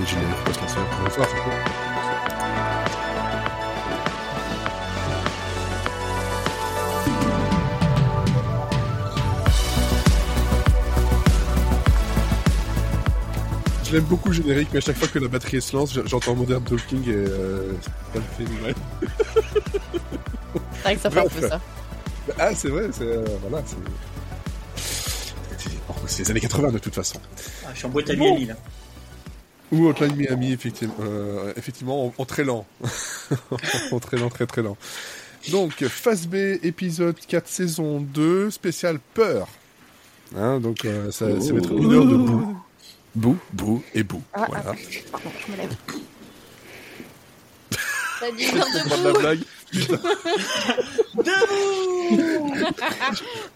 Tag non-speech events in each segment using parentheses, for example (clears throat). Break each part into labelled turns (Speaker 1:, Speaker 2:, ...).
Speaker 1: Et générique peut se lancer encore une fois. c'est cool. Je l'aime beaucoup le générique, mais à chaque fois que la batterie se lance, j'entends Modern Talking et euh, ça me fait mal.
Speaker 2: C'est vrai que ça fait un peu ça.
Speaker 1: Ah, c'est vrai, c'est. euh, voilà, c'est. c'est- C'est les années 80 de toute façon.
Speaker 3: Ah, je suis en boîte à
Speaker 1: Bon.
Speaker 3: Miami là.
Speaker 1: Ou Hotline Miami, effectivement, euh, effectivement en, en très lent. (laughs) en très lent, très très lent. Donc, phase B, épisode 4, saison 2, spécial peur. Hein, donc, euh, ça, ça va être une heure de boue. Boue, boue et boue.
Speaker 2: Ah,
Speaker 1: voilà.
Speaker 2: attends, pardon, je me lève. T'as dit
Speaker 1: la blague. Putain.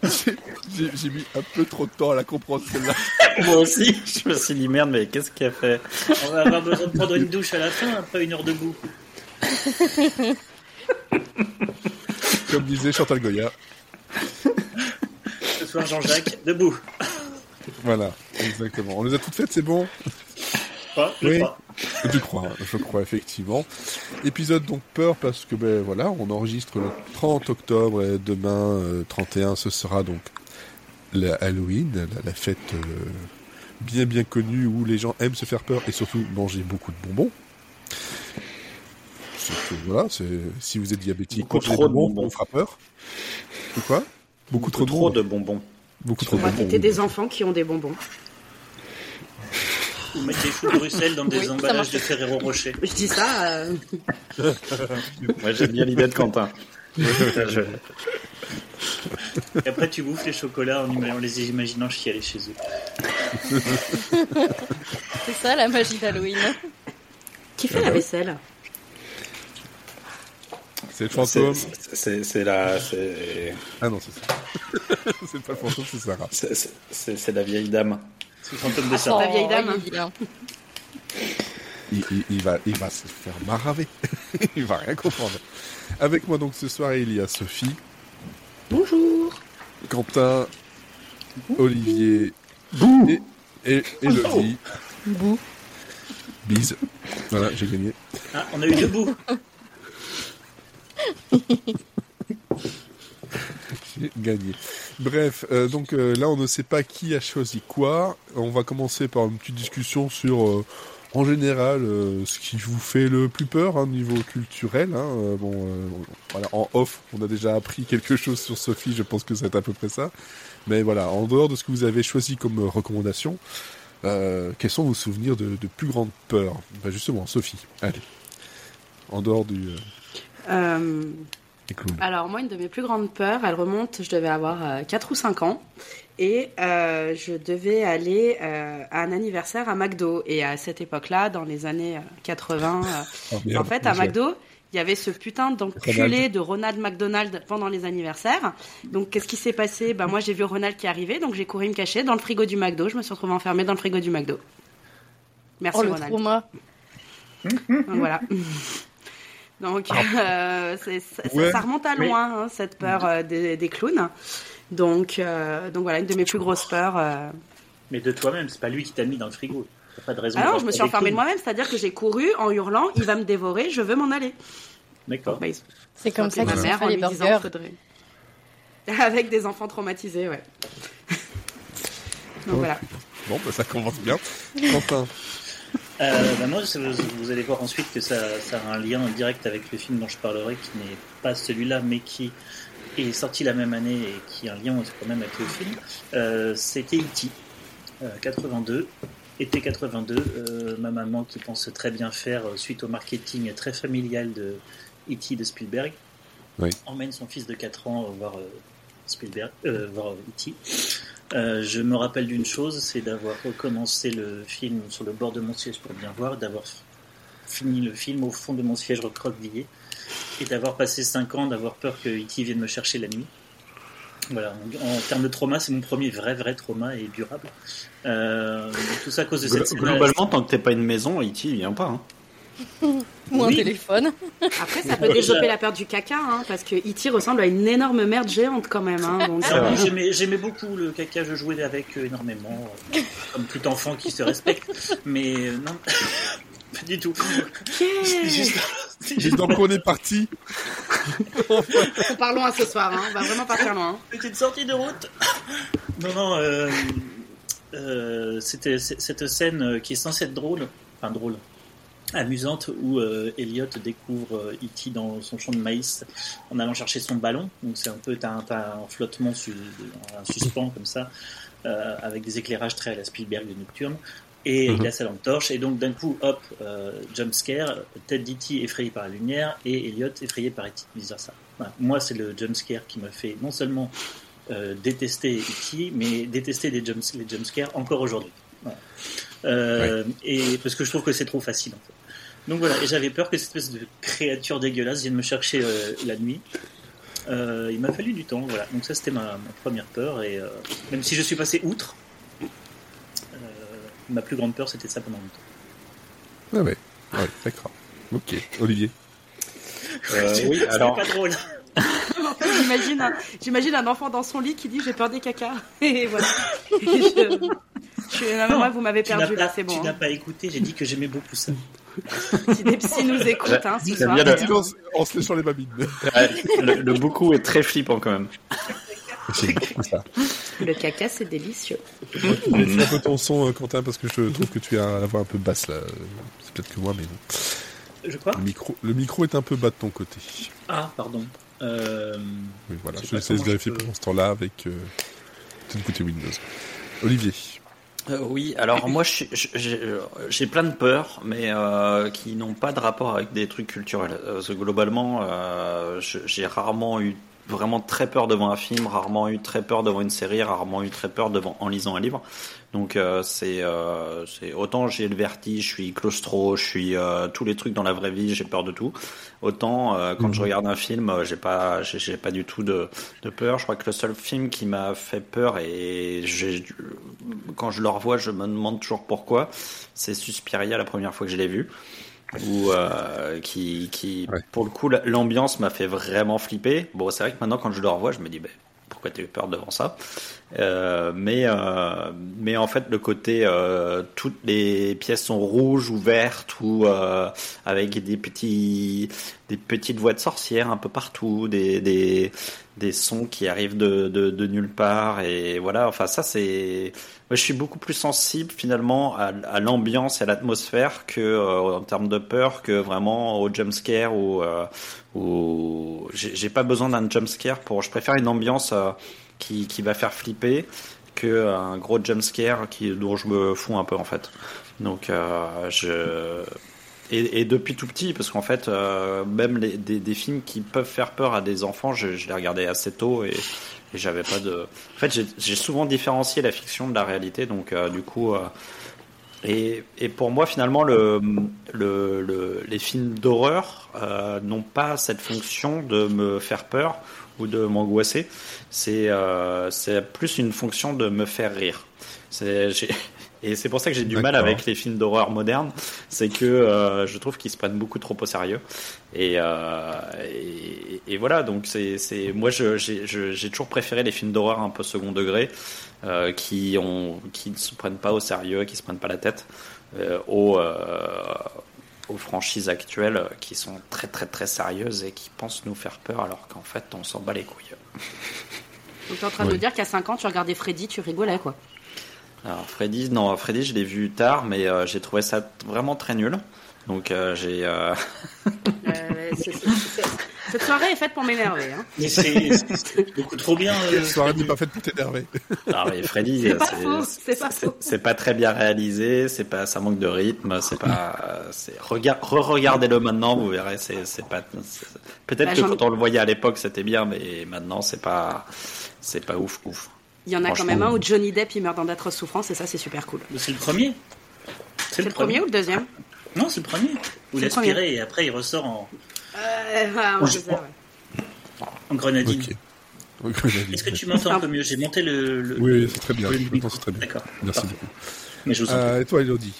Speaker 1: J'ai- mis un peu trop de temps à la comprendre celle-là.
Speaker 4: Moi aussi, je me suis dit merde, mais qu'est-ce qu'il a fait
Speaker 3: On va avoir besoin de prendre une douche à la fin, après une heure debout.
Speaker 1: Comme disait Chantal Goya.
Speaker 3: Ce soir, Jean-Jacques, debout.
Speaker 1: Voilà, exactement. On les a toutes faites, c'est bon?
Speaker 3: Pas, je
Speaker 1: Oui.
Speaker 3: crois. (laughs)
Speaker 1: Je crois, je crois effectivement. Épisode donc peur parce que ben voilà, on enregistre le 30 octobre et demain euh, 31 ce sera donc la Halloween, la, la fête euh, bien bien connue où les gens aiment se faire peur et surtout manger beaucoup de bonbons. Que, voilà, si vous êtes diabétique,
Speaker 4: Beaucoup trop de
Speaker 1: bonbons,
Speaker 4: bonbons.
Speaker 1: ça vous fera peur. Ou quoi? Beaucoup trop de
Speaker 4: trop
Speaker 1: bonbons.
Speaker 4: de bonbons.
Speaker 1: Beaucoup trop de
Speaker 5: On va
Speaker 1: bonbons.
Speaker 5: têter des enfants qui ont des bonbons.
Speaker 3: Ou mettre des choux de Bruxelles dans des
Speaker 2: Oui,
Speaker 3: emballages de Ferrero Rocher.
Speaker 5: Je dis ça. euh, (laughs)
Speaker 4: Moi, j'aime bien l'idée de Quentin.
Speaker 3: Et après, tu bouffes les chocolats en, les imaginant chialer chez eux. (laughs)
Speaker 2: C'est ça la magie d'Halloween.
Speaker 5: Qui fait la vaisselle?
Speaker 1: C'est le fantôme.
Speaker 4: c'est- la,
Speaker 1: Ah non, c'est ça. (laughs) c'est pas le fantôme, c'est Sarah.
Speaker 4: c'est la vieille dame.
Speaker 3: Fantôme de
Speaker 5: Ah,
Speaker 3: ça.
Speaker 5: la vieille dame.
Speaker 2: bien.
Speaker 1: il, il- il va, il va se faire maraver. (laughs) il va rien comprendre. Avec moi donc ce soir, il y a Sophie,
Speaker 5: Bonjour.
Speaker 1: Quentin, Olivier et, et Elodie.
Speaker 2: Bouh.
Speaker 1: Bise. Voilà, j'ai gagné.
Speaker 3: Ah, on a eu debout. (laughs)
Speaker 1: Gagné. Bref, euh, donc euh, là, on ne sait pas qui a choisi quoi. On va commencer par une petite discussion sur, euh, en général, ce qui vous fait le plus peur, hein, niveau culturel. Hein. Bon, en off, on a déjà appris quelque chose sur Sophie. Je pense que c'est à peu près ça. Mais voilà, en dehors de ce que vous avez choisi comme recommandation, quels sont vos souvenirs de, de plus grande peur? Ben Justement, Sophie. Allez. En dehors du
Speaker 5: alors moi, une de mes plus grandes peurs, elle remonte, je devais avoir euh, 4 ou 5 ans. Et euh, je devais aller euh, à un anniversaire à McDo. Et à cette époque-là, dans les années euh, 80, euh, (laughs)
Speaker 1: Oh,
Speaker 5: en fait, à McDo, il y avait ce putain d'enculé
Speaker 1: Ronald.
Speaker 5: de Ronald McDonald pendant les anniversaires. Donc, qu'est-ce qui s'est passé? Ben moi, j'ai vu Ronald qui arrivait, donc j'ai couru me cacher dans le frigo du McDo. Je me suis retrouvée enfermée dans le frigo du McDo. Merci
Speaker 2: Oh le
Speaker 5: Ronald.
Speaker 2: trauma.
Speaker 5: Donc, voilà. (laughs) Donc, euh, c'est- ça, ça-
Speaker 1: Ouais,
Speaker 5: ça remonte à
Speaker 3: mais-
Speaker 5: loin, hein, cette peur euh, des, des clowns. Donc, euh, donc voilà, une de mes plus grosses peurs. euh.
Speaker 3: Mais de toi-même, c'est pas lui qui t'a mis dans le frigo. Pas de raison.
Speaker 5: Ah non, je me suis enfermée de moi-même, c'est-à-dire que j'ai couru en hurlant, il va me dévorer, je veux m'en aller.
Speaker 3: D'accord.
Speaker 5: Bah,
Speaker 2: C'est comme ça
Speaker 5: ma
Speaker 2: qu'ils ont
Speaker 5: mère en
Speaker 2: les
Speaker 5: lui disant,
Speaker 2: burgers.
Speaker 5: faudrait- (laughs) Avec des enfants traumatisés, ouais. (laughs) Donc voilà.
Speaker 1: Bon, bah, ça commence bien. (laughs) Quentin.
Speaker 3: Euh, bah moi, vous allez voir ensuite que ça, ça a un lien direct avec le film dont je parlerai, qui n'est pas celui-là, mais qui est sorti la même année et qui a un lien quand même avec le film. Euh, C'était E.T. euh, 82. Été 82, euh, ma maman qui pense très bien faire euh, suite au marketing très familial de E.T. de Spielberg,
Speaker 1: Oui.
Speaker 3: emmène son fils de 4 ans voir euh, Spielberg, euh, voir E.T. Euh, je me rappelle d'une chose, c'est d'avoir recommencé le film sur le bord de mon siège pour bien voir, d'avoir fini le film au fond de mon siège recroquevillé, et d'avoir passé 5 ans, d'avoir peur que E.T. vienne me chercher la nuit. Voilà, en, en termes de trauma, c'est mon premier vrai vrai trauma et durable. Euh, tout ça à cause de cette
Speaker 4: Glo- Globalement, tant que t'es pas une maison, E.T. vient pas. hein. (laughs)
Speaker 2: Ou un
Speaker 3: Oui.
Speaker 2: téléphone.
Speaker 5: Après, ça peut développer la peur du caca, hein, parce que E.T. ressemble à une énorme merde géante quand même. Hein, donc,
Speaker 3: oui, (laughs) j'aimais, j'aimais beaucoup le caca, je jouais avec énormément, euh, comme tout enfant qui se respecte. Mais euh, non, (laughs) pas du tout. C'est juste-
Speaker 1: Et
Speaker 3: juste
Speaker 1: donc on est parti.
Speaker 5: on part loin ce soir, hein, on va vraiment partir loin.
Speaker 3: une petite sortie de route. (coughs) Non, non, euh, euh, c'était c'est- cette scène qui est censée être drôle, enfin drôle, amusante, où euh, Elliot découvre euh, E.T. dans son champ de maïs en allant chercher son ballon. Donc c'est un peu t'as un, t'as un flottement, su- un suspens comme ça, euh, avec des éclairages très à la Spielberg de Nocturne. Et il a sa lampe torche, et donc d'un coup, hop, euh, jump scare, tête d'E.T. effrayée par la lumière, et Elliot effrayé par E.T. versa. Voilà. Moi, c'est le jump scare qui me fait non seulement euh, détester E.T., mais détester les, jump, les jumpscares encore aujourd'hui. Voilà. Euh, Et parce que je trouve que c'est trop facile. En fait. Donc voilà, et j'avais peur que cette espèce de créature dégueulasse vienne me chercher euh, la nuit. Euh, il m'a fallu du temps, voilà. Donc ça c'était ma, ma première peur, et euh, même si je suis passé outre, euh, ma plus grande peur c'était ça pendant longtemps.
Speaker 1: Ah ouais, ouais d'accord. Ok, Olivier.
Speaker 4: Euh, oui, (laughs)
Speaker 3: C'est
Speaker 4: alors,
Speaker 3: pas drôle. (laughs)
Speaker 5: J'imagine un, j'imagine un enfant dans son lit qui dit j'ai peur des caca. (laughs) Et voilà. Et je, je suis la maman, vous m'avez
Speaker 3: Tu n'as
Speaker 5: perdu là,
Speaker 3: pas,
Speaker 5: c'est bon.
Speaker 3: tu n'as
Speaker 5: hein.
Speaker 3: pas écouté, j'ai dit que j'aimais beaucoup ça.
Speaker 5: Si des psys nous écoutent, hein, ce soir.
Speaker 1: en se léchant les babines.
Speaker 4: ouais, le, le beaucoup est très flippant quand même.
Speaker 1: C'est beaucoup ça.
Speaker 5: Le caca, c'est délicieux.
Speaker 1: Fais un peu ton son, euh, Quentin, parce que je trouve que tu as la voix un peu basse là. C'est peut-être que moi, mais non.
Speaker 3: Je crois
Speaker 1: Le micro, le micro est un peu bas de ton côté.
Speaker 3: Ah, pardon. Euh,
Speaker 1: Oui, voilà.
Speaker 3: Je
Speaker 1: laisse
Speaker 3: comment je
Speaker 1: vérifier
Speaker 3: peux-
Speaker 1: pendant ce temps-là avec euh, peut-être côté Windows. Olivier.
Speaker 4: Euh, oui, alors moi euh, j'ai plein de peurs, mais euh, qui n'ont pas de rapport avec des trucs culturels. Euh, parce globalement, j'ai rarement eu vraiment très peur devant un film, rarement eu très peur devant une série, rarement eu très peur devant en lisant un livre. Donc euh, c'est euh, c'est autant j'ai le vertige, je suis claustro, je suis euh, tous les trucs dans la vraie vie, j'ai peur de tout. Autant euh, quand je regarde un film, euh, j'ai pas j'ai pas du tout de, de peur. Je crois que le seul film qui m'a fait peur et quand je le revois, je me demande toujours pourquoi. C'est Suspiria la première fois que je l'ai vu. Ou euh, qui, qui
Speaker 1: Ouais.
Speaker 4: pour le coup, la- l'ambiance m'a fait vraiment flipper. Bon, c'est vrai que maintenant, quand je le revois, je me dis, ben, pourquoi t'as eu peur devant ça? Euh, Mais euh, mais en fait, le côté, euh, toutes les pièces sont rouges ou vertes ou euh, avec des petits, des petites voix de sorcières un peu partout, des des des sons qui arrivent de, de, de nulle part et voilà. Enfin ça c'est moi je suis beaucoup plus sensible finalement à, à l'ambiance et à l'atmosphère que euh, en termes de peur que vraiment au jump scare ou euh, ou j'ai pas besoin d'un jump scare pour je préfère une ambiance euh, qui qui va faire flipper que un gros jump scare qui dont je me fous un peu en fait. Donc euh, je et, depuis tout petit, parce qu'en fait, euh, même des, films qui peuvent faire peur à des enfants, je, les regardais assez tôt et, j'avais pas de. En fait, j'ai- souvent différencié la fiction de la réalité, donc euh, du coup. euh, et, pour moi, finalement, le, le, le- les films d'horreur n'ont pas cette fonction de me faire peur ou de m'angoisser. C'est plus une fonction de me faire rire. Et c'est pour ça que j'ai du mal avec les films d'horreur modernes, c'est que euh, je trouve qu'ils se prennent beaucoup trop au sérieux. Et, euh, et, et voilà, donc c'est moi j'ai toujours préféré les films d'horreur un peu second degré, euh, qui ont qui ne se prennent pas au sérieux, qui se prennent pas la tête, euh, aux euh, aux franchises actuelles qui sont très très très sérieuses et qui pensent nous faire peur alors qu'en fait on s'en bat les couilles.
Speaker 5: Donc t'es en train de
Speaker 1: Oui.
Speaker 5: nous dire qu'à 5 ans, tu regardais Freddy, tu rigolais quoi.
Speaker 4: Alors Freddy, non, Freddy, je l'ai vu tard, mais euh, j'ai trouvé ça vraiment très nul. Donc euh, j'ai, euh,
Speaker 5: Euh, Cette soirée est faite pour m'énerver. Hein.
Speaker 3: Mais c'est beaucoup trop bien. euh,
Speaker 1: La soirée n'est pas faite pour t'énerver.
Speaker 4: ah, mais Freddy,
Speaker 5: C'est pas faux, c'est pas
Speaker 4: c'est-
Speaker 5: faux.
Speaker 4: c'est pas très bien réalisé, c'est pas, ça manque de rythme, c'est pas, euh, re-regardez-le maintenant, vous verrez, c'est, pas, peut-être
Speaker 5: Bah,
Speaker 4: que quand on le voyait à l'époque c'était bien, mais maintenant c'est pas, c'est pas ouf ouf.
Speaker 5: Il y en a quand même un où Johnny Depp il meurt dans d'atroces souffrances et ça c'est super cool.
Speaker 3: C'est le premier.
Speaker 5: C'est le premier ou le deuxième?
Speaker 3: Non, c'est le premier. Où il aspirait et après il ressort en,
Speaker 5: euh, sais,
Speaker 3: crois.
Speaker 5: ouais.
Speaker 3: en grenadine. Est-ce que tu m'entends un peu mieux? J'ai monté le. le-
Speaker 1: Oui, c'est très bien.
Speaker 3: D'accord.
Speaker 1: Merci beaucoup.
Speaker 3: Mais je vous en prie.
Speaker 1: Euh, et toi, Elodie?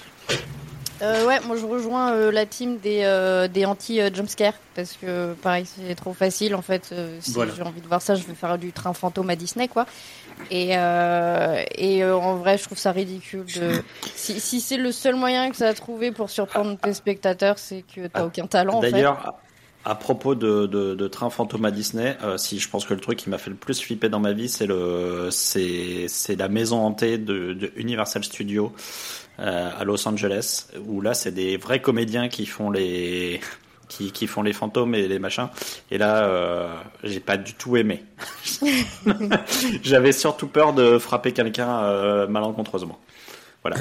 Speaker 2: Euh, ouais, moi je rejoins euh, la team des, euh, des anti-jumpscare parce que pareil, c'est trop facile en fait. euh, si
Speaker 3: Voilà.
Speaker 2: j'ai envie de voir ça, je vais faire du train fantôme à Disney quoi. Et, euh, et euh, en vrai, je trouve ça ridicule. De... (laughs) Si, si c'est le seul moyen que ça a trouvé pour surprendre tes spectateurs, c'est que t'as aucun talent en fait.
Speaker 4: D'ailleurs, à, propos de, de, de train fantôme à Disney, euh, si je pense que le truc qui m'a fait le plus flipper dans ma vie, c'est le, c'est, c'est la maison hantée de, de Universal Studios à Los Angeles, où là, c'est des vrais comédiens qui font les, (laughs) qui, qui font les fantômes et les machins. Et là, euh, j'ai pas du tout aimé. (laughs) (laughs) J'avais surtout peur de frapper quelqu'un euh, malencontreusement. Voilà.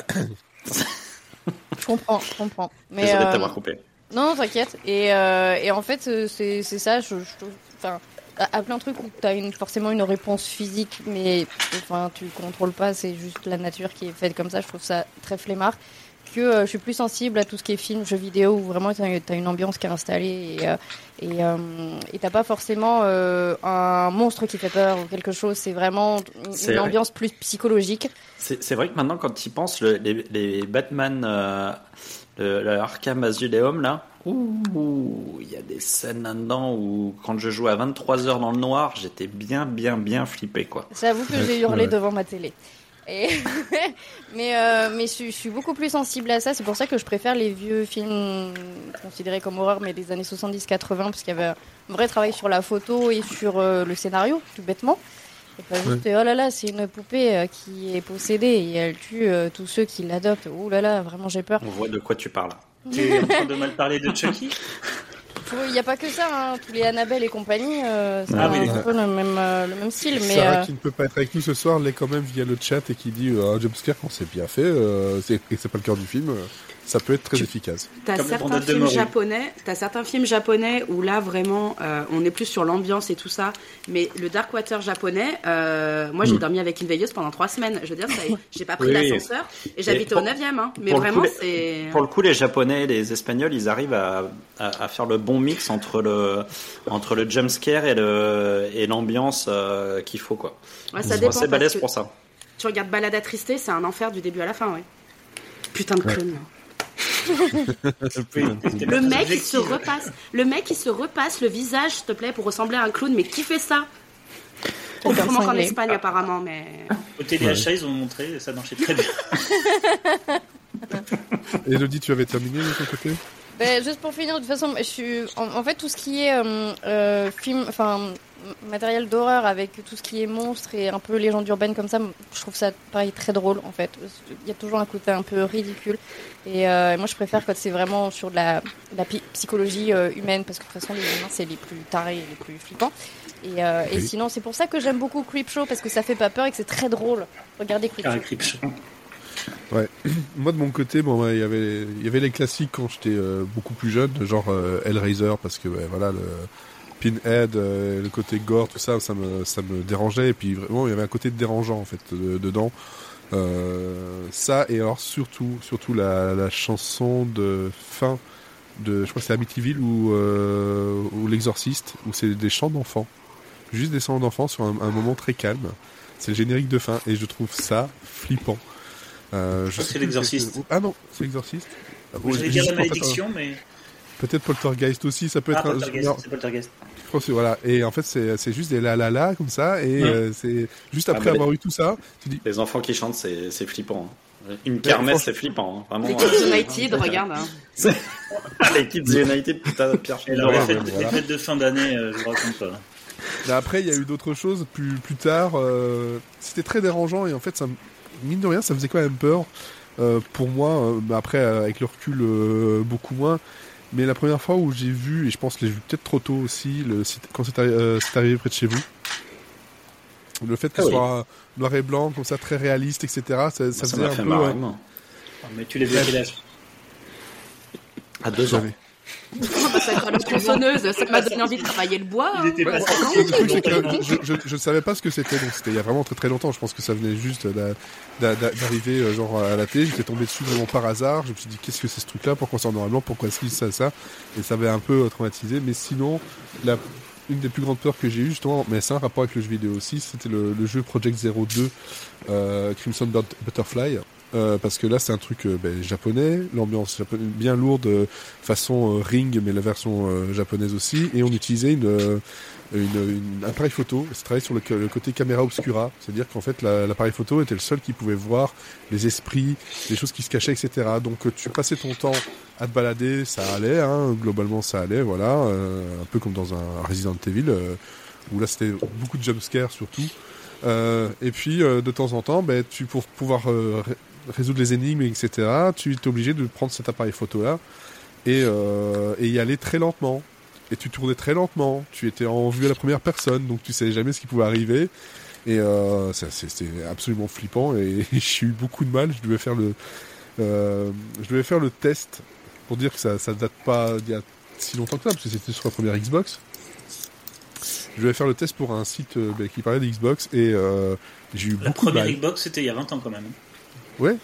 Speaker 2: Je comprends, je comprends. Mais
Speaker 4: Désolé de
Speaker 2: euh,
Speaker 4: t'avoir coupé.
Speaker 2: Non, non, t'inquiète. Et, euh, et en fait, euh, c'est ça. Je, je enfin, à, plein de trucs où t'as une, forcément une réponse physique, mais enfin, tu contrôles pas. C'est juste la nature qui est faite comme ça. Je trouve ça très flemmard. Que euh, je suis plus sensible à tout ce qui est film, jeux vidéo, où vraiment t'as as une ambiance qui est installée et euh, et euh, t'as pas forcément euh, un monstre qui fait peur ou quelque chose. C'est vraiment une,
Speaker 4: vrai.
Speaker 2: ambiance plus psychologique.
Speaker 4: C'est vrai que maintenant, quand tu y penses, le- les, les Batman, le, le Arkham Asylum, là, ouh, il y a des scènes là-dedans où, quand je jouais à 23 heures dans le noir, j'étais bien, bien, bien flippé, quoi.
Speaker 2: J'avoue que j'ai hurlé devant ma télé. Et (laughs) mais euh, mais je, je suis beaucoup plus sensible à ça. C'est pour ça que je préfère les vieux films considérés comme horreur, mais des années 70-80, parce qu'il y avait un vrai travail sur la photo et sur euh, le scénario, tout bêtement. Pas juste, oh là là, c'est une poupée euh, qui est possédée et elle tue euh, tous ceux qui l'adoptent. Oh là là, vraiment j'ai peur.
Speaker 4: On voit de quoi tu parles. (laughs)
Speaker 3: Tu es en train de mal parler de Chucky?
Speaker 2: Il n'y a pas que ça, hein. tous les Annabelle et compagnie, euh, c'est
Speaker 3: Ah
Speaker 2: un,
Speaker 3: oui,
Speaker 2: peu le même, euh, le même style. Mais
Speaker 1: Sarah
Speaker 2: euh,
Speaker 1: qui ne peut pas être avec nous ce soir l'est quand même via le chat et qui dit euh, un jumpscare quand c'est bien fait euh, c'est- et c'est pas le cœur du film, euh, ça peut être très efficace.
Speaker 5: T'as certains films japonais, t'as certains films japonais où là vraiment euh, on est plus sur l'ambiance et tout ça. Mais le Dark Water japonais, euh, moi j'ai dormi avec une veilleuse pendant trois semaines. Je veux dire, (laughs) j'ai pas pris
Speaker 4: Oui,
Speaker 5: l'ascenseur et j'habitais au 9 hein. Mais
Speaker 4: pour le
Speaker 5: vraiment
Speaker 4: coup,
Speaker 5: c'est.
Speaker 4: Pour le coup, les Japonais et les Espagnols, ils arrivent à, à, à faire le bon mix entre le, entre le jumpscare et le, et l'ambiance euh, qu'il faut, quoi.
Speaker 5: Ouais, ça dépend.
Speaker 4: balèzes
Speaker 5: que
Speaker 4: pour ça.
Speaker 5: Tu regardes Balade attristé, c'est un enfer du début à la fin, ouais. Putain de clown. Le mec il se repasse, le mec il se repasse le visage, s'il te plaît, pour ressembler à un clown. Mais qui fait ça? Autrement qu'en. Espagne apparemment, mais.
Speaker 3: Au téléachat, ils ont montré, ça marchait très bien. (laughs)
Speaker 1: Elodie, tu avais terminé de ton côté?
Speaker 2: Ben, juste pour finir, de toute façon, je suis en, en fait tout ce qui est euh, euh, film, enfin matériel d'horreur avec tout ce qui est monstre et un peu légende urbaine comme ça, je trouve ça pareil très drôle en fait. Il y a toujours un côté un peu ridicule et euh, moi je préfère quand c'est vraiment sur de la, de la pi- psychologie euh, humaine parce que de toute façon les humains c'est les plus tarés et les plus flippants. Et, euh, et sinon c'est pour ça que j'aime beaucoup Creepshow parce que ça fait pas peur et que c'est très drôle. Regardez Creepshow.
Speaker 3: Creepshow. (clears throat)
Speaker 1: Moi de mon côté, bon, ouais, il y avait, il y avait les classiques quand j'étais euh, beaucoup plus jeune, genre euh, Hellraiser, parce que ouais, voilà le Pinhead, euh, le côté gore, tout ça, ça me, ça me dérangeait. Et puis vraiment, il y avait un côté dérangeant en fait de- dedans. Euh, ça et alors surtout, surtout la, la chanson de fin de, je crois que c'est Amityville ou euh, ou l'Exorciste, où c'est des chants d'enfants, juste des chants d'enfants sur un, un moment très calme. C'est le générique de fin et je trouve ça flippant.
Speaker 3: Crois que
Speaker 1: sais
Speaker 3: c'est l'Exorciste.
Speaker 1: Ah non, c'est l'exorciste. Ah, bon,
Speaker 3: J'allais dire la malédiction, mais.
Speaker 1: Peut-être Poltergeist aussi, ça peut
Speaker 3: Ah,
Speaker 1: être un-
Speaker 3: Poltergeist, c'est Poltergeist.
Speaker 1: je pense que voilà. Et en fait, c'est c'est juste des la la la comme ça. Et euh, c'est juste
Speaker 4: Ah,
Speaker 1: après
Speaker 4: bah,
Speaker 1: avoir eu tout ça, tu dis
Speaker 4: Les enfants qui chantent, c'est c'est flippant. hein. Une kermesse, c'est flippant. hein. Vraiment.
Speaker 5: Les Kids
Speaker 4: euh,
Speaker 5: United, regarde. hein. (laughs)
Speaker 4: les Kids United, putain, Pierre
Speaker 3: Et alors, les, fêtes,
Speaker 1: ouais, voilà.
Speaker 3: les fêtes de fin d'année, euh, je vous raconte pas.
Speaker 1: Mais après, il y a eu d'autres choses plus plus tard. euh, C'était très dérangeant et en fait, ça, mine de rien, ça faisait quand même peur euh, pour moi. euh, mais après, euh, avec le recul, euh, beaucoup moins. Mais la première fois où j'ai vu, et je pense que j'ai vu peut-être trop tôt aussi, le, quand c'est arri- euh, arrivé près de chez vous, le fait que
Speaker 4: Ah
Speaker 1: ce
Speaker 4: oui.
Speaker 1: soit noir et blanc, comme ça, très réaliste, etc., ça, ça
Speaker 4: Ça
Speaker 1: faisait un
Speaker 4: fait
Speaker 1: peu.
Speaker 4: marrer,
Speaker 1: euh,
Speaker 4: moi.
Speaker 3: Mais tu les vu à quel âge?
Speaker 4: À deux ans.
Speaker 5: Tronçonneuse, ça m'a donné envie de travailler le bois. Hein.
Speaker 1: Ouais,
Speaker 3: longtemps.
Speaker 1: je, ne savais pas ce que c'était, donc c'était il y a vraiment très très longtemps. Je pense que ça venait juste d'a- d'a- d'a- d'arriver euh, genre à la télé. J'étais tombé dessus vraiment par hasard. Je me suis dit qu'est-ce que c'est ce truc-là? Pourquoi c'est en noir et blanc Pourquoi ci, ça, ça? Et ça avait un peu euh, traumatisé. Mais sinon, la une des plus grandes peurs que j'ai eues justement, mais c'est un rapport avec le jeu vidéo aussi, c'était le, le jeu Project 02 euh, Crimson But- Butterfly. Euh, parce que là c'est un truc euh, ben, japonais, l'ambiance bien lourde, euh, façon Ring, mais la version japonaise aussi, et on utilisait une, un appareil photo, c'est travaillé sur le, côté caméra obscura, c'est-à-dire qu'en fait la- l'appareil photo était le seul qui pouvait voir les esprits, les choses qui se cachaient, etc. Donc tu passais ton temps à te balader, ça allait, hein, globalement ça allait, voilà, un peu comme dans un Resident Evil, où là c'était beaucoup de jumpscares surtout. Et puis de temps en temps, ben, tu pour pouvoir résoudre les énigmes, etc., tu es obligé de prendre cet appareil photo là et, euh, et y aller très lentement. Et tu tournais très lentement, tu étais en vue à la première personne, donc tu savais jamais ce qui pouvait arriver. Et euh, c'était absolument flippant et (laughs) j'ai eu beaucoup de mal. Je devais faire le, euh, je devais faire le test pour dire que ça, ça date pas d'il y a si longtemps que ça, parce que c'était sur la première Xbox. Je devais faire le test pour un site euh, ben, qui parlait de Xbox et euh, j'ai eu
Speaker 3: La
Speaker 1: beaucoup de
Speaker 3: première
Speaker 1: mal.
Speaker 3: Xbox, c'était il y a 20 ans quand même.
Speaker 1: Ouais,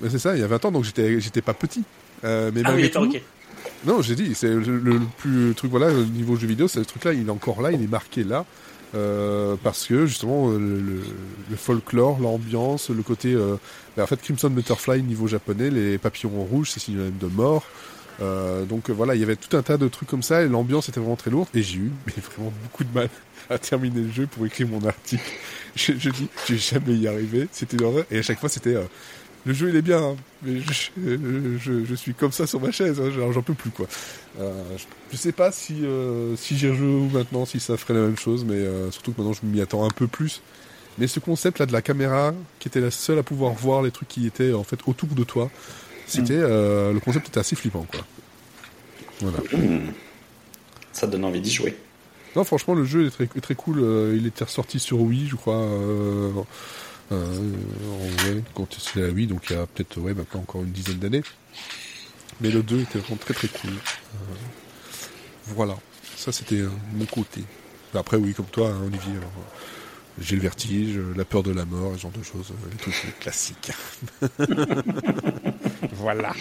Speaker 1: mais c'est ça, il y a 20 ans, donc j'étais j'étais pas petit. Euh, mais
Speaker 3: Ah oui,
Speaker 1: malgré tout,
Speaker 3: ok.
Speaker 1: non, j'ai dit, c'est le, le- plus le truc voilà, au niveau jeu vidéo, c'est le truc là, il est encore là, il est marqué là. euh, parce que justement euh, le, le- le folklore, l'ambiance, le côté, euh, ben, en fait Crimson Butterfly niveau japonais, les papillons rouges, c'est synonyme de mort. Euh, donc euh, voilà, il y avait tout un tas de trucs comme ça et l'ambiance était vraiment très lourde et j'ai eu mais vraiment beaucoup de mal à terminer le jeu pour écrire mon article. (laughs) Je, je dis, je vais jamais y arriver, c'était une horreur et à chaque fois c'était euh, le jeu il est bien, hein, mais je, je, je- suis comme ça sur ma chaise, hein, j'en peux plus quoi. Euh, je, je sais pas si euh, si j'y rejoue maintenant, si ça ferait la même chose, mais euh, surtout que maintenant je m'y attends un peu plus. Mais ce concept là de la caméra, qui était la seule à pouvoir voir les trucs qui étaient en fait autour de toi, c'était euh, le concept était assez flippant quoi. Voilà.
Speaker 4: Ça donne envie d'y jouer.
Speaker 1: Non, franchement, le jeu est très, cool. euh, il était ressorti sur Wii, je crois. Euh, euh, ouais, quand c'est la Wii, donc il y a peut-être ouais, maintenant encore une dizaine d'années. Mais le 2 était vraiment très très cool. Voilà, ça c'était mon côté. Après, oui, comme toi, hein, Olivier, alors, j'ai le vertige, la peur de la mort, ce genre de choses, les trucs classiques. (laughs) (laughs) voilà.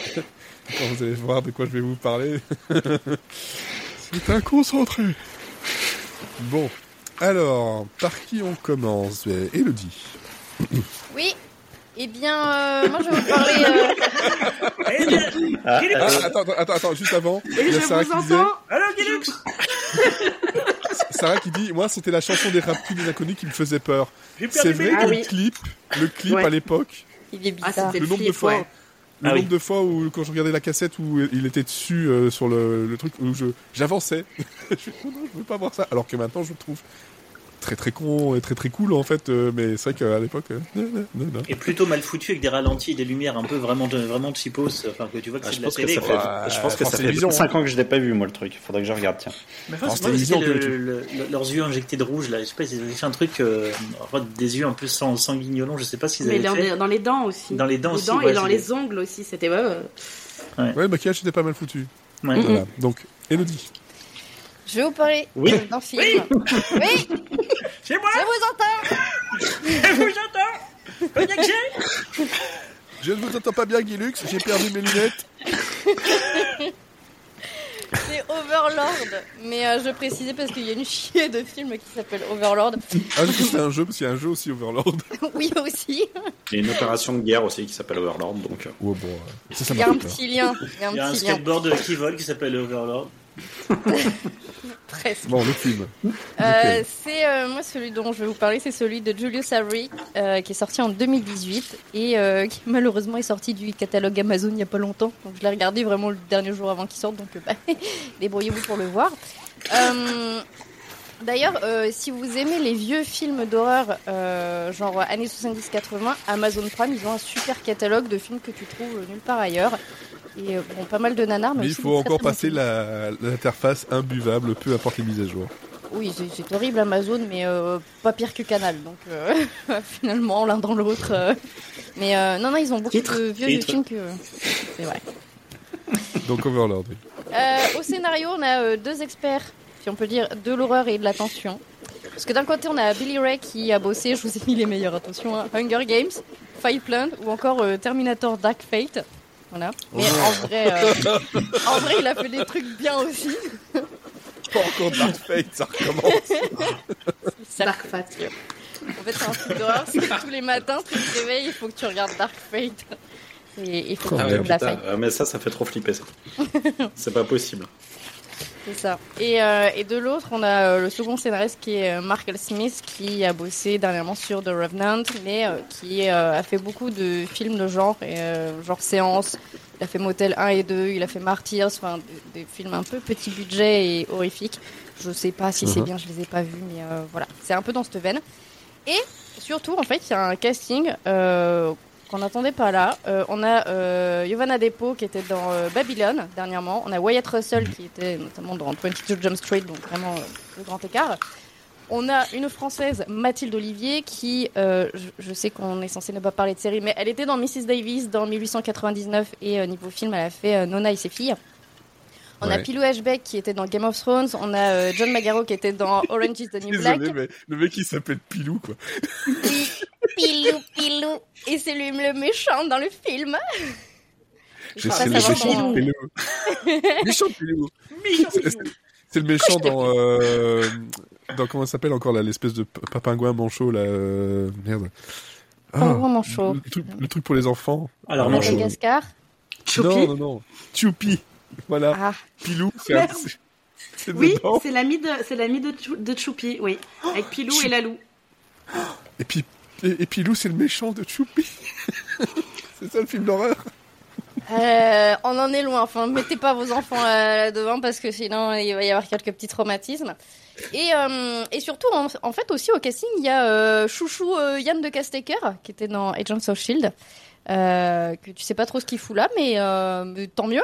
Speaker 1: Quand vous allez voir de quoi je vais vous parler, (laughs) c'est un concentré. Bon, alors, par qui on commence? Euh, Elodie.
Speaker 2: Oui. Eh bien, euh, moi je vais vous parler. euh, (laughs)
Speaker 3: Eh bien,
Speaker 4: Ah,
Speaker 1: Ah, attends, attends, attends, juste avant,
Speaker 5: Et
Speaker 1: il y a
Speaker 5: je
Speaker 1: Sarah
Speaker 5: vous
Speaker 1: qui disait,
Speaker 3: Guilux
Speaker 1: Sarah qui dit, moi c'était la chanson des Raptus des Inconnus qui me faisait peur. C'est vrai que
Speaker 5: Ah
Speaker 1: le
Speaker 5: oui.
Speaker 1: clip, le clip
Speaker 5: Ouais.
Speaker 1: à l'époque,
Speaker 2: il est
Speaker 5: Ah,
Speaker 2: bizarre.
Speaker 5: c'était
Speaker 1: le nombre de fois,
Speaker 5: ouais.
Speaker 1: Le
Speaker 3: Ah
Speaker 1: nombre
Speaker 3: oui.
Speaker 1: de fois où quand je regardais la cassette où il était dessus euh, sur le, le truc où je j'avançais, (laughs) je oh non, je veux pas voir ça. Alors que maintenant je le trouve très très con et très très cool en fait, euh, mais c'est vrai qu'à l'époque, euh.
Speaker 3: Et plutôt mal foutu avec des ralentis et des lumières un peu vraiment, vraiment cheapos, enfin que tu vois que
Speaker 4: Ah,
Speaker 3: c'est
Speaker 4: je
Speaker 3: de la
Speaker 4: pense que
Speaker 3: télé.
Speaker 4: fait, je pense que
Speaker 1: France
Speaker 4: ça fait
Speaker 1: Télévisions,
Speaker 4: 5 ans que je l'ai pas vu, moi, le truc. Faudrait que je regarde, tiens.
Speaker 3: Mais
Speaker 1: France
Speaker 3: moi, le- le- le- leurs yeux injectés de rouge là. Je sais pas, ils avaient fait un truc, euh, des yeux un peu sang- sanguignolants. Je sais pas s'ils
Speaker 5: Mais
Speaker 3: avaient
Speaker 5: dans,
Speaker 3: fait.
Speaker 5: les- dans les dents aussi.
Speaker 3: Dans les dents aussi, ouais,
Speaker 5: et dans
Speaker 3: c'est-
Speaker 5: les ongles aussi. C'était. ouais, ouais.
Speaker 1: Ouais, le maquillage était pas mal foutu.
Speaker 3: Ouais.
Speaker 1: Voilà. Donc, Elodie.
Speaker 2: Je vais vous parler
Speaker 3: Oui.
Speaker 2: d'un film. Oui. (laughs)
Speaker 3: C'est moi,
Speaker 2: Je vous entends.
Speaker 3: je vous entends.
Speaker 1: Je ne vous entends pas bien, Guilux, j'ai perdu mes lunettes.
Speaker 2: C'est Overlord. Mais euh, je précisais parce qu'il y a une chier de film qui s'appelle Overlord.
Speaker 1: Ah, du coup, c'est un jeu, parce qu'il y a un jeu aussi Overlord. (laughs)
Speaker 2: oui, aussi.
Speaker 4: Il y a une opération de guerre aussi qui s'appelle Overlord, donc. euh,
Speaker 1: Ouais, bon, ça, ça
Speaker 2: Il y a un petit lien. Il y a un
Speaker 3: Il y a un
Speaker 2: petit lien.
Speaker 3: skateboard qui vole qui s'appelle Overlord. (laughs)
Speaker 2: Presque.
Speaker 1: Bon, le film.
Speaker 2: Euh, c'est euh, moi celui dont je vais vous parler, c'est celui de Julius Avery euh, qui est sorti en 2018 et qui malheureusement est sorti du catalogue Amazon il n'y a pas longtemps. Donc je l'ai regardé vraiment le dernier jour avant qu'il sorte, donc bah, (laughs) débrouillez-vous pour le voir. D'ailleurs, si vous aimez les vieux films d'horreur, genre années 70-80, Amazon Prime, ils ont un super catalogue de films que tu trouves nulle part ailleurs. Et euh, bon, pas mal de nanars, mais,
Speaker 1: Mais il faut encore passer la- l'interface imbuvable, peu importe les mises à jour.
Speaker 2: Oui, c'est- horrible Amazon, mais euh, pas pire que Canal. Donc euh, (laughs) finalement, l'un dans l'autre. euh. Mais euh, non, non, ils ont beaucoup
Speaker 5: Titre.
Speaker 2: de vieux,
Speaker 3: Titre.
Speaker 2: films que. C'est vrai.
Speaker 1: Donc Overlord, oui.
Speaker 2: Euh, au scénario, on a euh, deux experts, si on peut dire, de l'horreur et de l'attention. Parce que d'un côté, on a Billy Ray qui a bossé, je vous ai mis les meilleurs, attention, hein, Hunger Games, Fireplace ou encore euh, Terminator Dark Fate. Voilà. Mais en vrai, euh, (laughs) en vrai, il a fait des trucs bien aussi.
Speaker 1: Pas encore Dark Fate, ça recommence. (laughs)
Speaker 2: Ça-
Speaker 5: Dark Fate.
Speaker 2: En fait, c'est un truc d'horreur, c'est que tous les matins, tu te réveilles, il faut que tu regardes Dark Fate. Et il faut que
Speaker 1: Oh,
Speaker 2: tu
Speaker 4: Ah ouais,
Speaker 2: la
Speaker 4: euh, mais ça, ça fait trop flipper ça. (laughs) c'est pas possible.
Speaker 2: C'est ça. Et, euh, et de l'autre, on a euh, le second scénariste qui est euh, Mark L. Smith, qui a bossé dernièrement sur The Revenant, mais euh, qui a fait beaucoup de films de genre, et, genre séance. Il a fait Motel 1 et 2, il a fait Martyrs, enfin des, des films un peu petit budget et horrifiques. Je sais pas si c'est
Speaker 1: Mhm.
Speaker 2: bien, je les ai pas vus, mais voilà, c'est un peu dans cette veine. Et surtout, en fait, il y a un casting qu'on n'attendait pas là. Euh, on a euh, Giovanna Depo qui était dans euh, Babylone dernièrement. On a Wyatt Russell qui était notamment dans 22 Jump Street, donc vraiment euh, le grand écart. On a une française, Mathilde Olivier, qui, euh, je, sais qu'on est censé ne pas parler de série, mais elle était dans Mrs. Davis dans 1899 et euh, niveau film, elle a fait euh, Nona et ses filles. On a. Pilou Ashbeck qui était dans Game of Thrones. On a euh, John Magaro qui était dans (laughs) Orange is the New Black.
Speaker 1: Désolé, mais le mec il s'appelle Pilou quoi.
Speaker 2: Pilou, Pilou. Et c'est lui le méchant dans le film.
Speaker 1: Je sais le
Speaker 2: savoir
Speaker 1: méchant Pilou. méchant Pilou. C'est- le méchant dans euh, dans comment ça s'appelle encore là l'espèce de papingouin manchot là euh, merde. Ah,
Speaker 2: manchot.
Speaker 1: Le, truc, le truc pour les enfants.
Speaker 3: Alors, manchot.
Speaker 2: Madagascar.
Speaker 5: Choupi.
Speaker 1: Non non non. Choupi. Voilà.
Speaker 2: Ah,
Speaker 1: Pilou. C'est un-
Speaker 5: Oui, c'est l'ami de, c'est l'ami de, Chou- de Choupi, oui. Avec Pilou et Lalou.
Speaker 1: Et puis et, et Pilou c'est le méchant de Choupi. (laughs) c'est ça le film d'horreur.
Speaker 2: Euh, on en est loin. Enfin, mettez pas vos enfants là, là devant parce que sinon il va y avoir quelques petits traumatismes. Et, euh, et surtout, en, en fait, aussi au casting, il y a euh, Chouchou euh, Yann de Castecker qui était dans Agents of Shield. Euh, que tu sais pas trop ce qu'il fout là, mais, euh, mais tant mieux.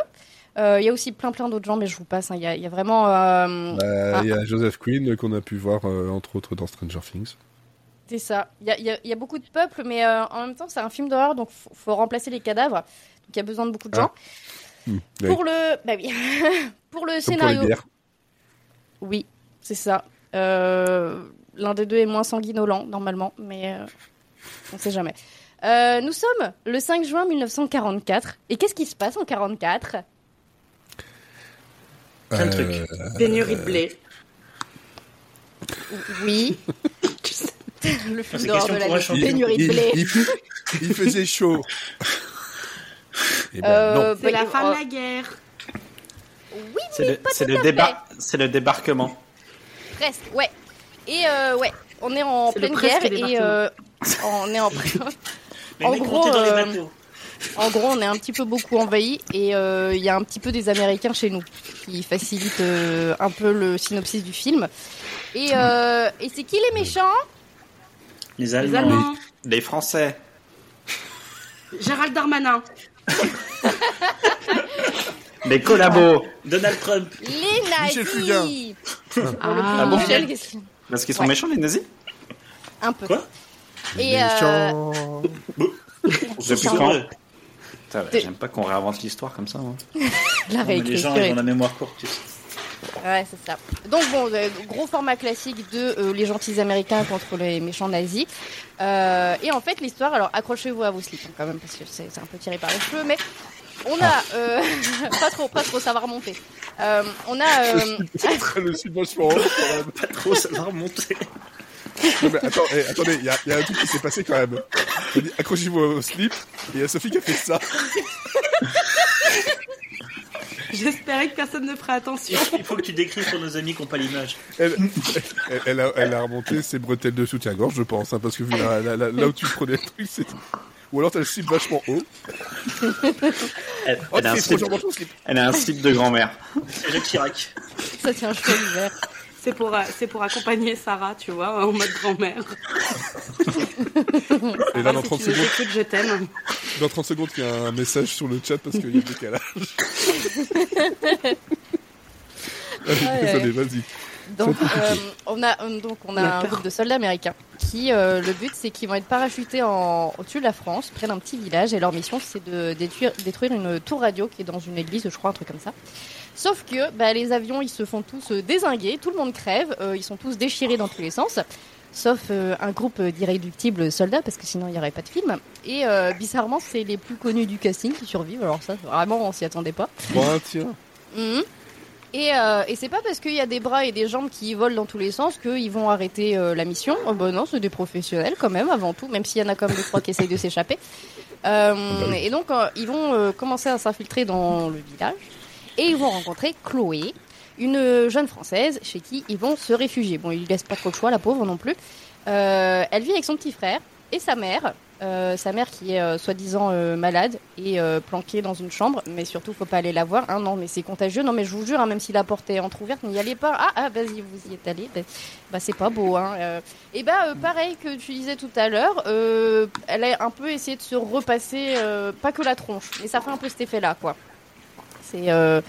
Speaker 2: Euh, Il y a aussi plein plein d'autres gens, mais je vous passe. hein. Il y, a, il y a vraiment. euh,
Speaker 1: Bah,
Speaker 2: Ah.
Speaker 1: Il y a Joseph Quinn euh, qu'on a pu voir entre autres dans Stranger Things.
Speaker 2: C'est ça. Il y a, y y beaucoup de peuples, mais en même temps, c'est un film d'horreur, donc faut, faut remplacer les cadavres. Donc il y a besoin de beaucoup de
Speaker 1: Ah.
Speaker 2: gens.
Speaker 1: Hmm, oui.
Speaker 2: Pour le, bah oui, (laughs) pour le
Speaker 1: pour
Speaker 2: scénario, oui, c'est ça. Euh, L'un des deux est moins sanguinolent normalement, mais euh, on sait jamais. Euh, nous sommes le 5 juin 1944. Et qu'est-ce qui se passe en 44
Speaker 3: Plein de trucs.
Speaker 1: Euh,
Speaker 5: Pénurie de blé.
Speaker 2: Oui,
Speaker 5: Tu sais. (laughs)
Speaker 2: le film
Speaker 3: c'est
Speaker 2: d'horreur
Speaker 3: question
Speaker 2: de la pénurie de blé.
Speaker 1: Il, il- il faisait chaud. (laughs) Eh ben,
Speaker 2: Euh.
Speaker 5: C'est la fin
Speaker 2: oh,
Speaker 5: de la guerre.
Speaker 2: Oui,
Speaker 4: C'est le, c'est le, débar- c'est le débarquement.
Speaker 2: Presque, ouais. Et euh, ouais, on est en
Speaker 5: C'est le
Speaker 2: pleine guerre et euh, on est en (laughs) En
Speaker 3: mecs
Speaker 2: gros,
Speaker 3: dans les
Speaker 2: euh,
Speaker 3: bateaux.
Speaker 2: En gros on est un petit peu beaucoup envahi et euh, il y a un petit peu des Américains chez nous qui facilitent euh, un peu le synopsis du film. Et, euh, et c'est qui les méchants?
Speaker 3: Les
Speaker 5: Les
Speaker 3: Allemands.
Speaker 4: Les Français.
Speaker 5: Gérald Darmanin. (laughs)
Speaker 4: Les collabos.
Speaker 3: Donald Trump.
Speaker 2: Les
Speaker 1: Michel Fugain.
Speaker 2: nazis.
Speaker 5: Ah,
Speaker 4: bon
Speaker 2: Michel, qu'est-ce qu'il-
Speaker 4: Parce qu'ils sont
Speaker 2: Ouais.
Speaker 4: méchants, les nazis?
Speaker 2: Un peu.
Speaker 3: Quoi?
Speaker 2: Et euh,
Speaker 1: Méchant.
Speaker 4: J'aime pas qu'on réinvente l'histoire comme ça. hein. (laughs)
Speaker 2: la
Speaker 3: Non, mais les gens, ils ont la mémoire courte. tu sais.
Speaker 2: Ouais, c'est ça. Donc bon, euh, gros format classique de euh, les gentils américains contre les méchants nazis. Euh, et en fait, l'histoire, alors accrochez-vous à vos slips hein, quand même parce que c'est un peu tiré par les cheveux, mais on a euh, (laughs) pas trop, pas trop, ça va remonter. Euh, on a euh, (laughs)
Speaker 1: le.
Speaker 3: Pas trop, ça va remonter.
Speaker 1: Non, mais attends, eh, attendez, il y, a- il y a un truc qui s'est passé quand même. Accrochez-vous au slip, et il y a Sophie qui a fait ça.
Speaker 5: J'espérais que personne ne ferait attention.
Speaker 3: Il faut que tu décrives pour nos amis qui n'ont pas l'image.
Speaker 1: Elle, elle, elle a, elle a remonté ses bretelles de soutien-gorge, je pense, hein, parce que vu la- la- la- là où tu prenais le truc, c'est. Ou alors t'as le slip vachement haut.
Speaker 3: Elle,
Speaker 1: Oh,
Speaker 4: Elle a un
Speaker 1: c'est
Speaker 4: slip. Elle a un slip de grand-mère.
Speaker 3: c'est Jacques Chirac.
Speaker 2: ça tient un cheveu l'hiver.
Speaker 5: C'est pour, euh, c'est pour accompagner Sarah, tu vois, en mode grand-mère.
Speaker 1: Et là, dans
Speaker 5: si
Speaker 1: 30
Speaker 5: tu veux
Speaker 1: secondes,
Speaker 5: je t'aime.
Speaker 1: dans 30 secondes, il y a un message sur le chat parce qu'il y a le décalage. (laughs)
Speaker 2: ouais.
Speaker 1: Désolé, vas-y.
Speaker 2: Donc, euh, on a euh, donc
Speaker 5: on a
Speaker 2: un
Speaker 5: peur.
Speaker 2: groupe de soldats américains qui euh, le but c'est qu'ils vont être parachutés en, au-dessus de la France, près d'un petit village, et leur mission c'est de détruire, détruire une tour radio qui est dans une église, je crois, un truc comme ça. Sauf que bah, les avions ils se font tous euh, désinguer, tout le monde crève, euh, ils sont tous déchirés dans tous les sens. Sauf euh, un groupe d'irréductibles soldats, parce que sinon il n'y aurait pas de film. Et euh, bizarrement, c'est les plus connus du casting qui survivent. Alors ça, vraiment, on s'y attendait pas.
Speaker 1: Bon, tiens. (laughs)
Speaker 2: Mhm. Et, euh, et c'est pas parce qu'il y a des bras et des jambes qui volent dans tous les sens qu'ils vont arrêter euh, la mission. Oh, bah non, c'est des professionnels quand même avant tout, même s'il y en a comme deux trois qui essayent de s'échapper. Euh, Et donc ils vont commencer à s'infiltrer dans le village et ils vont rencontrer Chloé, une jeune française chez qui ils vont se réfugier. Bon, ils lui laissent pas trop le choix, la pauvre non plus. Euh, elle vit avec son petit frère et sa mère. Euh, sa mère qui est euh, soi-disant malade et planquée dans une chambre, mais surtout faut pas aller la voir. Hein, non, mais c'est contagieux. Non, mais je vous jure, hein, même si la porte est entrouverte, n'y allez pas. Ah, ah vas-y, vous y êtes allé. Ben, bah, c'est pas beau. Hein. Et bah, pareil que tu disais tout à l'heure, elle a un peu essayé de se repasser, pas que la tronche, mais ça fait un peu cet effet-là, quoi. C'est euh,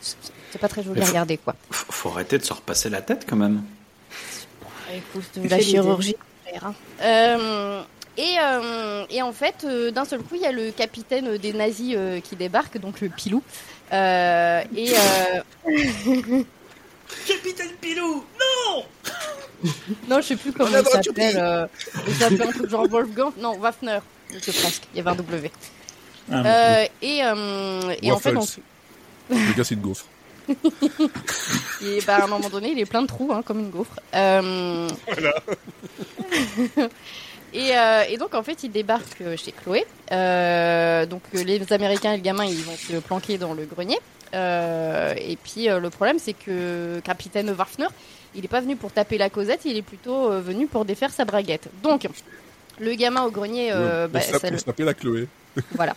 Speaker 2: c'est- pas très joli à regarder, quoi.
Speaker 4: Faut, faut arrêter de se repasser la tête quand même.
Speaker 2: Écoute,
Speaker 5: C'est
Speaker 2: de la chirurgie. hein. Euh, et, euh, et en fait, euh, d'un seul coup, il y a le capitaine des nazis euh, qui débarque, donc le Pilou. Euh, et euh, (laughs)
Speaker 3: Capitaine Pilou Non (laughs)
Speaker 2: non, je sais plus comment il s'appelle. Euh, il s'appelle un truc genre Wolfgang. Non, Wafner. C'est presque. Il y avait un W.
Speaker 3: Ah,
Speaker 2: Euh, et, euh, et en fait, on- (laughs)
Speaker 1: Le gars, c'est une gaufre.
Speaker 2: Et bah, à un moment donné, il est plein de trous, hein, comme une gaufre. Euh... (laughs) et, euh, et donc, en fait, il débarque euh, chez Chloé. Euh, donc, les Américains et le gamin, ils vont se planquer dans le grenier. Euh, et puis, euh, le problème, c'est que Capitaine Warfner, il n'est pas venu pour taper la causette, il est plutôt euh, venu pour défaire sa braguette. Donc, le gamin au grenier, euh,
Speaker 1: Ouais,
Speaker 2: bah,
Speaker 1: s'appelle-
Speaker 2: ça le-
Speaker 1: la Chloé.
Speaker 2: voilà.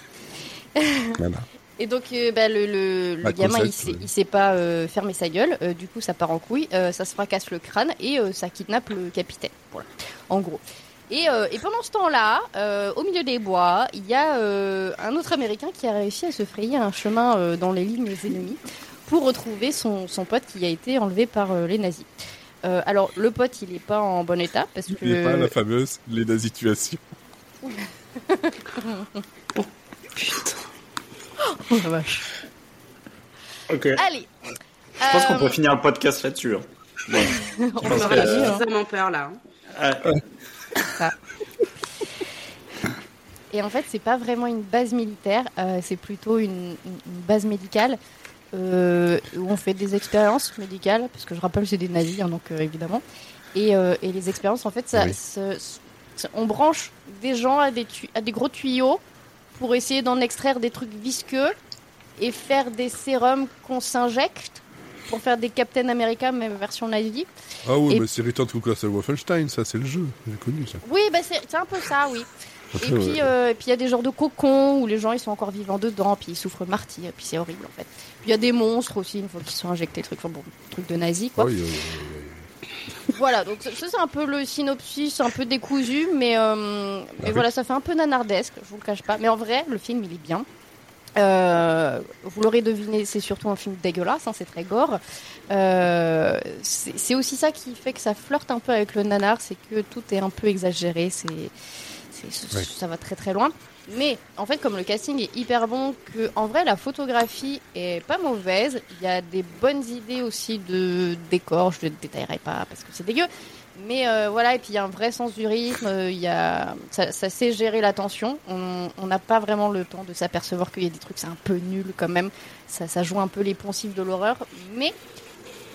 Speaker 2: (laughs)
Speaker 1: Voilà.
Speaker 2: Et donc, euh, bah, le, le, le gamin, il sait,
Speaker 1: ouais.
Speaker 2: il sait pas euh, fermer sa gueule. Euh, du coup, ça part en couille, euh, ça se fracasse le crâne et euh, ça kidnappe le capitaine. Voilà, en gros. Et, euh, et pendant ce temps-là, euh, au milieu des bois, il y a euh, un autre Américain qui a réussi à se frayer un chemin euh, dans les lignes ennemies pour retrouver son, son pote qui a été enlevé par euh, les nazis. Euh, alors, le pote, il est pas en bon état parce que...
Speaker 1: Il n'est pas la fameuse les situations. (laughs)
Speaker 2: Oh, la vache.
Speaker 3: Ok.
Speaker 2: Allez
Speaker 4: Je pense qu'on peut finir le podcast là-dessus. hein. (laughs)
Speaker 2: on
Speaker 5: aura
Speaker 2: pas dire, hein.
Speaker 5: suffisamment peur là. hein.
Speaker 3: Ah,
Speaker 2: Et en fait, c'est pas vraiment une base militaire, euh, c'est plutôt une, base médicale euh, où on fait des expériences médicales, parce que je rappelle, c'est des nazis, hein, donc euh, évidemment. Et, euh, et les expériences, en fait, ça,
Speaker 1: Oui.
Speaker 2: on branche des gens à des, tu- à des gros tuyaux pour essayer d'en extraire des trucs visqueux et faire des sérums qu'on s'injecte pour faire des Captain America, même version nazie.
Speaker 1: Ah oui,
Speaker 2: Et-
Speaker 1: mais c'est Return to Castle Wolfenstein, ça, c'est le jeu. J'ai connu ça.
Speaker 2: Oui, bah c'est un peu ça, oui. Et puis, euh, et puis il y a des genres de cocons où les gens ils sont encore vivants dedans, puis ils souffrent martyr, puis c'est horrible en fait. Puis il y a des monstres aussi une fois qu'ils sont injectés, trucs, enfin bon, trucs de nazis quoi.
Speaker 1: Oui, oui, oui.
Speaker 2: Voilà, donc ça c'est un peu le synopsis, un peu décousu, mais, euh, mais
Speaker 1: oui.
Speaker 2: voilà, ça fait un peu nanardesque, je vous le cache pas. Mais en vrai, le film il est bien. Euh, vous l'aurez deviné, c'est surtout un film dégueulasse, hein, c'est très gore. Euh, c'est c'est aussi ça qui fait que ça flirte un peu avec le nanar, c'est que tout est un peu exagéré, c'est ça va très très loin. Mais en fait, comme le casting est hyper bon, que en vrai la photographie est pas mauvaise, il y a des bonnes idées aussi de décor. Je ne détaillerai pas parce que c'est dégueu. Mais euh, voilà, et puis il y a un vrai sens du rythme. Il y a ça, ça sait gérer la tension. On on n'a pas vraiment le temps de s'apercevoir qu'il y a des trucs c'est un peu nul quand même. Ça ça joue un peu les poncifs de l'horreur, mais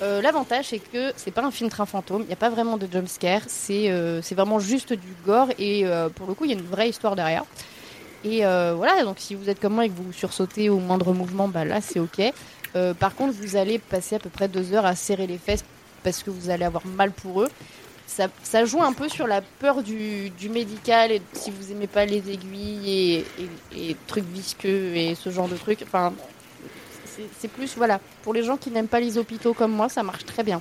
Speaker 2: euh, L'avantage, c'est que c'est pas un film train fantôme, il n'y a pas vraiment de jumpscare, c'est euh, vraiment juste du gore et euh, pour le coup, il y a une vraie histoire derrière. Et voilà, donc si vous êtes comme moi et que vous sursautez au moindre mouvement, bah là c'est ok. Par contre, vous allez passer à peu près deux heures à serrer les fesses parce que vous allez avoir mal pour eux. Ça, ça joue un peu sur la peur du, du médical et si vous aimez pas les aiguilles et, et, et trucs visqueux et ce genre de trucs. Enfin, c'est plus, voilà, pour les gens qui n'aiment pas les hôpitaux comme moi, ça marche très bien.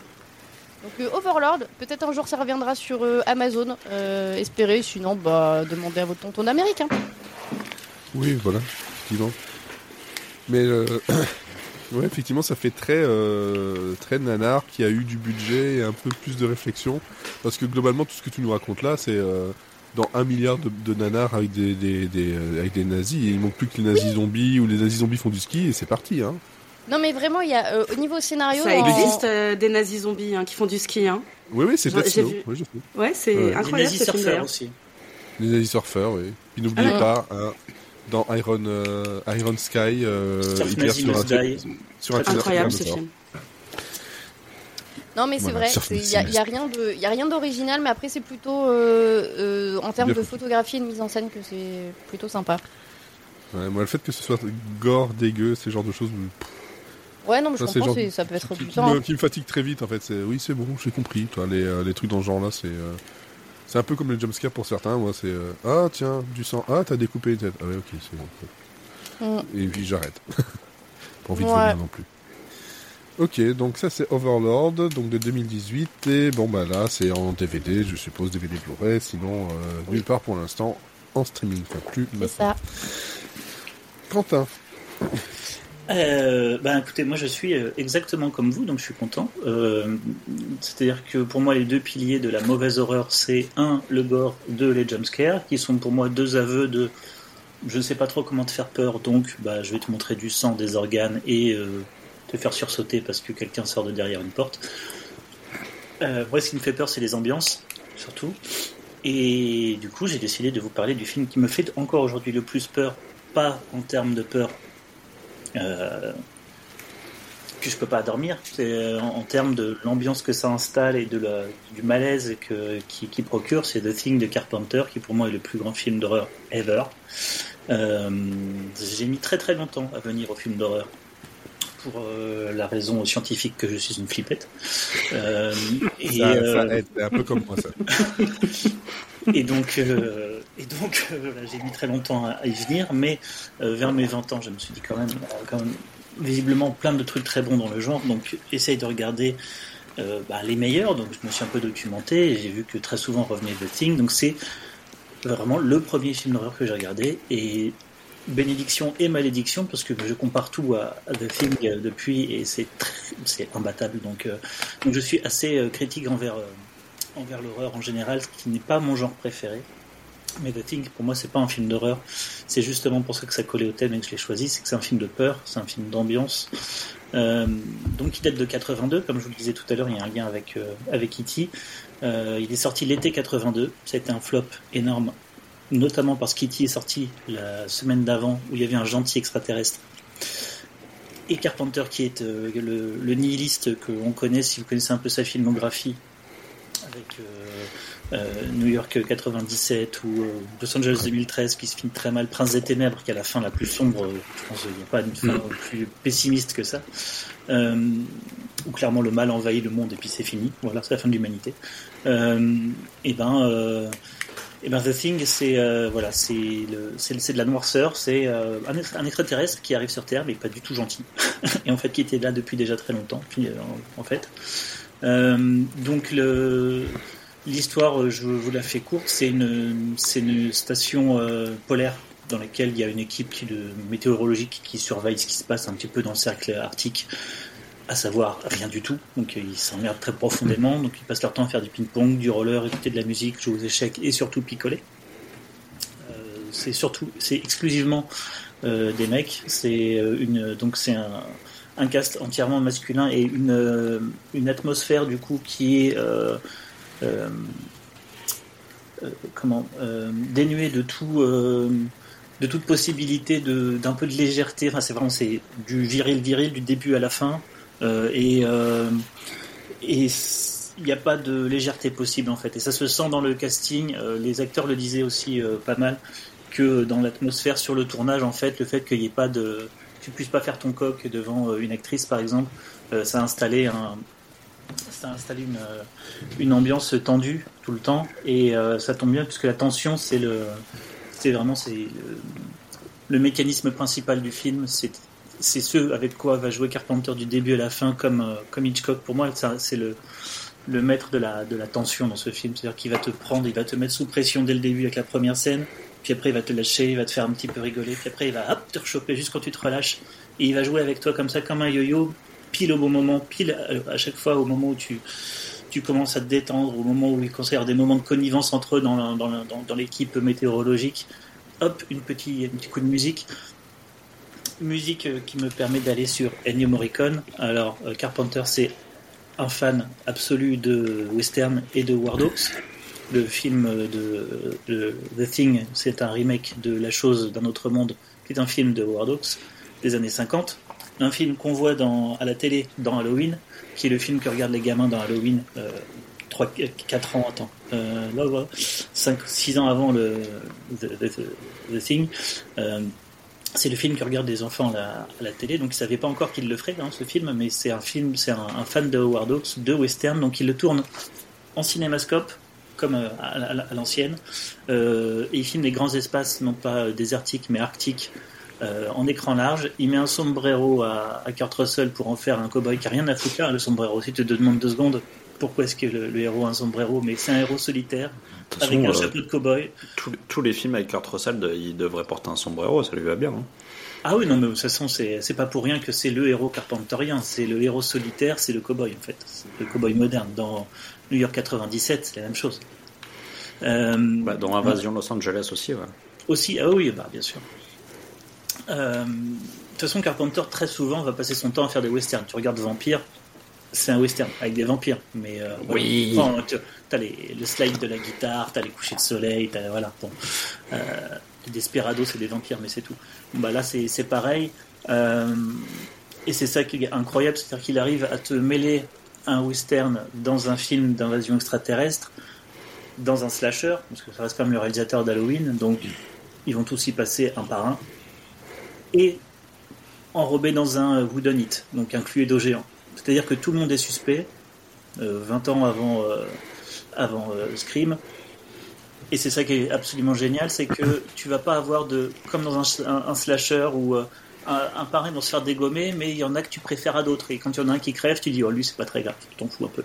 Speaker 2: Donc Overlord, peut-être un jour ça reviendra sur euh, Amazon, euh, espérez, sinon bah demandez à votre tonton américain.
Speaker 1: Oui, voilà, effectivement. Mais euh, (coughs) ouais, effectivement, ça fait très euh, très nanar qui a eu du budget et un peu plus de réflexion, parce que globalement, tout ce que tu nous racontes là, c'est dans un milliard de, de nanars avec des, des, des, euh, avec des nazis. Et il manque plus que les nazis zombies ou les nazis zombies font du ski et c'est parti. Hein.
Speaker 2: Non mais vraiment, il y a euh, au niveau scénario,
Speaker 5: Ça existe euh, des nazis zombies hein, qui font du ski. Hein.
Speaker 1: Oui, oui, c'est
Speaker 5: J'ai-
Speaker 1: Death
Speaker 5: j'ai
Speaker 1: Snow.
Speaker 5: vu.
Speaker 1: Oui, je sais.
Speaker 5: Ouais, c'est
Speaker 1: Ouais.
Speaker 3: les
Speaker 5: incroyable
Speaker 3: nazis
Speaker 5: ce film
Speaker 3: surfeurs
Speaker 5: d'ailleurs.
Speaker 3: aussi.
Speaker 1: Les nazis surfeurs, oui. Puis n'oubliez
Speaker 2: Ah.
Speaker 1: pas, hein, dans Iron, euh, Iron Sky, euh,
Speaker 3: Surf
Speaker 1: Hitler
Speaker 3: nazi
Speaker 1: sur un,
Speaker 3: must die.
Speaker 1: sur un
Speaker 5: Incroyable ce film.
Speaker 2: Non, mais c'est
Speaker 1: Voilà,
Speaker 2: vrai, il n'y a, y a rien de, y a rien d'original, mais après c'est plutôt euh, euh, en termes de photographie et de mise en scène que c'est plutôt sympa.
Speaker 1: Ouais, moi, le fait que ce soit gore, dégueu, ces genres de choses,
Speaker 2: Ouais, non, mais je
Speaker 1: Ça,
Speaker 2: comprends,
Speaker 1: genre-
Speaker 2: ça peut être rebutant.
Speaker 1: me, qui me fatigue très vite en fait. C'est oui, c'est bon, j'ai compris. Toi, les, euh, les trucs dans ce genre-là, c'est c'est un peu comme les jumpscares pour certains. Moi, c'est euh, ah tiens du sang, ah t'as découpé une tête. Ah ouais, ok, c'est bon.
Speaker 2: Mm.
Speaker 1: Et puis j'arrête. (laughs) Pas envie de
Speaker 2: Ouais.
Speaker 1: vomir non plus. Ok, donc ça c'est Overlord, donc de 2018 et bon bah là c'est en DVD, je suppose DVD Blu-ray, sinon euh, nulle part pour l'instant en streaming, enfin plus
Speaker 2: C'est
Speaker 1: maintenant.
Speaker 2: ça.
Speaker 1: Quentin,
Speaker 3: Euh, ben écoutez, moi je suis euh, exactement comme vous, donc je suis content. Euh, C'est-à-dire que pour moi les deux piliers de la mauvaise horreur, c'est un le gore, deux les jumpscares, qui sont pour moi deux aveux de je ne sais pas trop comment te faire peur, donc bah, je vais te montrer du sang, des organes et euh, te faire sursauter parce que quelqu'un sort de derrière une porte. Euh, moi ce qui me fait peur c'est les ambiances, surtout. Et du coup j'ai décidé de vous parler du film qui me fait encore aujourd'hui le plus peur, pas en termes de peur euh, que je peux pas dormir. C'est euh, en, termes de l'ambiance que ça installe et de la, du malaise que, qui, qui procure, c'est The Thing de Carpenter, qui pour moi est le plus grand film d'horreur ever. Euh, J'ai mis très très longtemps à venir au film d'horreur pour euh, la raison scientifique que je suis une flippette. Euh, et,
Speaker 1: ça,
Speaker 3: euh,
Speaker 1: ça aide, c'est un peu comme moi ça. (laughs)
Speaker 3: et donc, euh, et donc euh, j'ai mis très longtemps à, y venir, mais euh, vers mes 20 ans, je me suis dit quand même, euh, quand même, visiblement plein de trucs très bons dans le genre, donc essaye de regarder euh, bah, les meilleurs, donc je me suis un peu documenté, et j'ai vu que très souvent revenait The Thing, donc c'est vraiment le premier film d'horreur que j'ai regardé, et bénédiction et malédiction, parce que je compare tout à, The Thing euh, depuis, et c'est c'est imbattable, donc, euh, donc je suis assez euh, critique envers... envers l'horreur en général, ce qui n'est pas mon genre préféré. Mais The Thing, pour moi, c'est pas un film d'horreur. C'est justement pour ça que ça collait au thème et que je l'ai choisi. C'est que c'est un film de peur, c'est un film d'ambiance. Donc, il date de 82, comme je vous le disais tout à l'heure, il y a un lien avec avec E.T. Il est sorti l'été 82. Ça a été un flop énorme, notamment parce qu'E.T. est sorti la semaine d'avant où il y avait un gentil extraterrestre. Et Carpenter, qui est euh, le, le nihiliste que on connaît, si vous connaissez un peu sa filmographie, avec euh, euh, New York 97 ou Los Angeles 2013 qui se finit très mal, Prince des Ténèbres qui a la fin la plus sombre, je pense qu'il n'y a pas une fin plus pessimiste que ça, où clairement le mal envahit le monde et puis c'est fini, voilà, c'est la fin de l'humanité. Et ben, et ben The Thing, c'est euh, voilà, c'est de la noirceur, c'est euh, un, ex- un extraterrestre qui arrive sur Terre mais pas du tout gentil, (laughs) et en fait qui était là depuis déjà très longtemps, euh, en, fait. Euh, donc l'histoire, euh, je vous la fais courte, c'est une une station euh, polaire dans laquelle il y a une équipe qui, de météorologique qui surveille ce qui se passe un petit peu dans le cercle arctique, à savoir rien du tout. Donc ils s'emmerdent très profondément, donc ils passent leur temps à faire du ping-pong, du roller, écouter de la musique, jouer aux échecs et surtout picoler. Euh, c'est surtout, c'est exclusivement euh, des mecs. C'est euh, une donc c'est un cast entièrement masculin et une, une atmosphère du coup qui est comment dénuée de tout de toute possibilité d'un peu de légèreté enfin c'est vraiment c'est du viril viril du début à la fin et euh, et il n'y a pas de légèreté possible en fait. Et ça se sent dans le casting. Euh, les acteurs le disaient aussi euh, pas mal que dans l'atmosphère sur le tournage en fait le fait qu'il n'y ait pas de tu puisses pas faire ton coq devant euh, une actrice par exemple euh, ça a installé ça a une, euh, une ambiance tendue tout le temps. Et euh, ça tombe bien puisque la tension c'est le c'est vraiment c'est le, le mécanisme principal du film c'est c'est ce avec quoi va jouer Carpenter du début à la fin comme euh, Hitchcock. Pour moi c'est le maître de la tension dans ce film. C'est-à-dire qu'il va te prendre il va te mettre sous pression dès le début avec la première scène puis après il va te lâcher il va te faire un petit peu rigoler puis après il va te rechoper juste quand tu te relâches. Et il va jouer avec toi comme ça comme un yo-yo pile au bon moment pile à, à chaque fois au moment où tu commences à te détendre au moment où il commence des moments de connivence entre eux dans l'équipe météorologique. Hop une petite un petit coup de musique musique euh, qui me permet d'aller sur Ennio Morricone alors euh, Carpenter c'est un fan absolu de western et de War Dogs le film de, de The Thing, c'est un remake de La chose d'un autre monde, qui est un film de War Dogs des années 50. un film qu'on voit à la télé dans Halloween, qui est le film que regardent les gamins dans Halloween, euh, 3, 4 ans, attends, euh, là, voilà, 5, 6 ans avant le The, Thing. Euh, c'est le film que regardent les enfants à la, télé, donc ils savaient pas encore qu'il le ferait, hein, ce film, mais c'est un film, c'est un, fan de Howard Hawks, de western, donc il le tourne en cinémascope, comme euh, à, l'ancienne, euh, et il filme des grands espaces, non pas euh, désertiques, mais arctiques, en écran large. Il met un sombrero à, Kurt Russell pour en faire un cowboy qui a rien à foutre là, le sombrero. Si tu te demandes deux secondes pourquoi est-ce que le, le héros a un sombrero, mais c'est un héros solitaire, Avec un
Speaker 4: euh,
Speaker 3: chapeau de cowboy.
Speaker 4: tous, les films avec Kurt Russell, de- il devrait porter un sombrero, ça lui va bien. hein.
Speaker 3: Ah oui, non, mais de toute façon, c'est pas pour rien que c'est le héros carpenterien. C'est le héros solitaire, c'est le cowboy, en fait. C'est le cowboy moderne. Dans New York 97, c'est la même chose. Euh,
Speaker 4: Bah, dans Invasion Los Angeles aussi, ouais.
Speaker 3: Aussi, ah oui, bah, bien sûr. Euh, de toute façon, Carpenter, très souvent, va passer son temps à faire des westerns. Tu regardes Vampire, c'est un western avec des vampires. Mais euh, voilà.
Speaker 4: Oui.
Speaker 3: Enfin, tu as les, le slide de la guitare, t'as les couchers de soleil, t'as voilà. Bon, euh, c'est des vampires, mais c'est tout. Bah là, c'est c'est pareil. Euh, et c'est ça qui est incroyable, c'est-à-dire qu'il arrive à te mêler un western dans un film d'invasion extraterrestre, dans un slasher, parce que ça reste quand même le réalisateur d'Halloween, donc ils vont tous y passer un par un, et enrobé dans un wooden donc un Cluedo géant. C'est-à-dire que tout le monde est suspect, euh, 20 ans avant, euh, avant euh, Scream, et c'est ça qui est absolument génial, c'est que tu vas pas avoir de, comme dans un, slasher où euh, un, parrain va se faire dégommer, mais il y en a que tu préfères à d'autres. Et quand il y en a un qui crève, tu dis, oh lui c'est pas très grave, tu t'en fous un peu.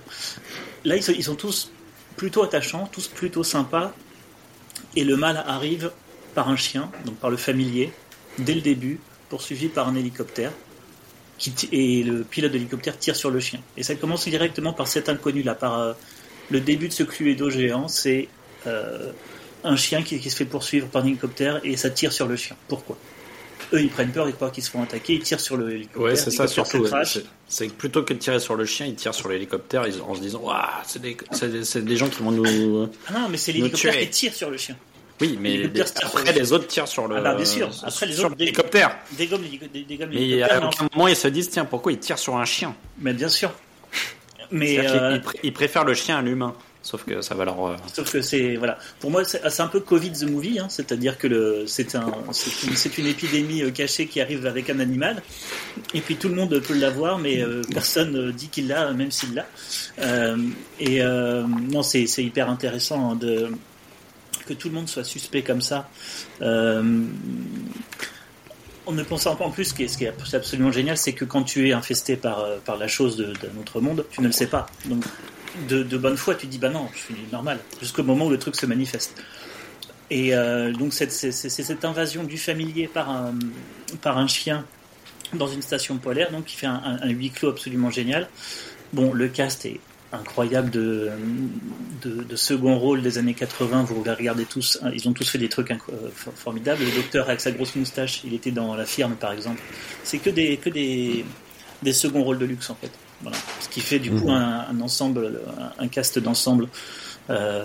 Speaker 3: Là, ils sont tous plutôt attachants, tous plutôt sympas, et le mal arrive par un chien, donc par le familier, dès le début, poursuivi par un hélicoptère, qui et le pilote d'hélicoptère tire sur le chien. Et ça commence directement par cet inconnu-là, par euh, le début de ce Cluedo géant, c'est euh, un chien qui, qui se fait poursuivre par un hélicoptère et ça tire sur le chien. Pourquoi? Eux, ils prennent peur, ils croient qu'ils se font attaquer, ils tirent sur le hélicoptère.
Speaker 4: Ouais, c'est ça surtout. C'est- plutôt que de tirer sur le chien, ils tirent sur l'hélicoptère en se disant Waouh, c'est des, des- gens qui vont nous.
Speaker 3: Ah non, mais c'est l'hélicoptère qui tire sur le chien.
Speaker 4: Oui, mais
Speaker 3: L'hélicoptère
Speaker 4: les- après
Speaker 3: le-
Speaker 4: les autres tirent sur le.
Speaker 3: Ah bah, bien sûr. Après, les autres-
Speaker 4: l'hélicoptère.
Speaker 3: Dégomme l'hélico- dé- dégomme
Speaker 4: Mais
Speaker 3: l'hélicoptère.
Speaker 4: à
Speaker 3: mais
Speaker 4: aucun moment ils se disent Tiens, pourquoi ils tirent sur un chien
Speaker 3: Mais bien sûr. Mais euh,
Speaker 4: ils, pr- ils préfèrent le chien à l'humain. Sauf que ça va leur. euh,
Speaker 3: sauf que c'est voilà. Pour moi, c'est un peu Covid the movie, hein, c'est-à-dire que le c'est un c'est une, épidémie euh, cachée qui arrive avec un animal, et puis tout le monde peut l'avoir, mais euh, personne dit qu'il l'a, même s'il l'a. Euh, et non, c'est c'est hyper intéressant hein, de que tout le monde soit suspect comme ça. Euh, on ne pense pas en plus, ce qui est, absolument génial, c'est que quand tu es infesté par, euh, la chose d'un autre monde, tu ne le sais pas. Donc, de, bonne foi, tu dis bah non, je suis normal, jusqu'au moment où le truc se manifeste. Et euh, donc, c'est cette invasion du familier par un, chien dans une station polaire, donc qui fait un, un- un huis clos absolument génial. Bon, le cast est incroyable de, de, de second rôle des années 80. Vous regardez tous, hein, ils ont tous fait des trucs euh, for- formidables. Le docteur avec sa grosse moustache, il était dans La Firme par exemple. C'est que des que des des seconds rôles de luxe en fait. Voilà. Ce qui fait du coup un, un ensemble, un, un cast d'ensemble euh,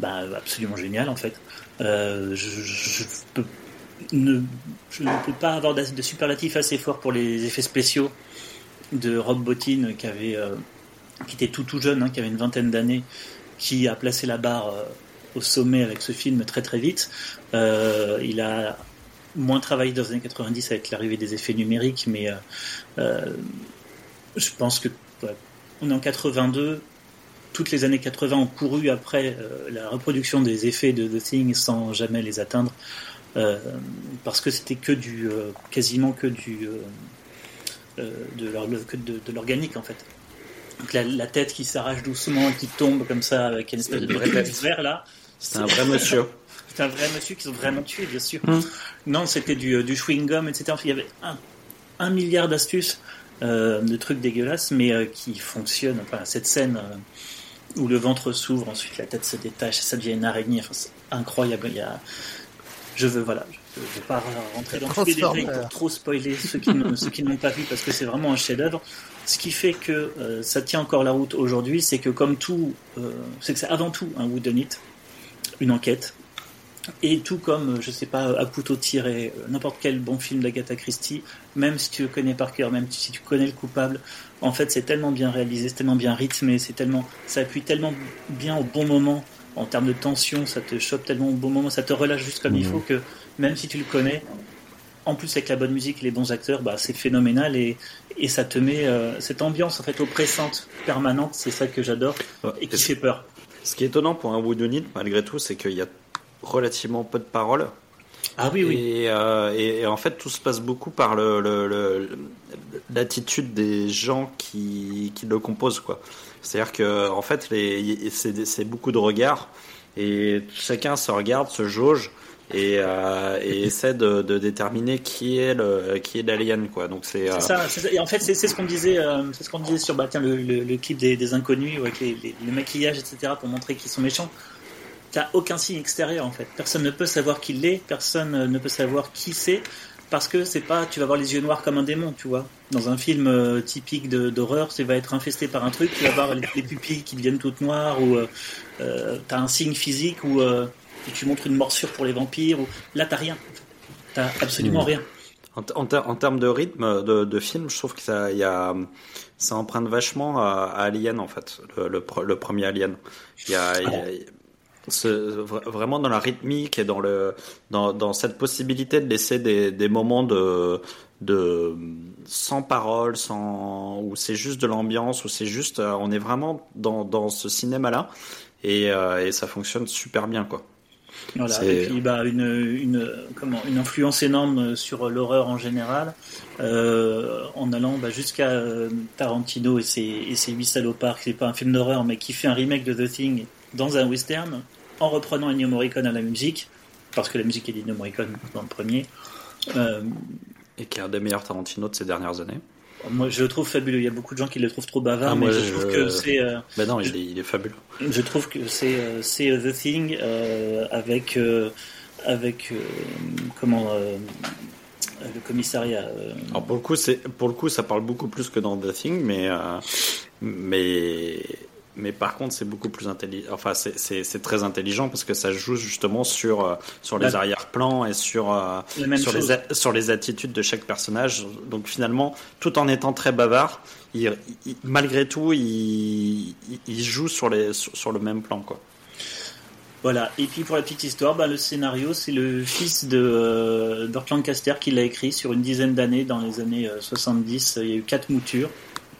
Speaker 3: bah, absolument génial en fait. Euh, je, je peux ne, je ne peux pas avoir de, de superlatif assez fort pour les effets spéciaux de Rob Bottin qui avait euh, qui était tout tout jeune, hein, qui avait une vingtaine d'années, qui a placé la barre euh, au sommet avec ce film très très vite. Euh, il a moins travaillé dans les années 90 avec l'arrivée des effets numériques, mais euh, je pense que on est en 82. Toutes les années 80 ont couru après la reproduction des effets de The Thing sans jamais les atteindre, parce que c'était que du, quasiment que du, de l'organique en fait. Donc la, la tête qui s'arrache doucement, qui tombe comme ça avec une espèce de
Speaker 4: tête.
Speaker 3: vert là.
Speaker 4: C'est un vrai monsieur. (laughs)
Speaker 3: C'est un vrai monsieur qu'ils ont vraiment tué, bien sûr.
Speaker 4: Hmm.
Speaker 3: Non, c'était du, du chewing-gum, etc. Il y avait un, un milliard d'astuces, euh, de trucs dégueulasses, mais euh, qui fonctionnent. Enfin, cette scène euh, où le ventre s'ouvre, ensuite la tête se détache, ça devient une araignée. Enfin, c'est incroyable. Il y a... Je veux, voilà, je ne veux pas rentrer dans tous les détails pour trop spoiler ceux qui ne, ceux qui n'ont pas vu parce que c'est vraiment un chef-d'œuvre. Ce qui fait que euh, ça tient encore la route aujourd'hui, c'est que comme tout, euh, c'est que c'est avant tout un whodunit, une enquête, Et tout comme, je sais pas, à couteau tiré, n'importe quel bon film d'Agatha Christie, même si tu le connais par cœur, même si tu connais le coupable, en fait, c'est tellement bien réalisé, c'est tellement bien rythmé, c'est tellement, ça appuie tellement bien au bon moment en termes de tension, ça te chope tellement au bon moment, ça te relâche juste comme il faut que même si tu le connais, en plus avec la bonne musique et les bons acteurs, bah, c'est phénoménal et, et ça te met euh, cette ambiance en fait oppressante, permanente, c'est ça que j'adore et qui fait peur.
Speaker 4: Ce qui est étonnant pour un Whodunit, malgré tout, c'est qu'il y a relativement peu de paroles.
Speaker 3: Ah oui, oui.
Speaker 4: Et, euh, et, et en fait, tout se passe beaucoup par le, l'attitude des gens qui, qui le composent, quoi. C'est-à-dire que, en fait, les, c'est, c'est beaucoup de regards et chacun se regarde, se jauge et, euh, et essaie de, de déterminer qui est le, qui est l'alien, quoi. Donc c'est, euh,
Speaker 3: ça. Et en fait, c'est c'est ce qu'on disait, euh, c'est ce qu'on disait sur bah, tiens, le, le, le clip des, des inconnus avec les, les, le maquillage, etc., pour montrer qu'ils sont méchants. T'as aucun signe extérieur en fait. Personne ne peut savoir qui l'est, personne ne peut savoir qui c'est, parce que c'est pas, tu vas avoir les yeux noirs comme un démon, tu vois. Dans un film typique d'horreur, tu vas être infesté par un truc, tu vas avoir les, les pupilles qui deviennent toutes noires, ou t'as un signe physique, ou euh, tu montres une morsure pour les vampires, ou là t'as rien. T'as absolument rien.
Speaker 4: En, t- en ter- en termes de rythme de, de film, je trouve que ça, y a, ça emprunte vachement à, à Alien en fait, le, le, pre- le premier Alien. Il y a, il y a- ce- vra- vraiment dans la rythmique et dans le, dans, dans cette possibilité de laisser des, des moments de, de sans parole, sans où c'est juste de l'ambiance, où c'est juste, euh, on est vraiment dans, dans ce cinéma-là et, euh, et ça fonctionne super bien quoi.
Speaker 3: Voilà. Et puis bah, une, une, comment, une influence énorme sur l'horreur en général, euh, en allant bah, jusqu'à euh, Tarantino et ses, et ses huit salopards, qui n'est pas un film d'horreur, mais qui fait un remake de The Thing dans un western, en reprenant Ennio Morricone à la musique, parce que la musique est d'Ennio Morricone dans le premier. Euh,
Speaker 4: Et qui est un des meilleurs Tarantino de ces dernières années.
Speaker 3: Moi, je le trouve fabuleux. Il y a beaucoup de gens qui le trouvent trop bavard,
Speaker 4: Ah,
Speaker 3: mais
Speaker 4: moi,
Speaker 3: je trouve que c'est... euh,
Speaker 4: Ben non, il est, il est fabuleux.
Speaker 3: Je trouve que c'est euh, c'est The Thing euh, avec euh, avec euh, comment euh, le commissariat. euh,
Speaker 4: Alors pour le coup, c'est pour le coup, ça parle beaucoup plus que dans The Thing, mais euh, mais mais par contre, c'est beaucoup plus intelligent. Enfin, c'est- très intelligent parce que ça joue justement sur euh, sur les
Speaker 3: La-
Speaker 4: arrière-plans et sur euh, sur les sur les attitudes de chaque personnage. Donc finalement, tout en étant très bavard, il, il- malgré tout, il, joue sur les sur, sur le même plan, quoi.
Speaker 3: Voilà. Et puis pour la petite histoire, bah, le scénario, c'est le fils de euh, Burt Lancaster qui l'a écrit sur une dizaine d'années, dans les années euh, 70. Il y a eu quatre moutures.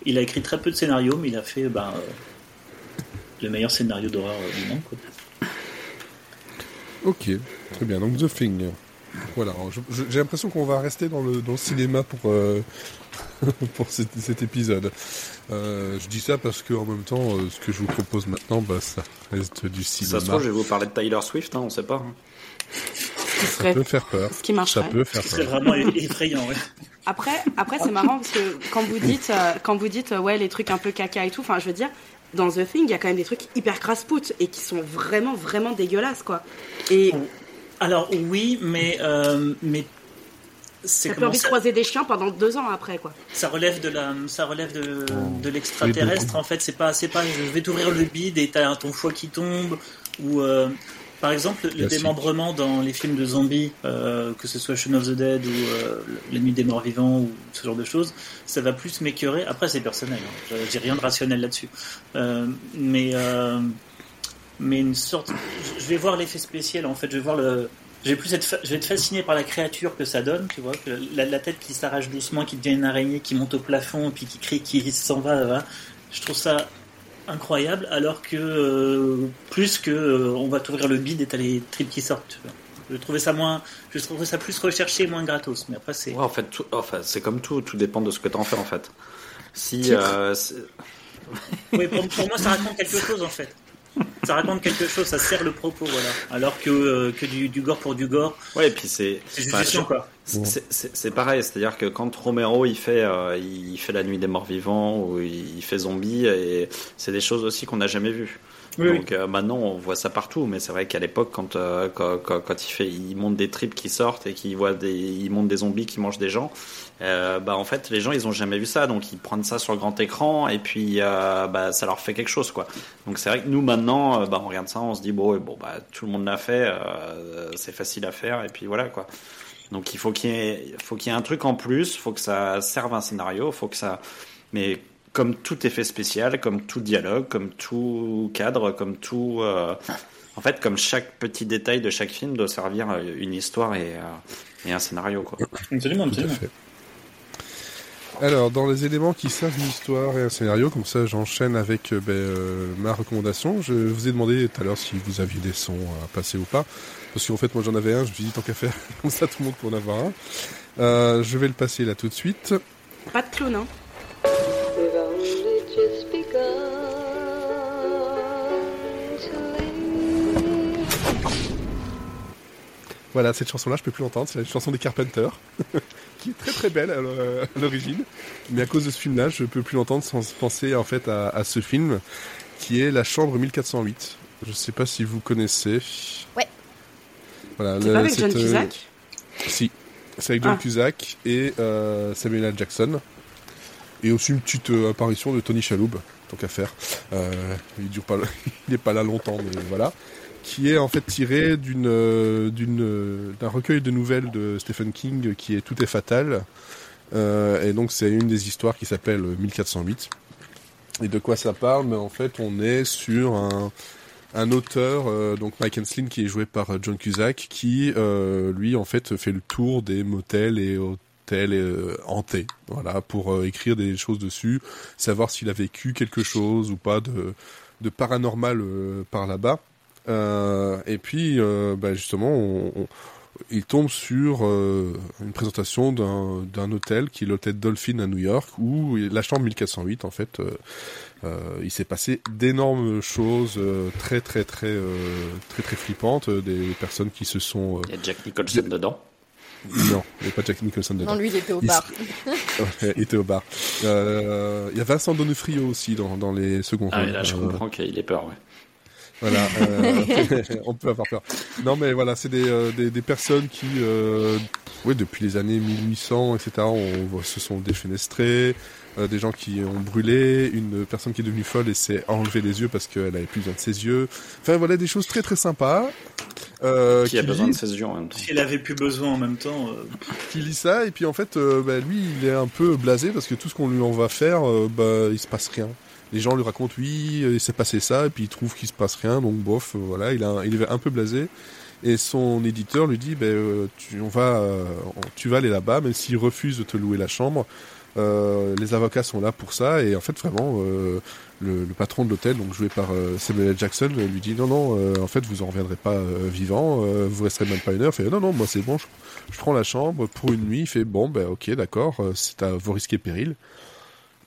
Speaker 3: Il a écrit très peu de scénarios, mais il a fait bah, euh, le meilleur scénario d'horreur euh, du monde. Quoi.
Speaker 1: Ok, très bien. Donc The Thing. Voilà, j'ai l'impression qu'on va rester dans le, dans le cinéma pour, euh, (laughs) pour cet, cet épisode. Euh, je dis ça parce que en même temps, euh, ce que je vous propose maintenant, bah, ça reste du cinéma.
Speaker 4: ça se trouve, je vais vous parler de Tyler Swift, hein, on sait pas. hein.
Speaker 5: Ce
Speaker 1: Ça
Speaker 5: serait
Speaker 1: peut faire peur.
Speaker 5: ce qui
Speaker 1: Ça
Speaker 5: marcherait.
Speaker 1: peut faire
Speaker 3: C'est
Speaker 1: peur.
Speaker 3: vraiment effrayant. Ouais.
Speaker 5: Après, après c'est marrant parce que quand vous dites, euh, quand vous dites, euh, ouais, les trucs un peu caca et tout, enfin, je veux dire, dans The Thing, il y a quand même des trucs hyper crasse-pout et qui sont vraiment, vraiment dégueulasses, quoi. Et
Speaker 3: Alors oui, mais euh, mais c'est
Speaker 5: t'as plus envie de croiser des chiens pendant deux ans après, quoi.
Speaker 3: ça relève de la ça relève de, de l'extraterrestre en fait. C'est pas c'est pas je vais t'ouvrir le bide et t'as ton foie qui tombe ou euh, par exemple le démembrement dans les films de zombies, euh, que ce soit Shaun of the Dead ou euh, La Nuit des Morts Vivants ou ce genre de choses, ça va plus m'écœurer. Après c'est personnel, hein. j'ai rien de rationnel là-dessus, Euh, mais mais une sorte. Je vais voir l'effet spécial en fait. Je vais voir le. Je vais plus être, fa- je vais être fasciné par la créature que ça donne, tu vois, que la, la tête qui s'arrache doucement, qui devient une araignée, qui monte au plafond, puis qui crie, qui s'en va, là, Je trouve ça incroyable, alors que euh, plus que euh, on va t'ouvrir le bide et t'as les tripes qui sortent. tu vois. Je trouvais ça moins, je trouvais ça plus recherché, moins gratos. Mais après c'est.
Speaker 4: Ouais, en fait, tout, enfin, c'est comme tout, tout dépend de ce que tu en fais en fait. Si, euh,
Speaker 3: Oui, pour, pour moi, ça raconte quelque chose en fait. Ça raconte quelque chose, ça sert le propos, voilà. Alors que, euh, que du, du gore pour du gore,
Speaker 4: ouais, et puis c'est,
Speaker 3: c'est juste
Speaker 4: enfin,
Speaker 3: du chiant, quoi.
Speaker 4: c'est- c'est- c'est c'est pareil, c'est-à-dire que quand Romero il fait, euh, il fait la nuit des morts vivants ou il fait zombie, et c'est des choses aussi qu'on n'a jamais vues. Donc euh, maintenant on voit ça partout, mais c'est vrai qu'à l'époque quand, euh, quand, quand, il fait, il monte des tripes qui sortent et qu'il voit des, il monte des zombies qui mangent des gens. Euh, bah en fait les gens ils ont jamais vu ça, donc ils prennent ça sur le grand écran et puis bah ça leur fait quelque chose quoi. Donc c'est vrai que nous maintenant, bah on regarde ça, on se dit bon, bon bah tout le monde l'a fait, c'est facile à faire et puis voilà quoi. Donc il faut qu'il y ait, faut qu'il y ait un truc en plus, faut que ça serve un scénario, faut que ça, mais comme tout effet spécial, comme tout dialogue, comme tout cadre, comme tout. Euh, en fait, comme chaque petit détail de chaque film doit servir une histoire et, euh, et un scénario. Quoi.
Speaker 3: Absolument, absolument.
Speaker 1: Alors, dans les éléments qui servent une histoire et un scénario, comme ça j'enchaîne avec euh, ben, ma recommandation. Je vous ai demandé tout à l'heure si vous aviez des sons à passer ou pas. Parce qu'en fait, moi j'en avais un, je me suis dit tant qu'à faire, comme ça tout le monde peut en avoir un. je vais le passer là tout de suite.
Speaker 5: Pas de clown, hein
Speaker 1: Voilà, cette chanson-là, je peux plus l'entendre. C'est la chanson des Carpenters, (laughs) qui est très très belle à l'origine. Mais à cause de ce film-là, je peux plus l'entendre sans penser en fait à, ce film, qui est La Chambre 1408. Je sais pas si vous connaissez.
Speaker 2: Ouais.
Speaker 5: Voilà, c'est pas avec John euh, Cusack?
Speaker 1: Si, c'est avec John ah. Cusack et euh, Samuel L. Jackson. Et aussi une petite euh, apparition de Tony Chaloub, tant qu'à faire. il dure pas, (laughs) il n'est pas là longtemps, mais voilà qui est en fait tiré d'une euh, d'une euh, d'un recueil de nouvelles de Stephen King qui est Tout est fatal. Euh, et donc c'est une des histoires qui s'appelle 1408. Et de quoi ça parle? Mais en fait, on est sur un un auteur, donc Mike Henslin, qui est joué par John Cusack, qui lui en fait fait le tour des motels et hôtels hantés, voilà, pour écrire des choses dessus, savoir s'il a vécu quelque chose ou pas de de paranormal par là-bas. Euh, et puis, euh, bah, justement, il tombe sur euh, une présentation d'un hôtel qui est l'hôtel Dolphin à New York où la chambre 1408 en fait il s'est passé d'énormes choses très très très très très flippantes des personnes qui se sont
Speaker 4: il y a Jack Nicholson dedans
Speaker 1: non, il n'y a pas Jack Nicholson dedans.
Speaker 2: Non, lui, il était au bar. (laughs)
Speaker 1: il était au bar. il y a Vincent Donofrio aussi dans, dans les seconds
Speaker 4: ah, là, je comprends qu'il ait peur, ouais.
Speaker 1: Voilà, euh, (laughs) (laughs) on peut avoir peur. Non, mais voilà, c'est des, euh, des, des, personnes qui, euh, oui, depuis les années 1800, etc., on, se sont défenestrées, euh, des gens qui ont brûlé, une personne qui est devenue folle et s'est enlevé les yeux parce qu'elle avait plus besoin de ses yeux. Enfin, voilà, des choses très très sympas.
Speaker 4: Euh, qui, a besoin de ses yeux en même temps.
Speaker 3: S'il avait plus besoin en même temps.
Speaker 1: Qui lit ça, et puis en fait, bah, lui, il est un peu blasé parce que tout ce qu'on lui en va faire, bah, il se passe rien les gens lui racontent oui, il s'est passé ça, et puis il trouve qu'il se passe rien, donc bof, euh, voilà, il, a, il est un peu blasé. Et son éditeur lui dit, ben, euh, tu, on va, euh, tu vas aller là-bas, même s'il refuse de te louer la chambre. les avocats sont là pour ça, et en fait, vraiment, le, patron de l'hôtel, donc joué par Samuel L. Jackson, lui dit non, non, en fait, vous en reviendrez pas vivant, vous resterez même pas une heure. Fait non, non, moi c'est bon, je, je, prends la chambre pour une nuit. Il fait bon, ben ok, d'accord, c'est à vos risques et périls.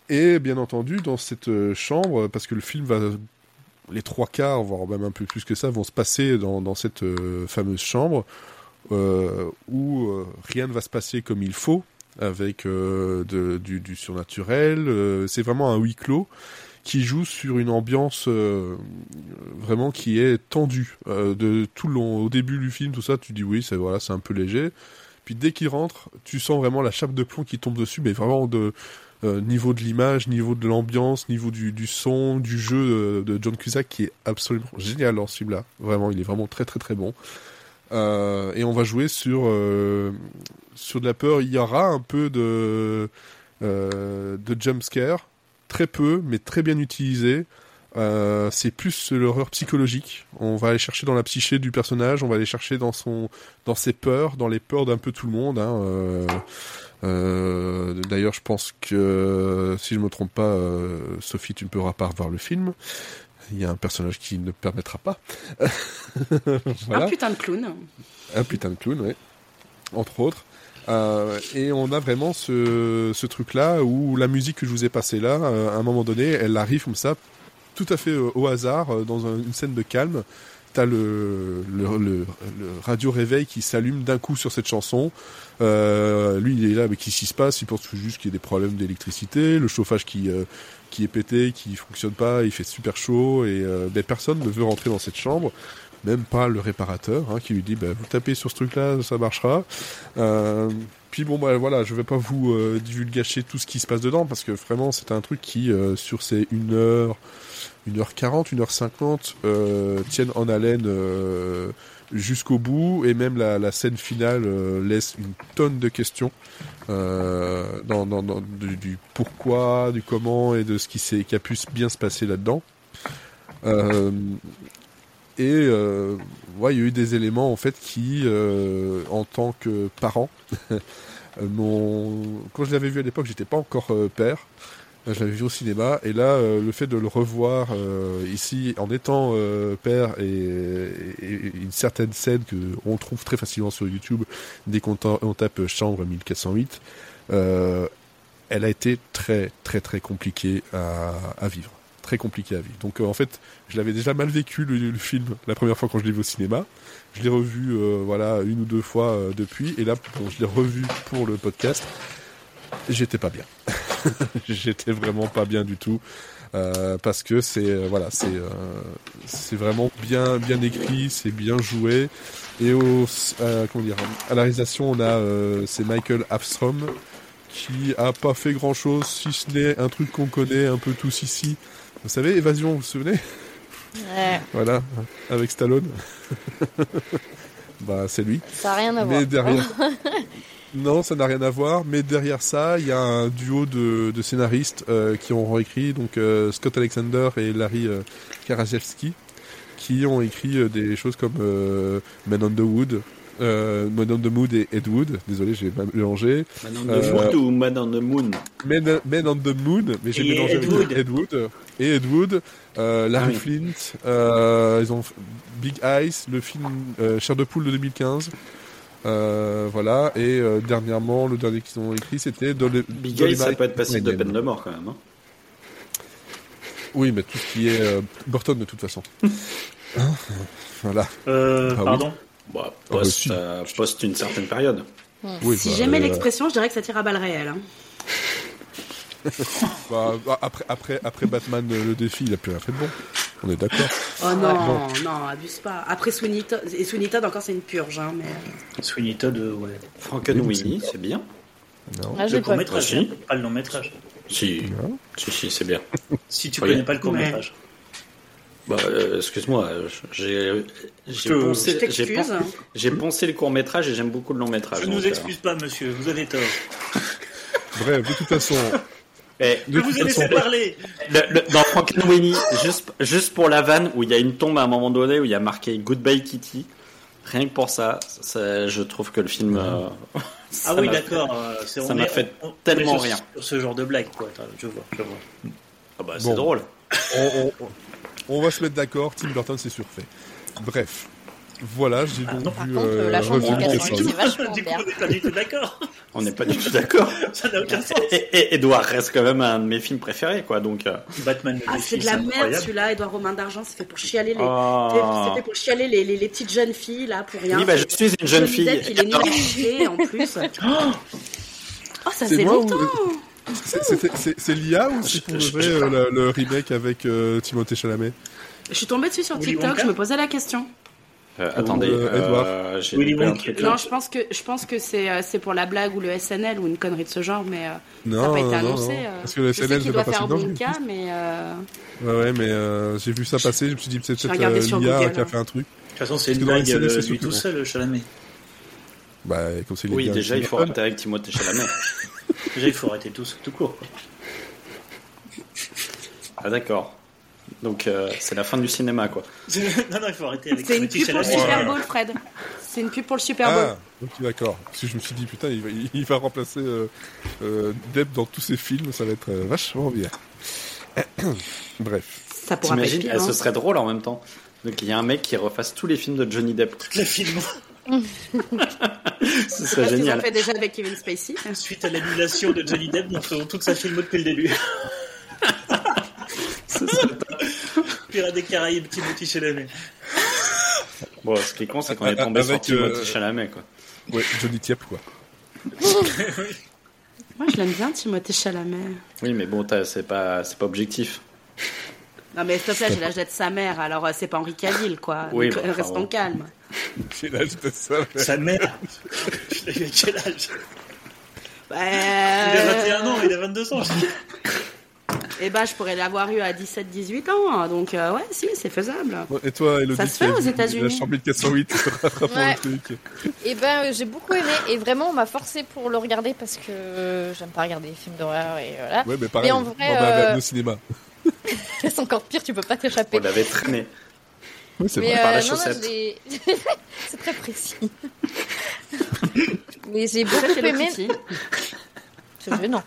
Speaker 1: Et bien entendu, dans cette euh, chambre, parce que le film va, les trois quarts, voire même un peu plus que ça, vont se passer dans, cette euh, fameuse chambre euh, où rien ne va se passer comme il faut, avec du, du, surnaturel. c'est vraiment un huis clos qui joue sur une ambiance vraiment qui est tendue de tout le long. Au début du film, tout ça, tu dis oui, c'est voilà, c'est un peu léger. Puis dès qu'il rentre, tu sens vraiment la chape de plomb qui tombe dessus, mais vraiment de euh, niveau de l'image, niveau de l'ambiance, niveau du, du, son, du jeu de, John Cusack qui est absolument génial dans ce film-là. Vraiment, il est vraiment très très très bon. Euh, et on va jouer sur euh, sur de la peur. Il y aura un peu de de jump scare, très peu, mais très bien utilisé. c'est plus l'horreur psychologique. On va aller chercher dans la psyché du personnage, on va aller chercher dans son, dans ses peurs, dans les peurs d'un peu tout le monde. Hein, euh, D'ailleurs, je pense que si je me trompe pas, euh, Sophie, tu ne pourras pas revoir le film. Il y a un personnage qui ne permettra pas. (laughs)
Speaker 5: voilà. Un putain de clown.
Speaker 1: Un putain de clown, oui. Entre autres. Euh, et on a vraiment ce, ce truc-là où la musique que je vous ai passée là, euh, à un moment donné, elle arrive comme ça, tout à fait euh, au hasard, dans une scène de calme t'as le, le, le, le radio réveil qui s'allume d'un coup sur cette chanson. Euh, lui, il est là, mais qu'est-ce qui se passe? Il pense juste qu'il y a des problèmes d'électricité, le chauffage qui euh, qui est pété, qui fonctionne pas, il fait super chaud et euh, ben, personne ne veut rentrer dans cette chambre, même pas le réparateur hein, qui lui dit ben, vous tapez sur ce truc-là, ça marchera. Euh, puis bon bah voilà, je vais pas vous divulgacher tout ce qui se passe dedans parce que vraiment c'est un truc qui sur ces 1 heure 1h40, 1h50 euh, tiennent en haleine euh, jusqu'au bout et même la, la scène finale euh, laisse une tonne de questions euh, dans, dans, dans- du, du pourquoi, du comment et de ce qui, qui a pu bien se passer là-dedans. Euh, et euh, ouais, il y a eu des éléments en fait qui, en tant que parent, (laughs) m'ont... quand je l'avais vu à l'époque, j'étais pas encore père. Je l'avais vu au cinéma et là, euh, le fait de le revoir euh, ici en étant euh, père et, et- et une certaine scène que on trouve très facilement sur YouTube dès qu'on ta- on tape chambre 1408, euh, elle a été très très très compliquée à, à vivre, très compliquée à vivre. Donc euh, en fait, je l'avais déjà mal vécu le, le film la première fois quand je l'ai vu au cinéma. Je l'ai revu euh, voilà une ou deux fois depuis et là bon, je l'ai revu pour le podcast. J'étais pas bien. (laughs) J'étais vraiment pas bien du tout. Euh, parce que c'est euh, voilà c'est euh, c'est vraiment bien bien écrit c'est bien joué et au euh, comment dire à la réalisation on a euh, c'est Michael Afstrom qui a pas fait grand chose si ce n'est un truc qu'on connaît un peu tous ici vous savez Évasion vous vous souvenez?
Speaker 2: Ouais,
Speaker 1: voilà avec Stallone (laughs) bah c'est lui
Speaker 2: ça n'a rien à voir.
Speaker 1: mais derrière. (laughs) non, ça n'a rien à voir. Mais derrière ça, il y a un duo de, de scénaristes euh, qui ont réécrit, donc euh, Scott Alexander et Larry euh, Karaszewski, qui ont écrit euh, des choses comme Man on the Wood, euh, Man on the Mood et Ed Wood. Désolé, j'ai mélangé.
Speaker 4: Man on the
Speaker 1: Euh,
Speaker 4: Moon ou Man on the Moon?
Speaker 1: Man, Man on the Moon, mais j'ai mélangé
Speaker 3: Ed Wood.
Speaker 1: Ed Wood et Ed Wood, euh, Larry
Speaker 4: Ah oui.
Speaker 1: Flint, ils ont Big Eyes, le film Chair de poule de 2015. Euh, voilà, et euh, dernièrement, le dernier qu'ils ont écrit, c'était Dolly-
Speaker 4: Big
Speaker 1: Dolly
Speaker 4: Eye, ça peut être passible de peine de mort quand même. hein.
Speaker 1: Oui, mais tout ce qui est euh, Burton de toute façon. Hein (laughs) voilà.
Speaker 3: Euh,
Speaker 1: Ah oui.
Speaker 3: pardon
Speaker 4: Bah,
Speaker 1: Ah, bah,
Speaker 4: post,
Speaker 1: si.
Speaker 4: euh, post une certaine période.
Speaker 1: Oui,
Speaker 5: Si
Speaker 1: bah,
Speaker 5: j'aimais
Speaker 1: euh,
Speaker 5: l'expression, je dirais que ça tire à balles réelles. hein. (laughs)
Speaker 1: bah, bah, après, après, après Batman, le défi, il a plus rien fait de bon. On est d'accord.
Speaker 5: Oh non,
Speaker 1: Bon.
Speaker 5: non, abuse pas. Après Sweeney Todd, et Sweeney Todd encore c'est une purge, hein, mais...
Speaker 3: Sweeney Todd, euh, ouais.
Speaker 4: Frankenweenie, c'est bien.
Speaker 1: Non.
Speaker 2: Ah,
Speaker 3: Le court
Speaker 2: pas
Speaker 3: métrage,
Speaker 4: Si.
Speaker 3: pas le long métrage.
Speaker 4: Si,
Speaker 1: Non.
Speaker 4: si, si, c'est bien. (laughs)
Speaker 3: Si tu
Speaker 4: Oui.
Speaker 3: connais pas le court métrage.
Speaker 4: Bah, euh, excuse-moi, euh, j'ai j'ai
Speaker 3: Je-
Speaker 4: poncé,
Speaker 5: Je
Speaker 4: j'ai
Speaker 5: t'excuse.
Speaker 4: pen- j'ai poncé le court métrage et j'aime beaucoup le long métrage.
Speaker 3: Je ne vous excuse pas, monsieur, vous avez tort. (laughs)
Speaker 1: Bref, de toute façon,
Speaker 4: Eh,
Speaker 3: Je
Speaker 1: de
Speaker 3: vous laissé
Speaker 1: façon,
Speaker 3: parler.
Speaker 4: le- le- dans Frankenweenie, juste, juste pour la vanne où il y a une tombe à un moment donné où il y a marqué Goodbye Kitty, rien que pour ça, ça, je trouve que le film. euh, (laughs)
Speaker 3: Ah oui, d'accord. euh, c'est-
Speaker 4: ça m'a fait
Speaker 3: on-
Speaker 4: tellement
Speaker 3: sur-
Speaker 4: rien.
Speaker 3: Sur ce genre de blague, quoi. Attends, Je vois, je vois.
Speaker 4: fait- Ah bah, c'est
Speaker 1: Bon.
Speaker 4: drôle.
Speaker 1: on, on- on va se mettre d'accord, Tim Burton c'est surfait. Bref, voilà, j'ai
Speaker 3: Ah,
Speaker 1: donc
Speaker 3: non,
Speaker 2: Par
Speaker 1: vu
Speaker 2: contre,
Speaker 1: euh,
Speaker 2: la chambre
Speaker 1: Revenu
Speaker 2: de
Speaker 1: des
Speaker 2: 88,
Speaker 1: Sols.
Speaker 2: c'est vachement
Speaker 3: du coup, on n'est pas du tout d'accord.
Speaker 4: On n'est pas du tout d'accord. (laughs)
Speaker 3: Ça n'a aucun sens.
Speaker 4: Et, et- Edouard reste quand même un de mes films préférés, quoi. Donc, euh,
Speaker 3: Batman le
Speaker 5: Ah, c'est de la merde celui-là, Edouard Romain d'Argent, c'est fait pour chialer les...
Speaker 4: Ah.
Speaker 5: C'est fait pour chialer les, les, les petites jeunes filles, là, pour rien.
Speaker 4: Oui, bah, je suis une jeune fille.
Speaker 5: Depp, il est nul en plus. (laughs) Oh, ça
Speaker 1: ou-
Speaker 5: longtemps
Speaker 1: C'est- c'était- l'IA ou c'est pour euh, le, le remake avec euh, Timothée Chalamet?
Speaker 5: Je suis tombée dessus sur TikTok, je me posais la question.
Speaker 4: Euh, attendez,
Speaker 1: Euh, Edouard.
Speaker 4: euh,
Speaker 3: Willy Wonka.
Speaker 5: Non, je pense que je pense que c'est euh, c'est pour la blague ou le SNL ou une connerie de ce genre, mais
Speaker 1: Non,
Speaker 5: ça n'a pas été
Speaker 1: non,
Speaker 5: annoncé.
Speaker 1: non.
Speaker 5: euh.
Speaker 1: Parce que le
Speaker 5: je sais
Speaker 1: SNL,
Speaker 5: qu'il
Speaker 1: c'est
Speaker 5: doit
Speaker 1: pas
Speaker 5: faire cas, mais euh,
Speaker 1: Ouais, ouais, mais euh, j'ai vu ça passer, je me suis dit peut-être euh, l'IA qui a
Speaker 5: hein.
Speaker 1: fait un truc.
Speaker 3: De toute façon, c'est
Speaker 1: Parce
Speaker 3: une
Speaker 1: que dans les
Speaker 3: blague
Speaker 1: c'est
Speaker 3: lui tout
Speaker 1: non.
Speaker 3: seul, Chalamet.
Speaker 1: Bah, comme c'est
Speaker 4: Oui,
Speaker 1: de
Speaker 4: déjà, il faut arrêter avec Timothée Chalamet. (laughs)
Speaker 3: Déjà, il faut arrêter tout, tout court. quoi.
Speaker 4: Ah, d'accord. Donc, euh, c'est la fin du cinéma, quoi. (laughs)
Speaker 3: non, non, il faut arrêter avec
Speaker 5: c'est une pub pour le. Super Bowl, Fred. C'est une pub pour le Super Bowl.
Speaker 1: Ah, ok, d'accord. Parce que je me suis dit, putain, il va, il va remplacer euh, euh, Depp dans tous ses films, ça va être euh, vachement bien. (clears throat) Bref.
Speaker 5: Ça pourra pas être
Speaker 4: T'imagines,
Speaker 5: pire,
Speaker 4: eh,
Speaker 5: hein.
Speaker 4: ce serait drôle en même temps. Donc, il y a un mec qui refasse tous les films de Johnny Depp.
Speaker 3: Le film, (laughs)
Speaker 4: Ce
Speaker 5: C'est
Speaker 4: serait
Speaker 5: ce ont
Speaker 4: génial.
Speaker 5: fait déjà avec Kevin Spacey.
Speaker 3: suite à l'annulation de Johnny Depp, nous faisons toute sa filmo depuis le début. (laughs) (laughs) Pirates des Caraïbes, Timothy Chalamet.
Speaker 4: Bon, ce qui est con, c'est qu'on est tombé
Speaker 1: Avec,
Speaker 4: sur
Speaker 1: euh,
Speaker 4: Timothée Chalamet, quoi.
Speaker 1: Ouais, Johnny Depp quoi. (laughs)
Speaker 5: Moi, je l'aime bien, Timothée Chalamet.
Speaker 4: Oui, mais bon, c'est pas, c'est pas objectif.
Speaker 5: Non, mais s'il te plaît, j'ai l'âge d'être sa mère, alors euh, c'est pas Henri Cavill, quoi.
Speaker 4: Oui,
Speaker 5: Donc,
Speaker 4: bah,
Speaker 5: euh,
Speaker 4: enfin,
Speaker 5: restons
Speaker 4: bon.
Speaker 5: calmes.
Speaker 1: J'ai l'âge de
Speaker 3: Sa mère Il a (laughs) quel âge
Speaker 5: Bah,
Speaker 3: Il a 21 ans, il a 22 ans.
Speaker 5: Et bah, je pourrais l'avoir eu à 17-18 ans, donc euh, ouais, si, c'est faisable.
Speaker 1: Et toi, Elodie,
Speaker 5: Ça se fait aux États-Unis.
Speaker 1: La chambre 408, tu te rattrapes
Speaker 2: Ouais.
Speaker 1: le truc.
Speaker 2: Et ben euh, j'ai beaucoup aimé et vraiment on m'a forcé pour le regarder parce que j'aime pas regarder les films d'horreur et voilà.
Speaker 1: Ouais, mais pareil.
Speaker 2: Mais en vrai,
Speaker 1: on va
Speaker 2: euh,
Speaker 1: au cinéma. (laughs)
Speaker 2: C'est encore pire, tu peux pas t'échapper.
Speaker 4: On l'avait traîné.
Speaker 1: Oui, c'est
Speaker 2: Mais
Speaker 1: vrai.
Speaker 4: par la
Speaker 2: euh, non, non,
Speaker 4: chaussette.
Speaker 2: j'ai- (laughs) c'est très précis. (laughs) Mais j'ai beaucoup aimé. C'est gênant.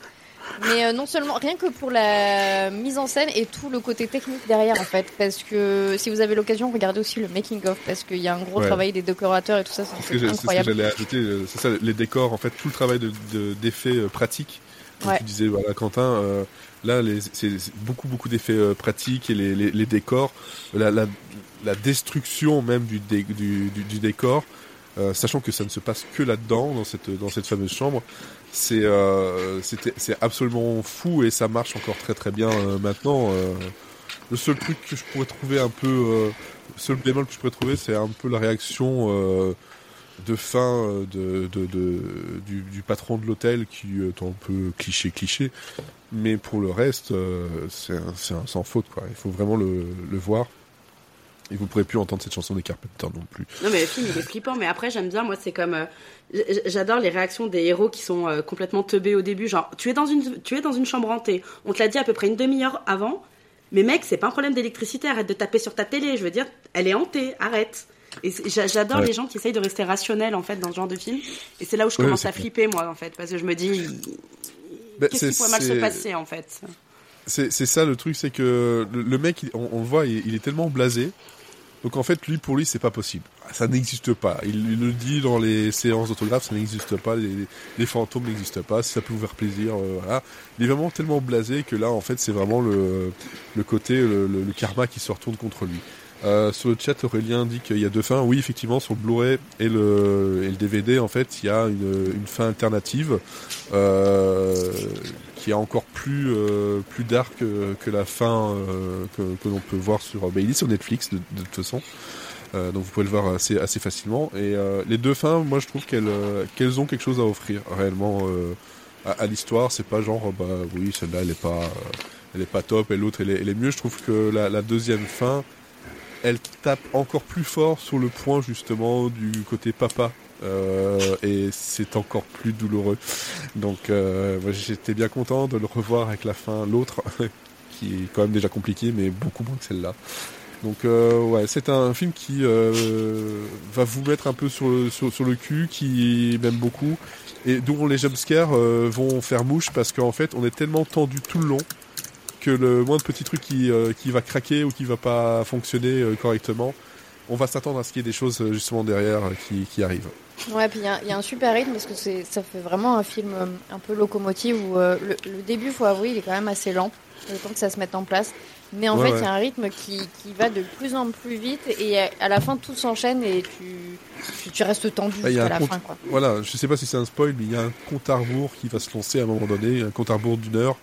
Speaker 2: Mais euh, non seulement rien que pour la mise en scène et tout le côté technique derrière en fait, parce que si vous avez l'occasion, regardez aussi le making of parce qu'il y a un gros
Speaker 1: Ouais.
Speaker 2: travail des décorateurs et tout ça,
Speaker 1: C'est ce
Speaker 2: incroyable.
Speaker 1: j'allais ajouter, euh, c'est ça, les décors, en fait, tout le travail de- de- d'effets euh, pratiques. Comme
Speaker 2: Ouais.
Speaker 1: tu disais, voilà, Quentin, euh, là, c'est c'est beaucoup, beaucoup d'effets euh, pratiques et les, les- les décors, la, la, la destruction même du, dé- du, du, du décor, euh, sachant que ça ne se passe que là-dedans, dans cette, dans cette fameuse chambre, c'est euh, c'est absolument fou et ça marche encore très très bien euh, maintenant. euh. le seul truc que je pourrais trouver un peu, le seul bémol que je pourrais trouver, c'est un peu la réaction de fin de, de, du, patron de l'hôtel qui est un peu cliché cliché. Mais pour le reste, c'est sans faute quoi. Il faut vraiment le, le voir. Et vous pourrez plus entendre cette chanson des Carpenters non plus.
Speaker 5: Non, mais le film, il est flippant, mais après, j'aime bien, moi, c'est comme. euh, J'adore les réactions des héros qui sont euh, complètement teubés au début. Genre, tu es, dans une, tu es dans une chambre hantée. On te l'a dit à peu près une demi-heure avant. Mais mec, c'est pas un problème d'électricité. Arrête de taper sur ta télé. Je veux dire, elle est hantée. Arrête. Et j'adore
Speaker 1: Ouais.
Speaker 5: les gens qui essayent de rester rationnels, en fait, dans ce genre de film. Et c'est là où je commence à flipper, moi, en fait. Parce que je me dis,
Speaker 1: Ben,
Speaker 5: qu'est-ce qui pourrait mal se passer, en fait?
Speaker 1: C'est c'est ça le truc, c'est que le, le mec, il- on, on le voit, il, il est tellement blasé. Donc en fait, lui, pour lui, c'est pas possible. Ça n'existe pas. Il, le dit dans les séances d'autographe, ça n'existe pas. Les, fantômes n'existent pas. Si ça peut vous faire plaisir, euh, voilà. Il est vraiment tellement blasé que là, en fait, c'est vraiment le, le côté, le karma qui se retourne contre lui. Euh, sur le chat, Aurélien dit qu'il y a deux fins. Oui, effectivement, sur le Blu-ray et le, et le DVD, en fait, il y a une, une fin alternative euh, qui est encore plus euh, plus dark que, la fin euh, que, l'on peut voir sur. Bah, il est sur Netflix de, toute façon. Euh, donc vous pouvez le voir assez facilement. Et les deux fins, moi, je trouve qu'elles qu'elles ont quelque chose à offrir réellement à, l'histoire. C'est pas genre bah oui, celle-là, elle est pas elle est pas top et l'autre elle est, mieux. Je trouve que la deuxième fin elle tape encore plus fort sur le point justement du côté papa. Euh, et c'est encore plus douloureux. Donc euh, j'étais bien content de le revoir avec la fin, l'autre, (laughs) qui est quand même déjà compliqué, mais beaucoup moins que celle-là. Donc euh, ouais, c'est un film qui euh, va vous mettre un peu sur le, cul, qui m'aime beaucoup, et dont les jumpscares euh, vont faire mouche parce qu'en fait on est tellement tendu tout le long que le moindre petit truc qui, euh, qui va craquer ou qui va pas fonctionner correctement, on va s'attendre à ce qu'il y ait des choses justement derrière qui, qui arrivent.
Speaker 2: Ouais, puis il y, a- il y a un super rythme parce que ça fait vraiment un film euh, un peu locomotive où euh, le, le début, faut avouer, il est quand même assez lent, le temps que ça se mette en place. Mais en
Speaker 1: Ouais,
Speaker 2: fait, il
Speaker 1: ouais.
Speaker 2: y a un rythme qui, qui va de plus en plus vite et à, la fin, tout s'enchaîne et tu, tu, tu restes tendu
Speaker 1: Ah, a
Speaker 2: jusqu'à la
Speaker 1: compte-
Speaker 2: fin. Quoi.
Speaker 1: Voilà, je sais pas si c'est un spoil, mais il y a un compte à rebours qui va se lancer à un moment donné, un compte à rebours d'une heure,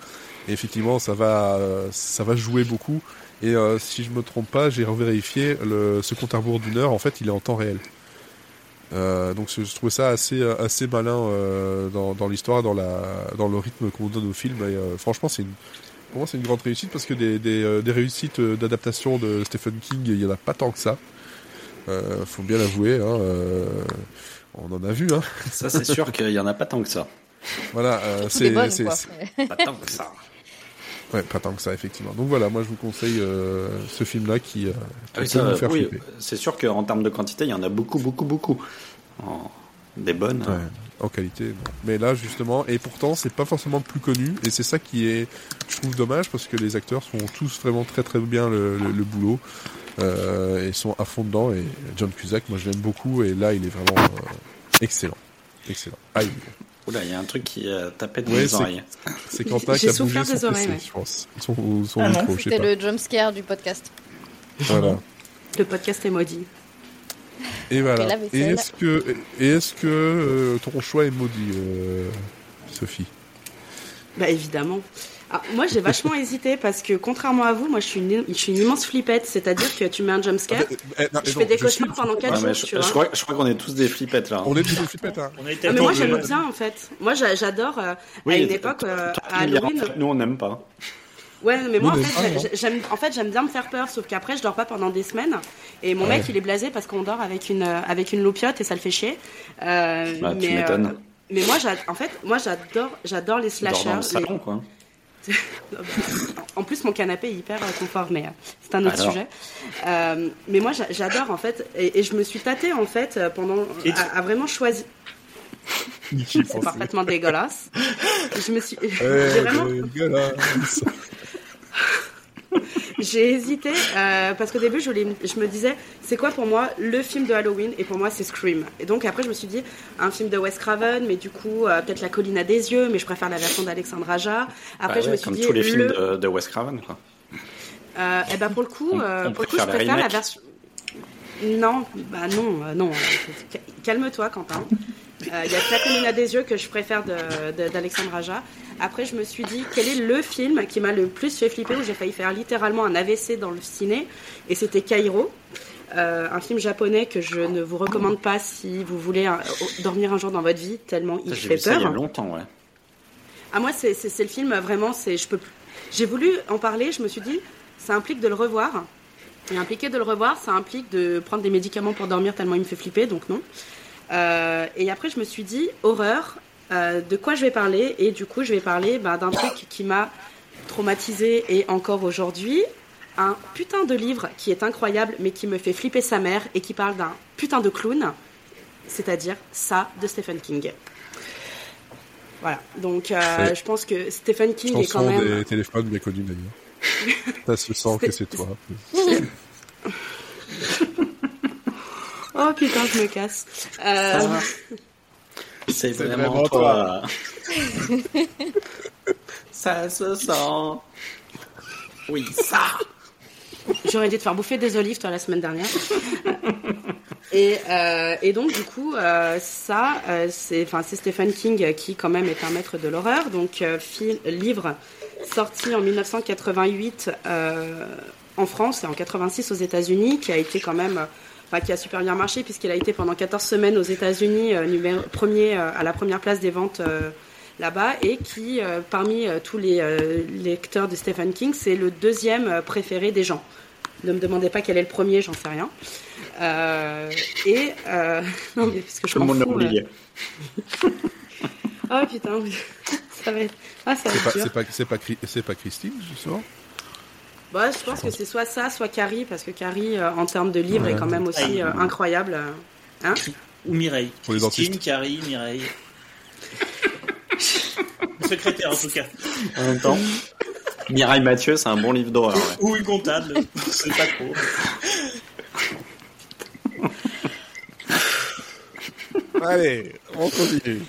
Speaker 1: et effectivement ça va, euh, ça va jouer beaucoup. Et euh, si je me trompe pas, j'ai revérifié le, ce compte à rebours d'une heure, en fait, il est en temps réel. Euh, donc je, je trouve ça assez euh, assez malin euh, dans, dans l'histoire, dans la dans le rythme qu'on donne au film. Et euh, franchement, c'est une pour moi c'est une grande réussite parce que des des, euh, des réussites euh, d'adaptation de Stephen King, il y en a pas tant que ça. Euh, faut bien l'avouer. Hein, euh, on en a vu. Hein.
Speaker 4: Ça, c'est sûr (laughs) qu'il y en a pas tant que ça.
Speaker 1: Voilà, euh, c'est- (laughs)
Speaker 4: Pas tant que ça.
Speaker 1: Ouais, pas tant que ça effectivement. Donc voilà, moi je vous conseille euh, ce film-là qui, euh, qui
Speaker 4: Ah oui,
Speaker 1: peut
Speaker 4: ça,
Speaker 1: vous faire
Speaker 4: oui, c'est sûr qu'en termes de quantité, il y en a beaucoup, beaucoup, beaucoup. En- Des bonnes.
Speaker 1: Ouais, en qualité. bon. Mais là justement, et pourtant c'est pas forcément plus connu, et c'est ça qui est, je trouve dommage parce que les acteurs font tous vraiment très très bien le, le- le boulot. Euh, et sont à fond dedans et John Cusack moi je l'aime beaucoup et là il est vraiment euh, excellent excellent aïe
Speaker 4: Oula, il y a un truc qui a tapé dans
Speaker 1: Ouais,
Speaker 4: les oreilles.
Speaker 1: c'est Quentin qui
Speaker 5: J'ai
Speaker 1: a bougé
Speaker 5: souffert
Speaker 1: son
Speaker 5: des
Speaker 1: PC
Speaker 5: oreilles, ouais.
Speaker 1: je pense son, son
Speaker 3: Ah
Speaker 1: micro
Speaker 2: C'était le jump scare du podcast.
Speaker 1: voilà
Speaker 5: Le podcast est maudit.
Speaker 1: Et voilà. Et est-ce que, et est-ce que euh, ton choix est maudit, euh, Sophie?
Speaker 5: Bah évidemment. Ah, moi j'ai vachement hésité parce que contrairement à vous, moi je suis une, je suis une immense flippette, c'est-à-dire que tu mets un jumpscare,
Speaker 1: Eh, eh,
Speaker 5: je
Speaker 1: non,
Speaker 5: fais des
Speaker 1: je suis-
Speaker 5: cauchemars pendant 4
Speaker 4: Ouais, mais
Speaker 5: jours,
Speaker 4: je,
Speaker 5: tu vois.
Speaker 4: je crois, je crois qu'on est tous des flippettes là.
Speaker 1: On est tous des flippettes, hein.
Speaker 3: On a été
Speaker 5: Ah, mais moi j'aime bien en fait. Moi j'a- j'adore euh,
Speaker 4: Oui,
Speaker 5: à une époque euh,
Speaker 4: toi,
Speaker 5: à
Speaker 4: tu me diras,
Speaker 5: Halloween.
Speaker 4: en fait, Nous on n'aime pas.
Speaker 5: Ouais, mais moi en fait, j'aime en fait j'aime bien me faire peur, sauf qu'après je dors pas pendant des semaines. Et mon
Speaker 1: Ouais.
Speaker 5: mec il est blasé parce qu'on dort avec une euh, avec une loupiote et ça le fait chier. Euh,
Speaker 4: Bah, tu
Speaker 5: mais,
Speaker 4: m'étonnes.
Speaker 5: mais moi en fait moi j'adore j'adore les
Speaker 4: Tu
Speaker 5: slashers.
Speaker 4: dans le
Speaker 5: les-
Speaker 4: salon quoi. (laughs)
Speaker 5: En plus, mon canapé est hyper euh, confort, mais euh, c'est un autre
Speaker 4: Alors.
Speaker 5: sujet. Euh, mais moi, j'a- j'adore en fait, et, et je me suis tâtée en fait pendant à, à vraiment choisir. C'est parfaitement dégueulasse. Je me suis, (laughs) j'ai vraiment,
Speaker 1: dégueulasse. (laughs) (laughs)
Speaker 5: j'ai hésité euh, parce qu'au début, je, je me disais, c'est quoi pour moi le film de Halloween Et pour moi, c'est Scream. Et donc après, je me suis dit, un film de Wes Craven, mais du coup, euh, peut-être La colline à des yeux, mais je préfère la version d'Alexandre Aja. Après,
Speaker 4: Bah
Speaker 5: je
Speaker 4: ouais,
Speaker 5: me suis
Speaker 4: comme
Speaker 5: dit,
Speaker 4: tous les films
Speaker 5: le-
Speaker 4: de, de Wes Craven quoi.
Speaker 5: Euh, eh ben pour le coup,
Speaker 4: On-
Speaker 5: euh,
Speaker 4: on
Speaker 5: pour le coup, je préfère la version. Non, bah non, non. Calme-toi, Quentin. Il y a colline à des yeux que je préfère d'Alexandre Aja. Après, je me suis dit, quel est le film qui m'a le plus fait flipper, où j'ai failli faire littéralement un AVC dans le ciné, et c'était Cairo. Euh, un film japonais que je ne vous recommande pas si vous voulez euh, dormir un jour dans votre vie, tellement il
Speaker 4: Ça,
Speaker 5: fait
Speaker 4: vu ça il y a
Speaker 5: peur.
Speaker 4: longtemps ouais.
Speaker 5: Ah moi c'est le film vraiment je peux. J'ai voulu en parler, je me suis dit ça implique de le revoir. Et impliquer de le revoir, ça implique de prendre des médicaments pour dormir tellement il me fait flipper, donc non. Euh, et après je me suis dit horreur, euh, de quoi je vais parler? Et du coup je vais parler bah, d'un truc qui m'a traumatisé et encore aujourd'hui. Un putain de livre qui est incroyable mais qui me fait flipper sa mère et qui parle d'un putain de clown, c'est-à-dire ça de Stephen King. Voilà, donc euh, je pense que Stephen King est quand même.
Speaker 1: des téléphones bien connus d'ailleurs. Ça se sent que c'est toi.
Speaker 5: Oh putain, je me casse. Euh,
Speaker 4: C'est
Speaker 1: vraiment
Speaker 4: vraiment toi. (laughs) ça se sent. Oui, ça.
Speaker 5: J'aurais dû te faire bouffer des olives toi la semaine dernière. Et, euh, et donc du coup, euh, ça, euh, c'est, enfin, c'est Stephen King qui quand même est un maître de l'horreur. Donc euh, livre sorti en 1988 euh, en France et en 86 aux États-Unis, qui a été quand même, euh, enfin, qui a super bien marché puisqu'il a été pendant 14 semaines aux États-Unis euh, premier euh, à la première place des ventes. euh, là-bas et qui, euh, parmi euh, tous les euh, lecteurs de Stephen King, c'est le deuxième préféré des gens. Ne me demandez pas quel est le premier, j'en sais rien. Euh, et euh, (laughs) non mais parce que je
Speaker 4: Tout le monde l'a oublié. (laughs)
Speaker 5: Oh putain, (laughs) ça va être, ah, ça va
Speaker 1: C'est
Speaker 5: être
Speaker 1: pas, c'est pas, pas Christine, justement?
Speaker 5: Bah, je pense que c'est soit ça, soit Carrie, parce que Carrie, euh, en termes de livres,
Speaker 1: Ouais.
Speaker 5: est quand même aussi euh, incroyable. euh, Hein
Speaker 3: Ou Mireille.
Speaker 1: Pour les dentistes.
Speaker 3: Carrie, Mireille. (laughs) Secrétaire en tout cas.
Speaker 4: En même temps, Mireille Mathieu, c'est un bon livre d'horreur. ouais.
Speaker 3: Ou une comptable. C'est pas trop.
Speaker 1: Allez, on continue.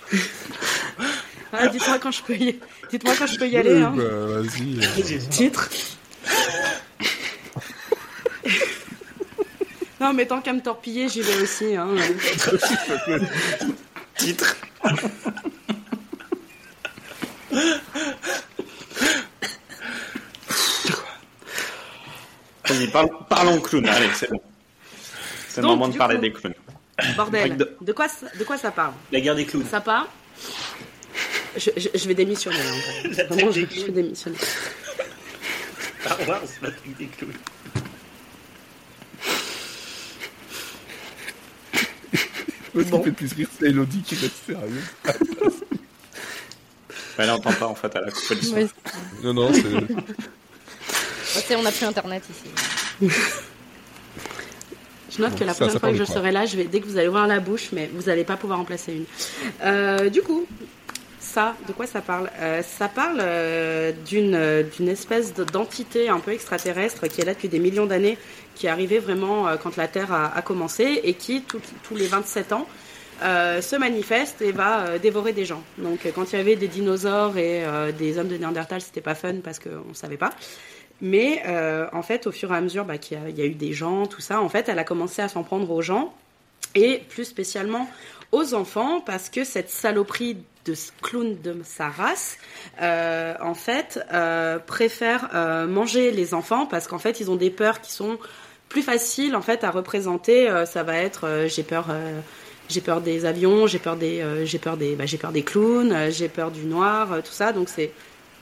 Speaker 5: Ah, dites-moi quand je peux y, dites-moi quand je peux y aller. Hein.
Speaker 1: Bah, vas-y.
Speaker 5: Titre. (laughs) non, mais tant qu'à me torpiller, j'y vais aussi. Hein. (laughs)
Speaker 4: Titre. Vas-y, parle- parlons clown. Allez, c'est bon. C'est le moment de parler
Speaker 5: coup-
Speaker 4: des clowns.
Speaker 5: Bordel.
Speaker 4: De-
Speaker 5: De quoi, ça- de quoi ça parle?
Speaker 3: La guerre des clowns.
Speaker 5: Ça parle je, je- je vais démissionner. hein.
Speaker 3: La
Speaker 5: Vraiment, je vais démissionner.
Speaker 3: Star Wars, la truc des clowns.
Speaker 1: Ce qui fait plus rire, c'est Elodie qui reste sérieuse.
Speaker 4: Mais elle n'entend pas en fait, elle a coupé le son.
Speaker 1: Non, non, c'est.
Speaker 2: on a plus internet ici.
Speaker 5: Je note
Speaker 1: Bon,
Speaker 5: que la
Speaker 1: ça
Speaker 5: fois que je serai là, je vais, dès que vous allez ouvrir la bouche, mais vous n'allez pas pouvoir en placer une. Euh, du coup, ça, de quoi ça parle? Euh, Ça parle euh, d'une euh, d'une espèce de- d'entité un peu extraterrestre qui est là depuis des millions d'années, qui est arrivée vraiment quand la Terre a, commencé et qui, tous les 27 ans, se manifeste et va dévorer des gens. Donc, quand il y avait des dinosaures et des hommes de Néandertal, c'était pas fun parce qu'on ne savait pas. Mais en fait, au fur et à mesure bah, qu'il y, y a eu des gens, tout ça, en fait, elle a commencé à s'en prendre aux gens et plus spécialement aux enfants parce que cette saloperie de ce clown de sa race, euh, en fait, euh, préfère euh, manger les enfants parce qu'en fait, ils ont des peurs qui sont plus faciles en fait à représenter. Ça va être j'ai peur, j'ai peur des avions, j'ai peur des, j'ai peur des, bah, j'ai peur des clowns, j'ai peur du noir, tout ça. Donc c'est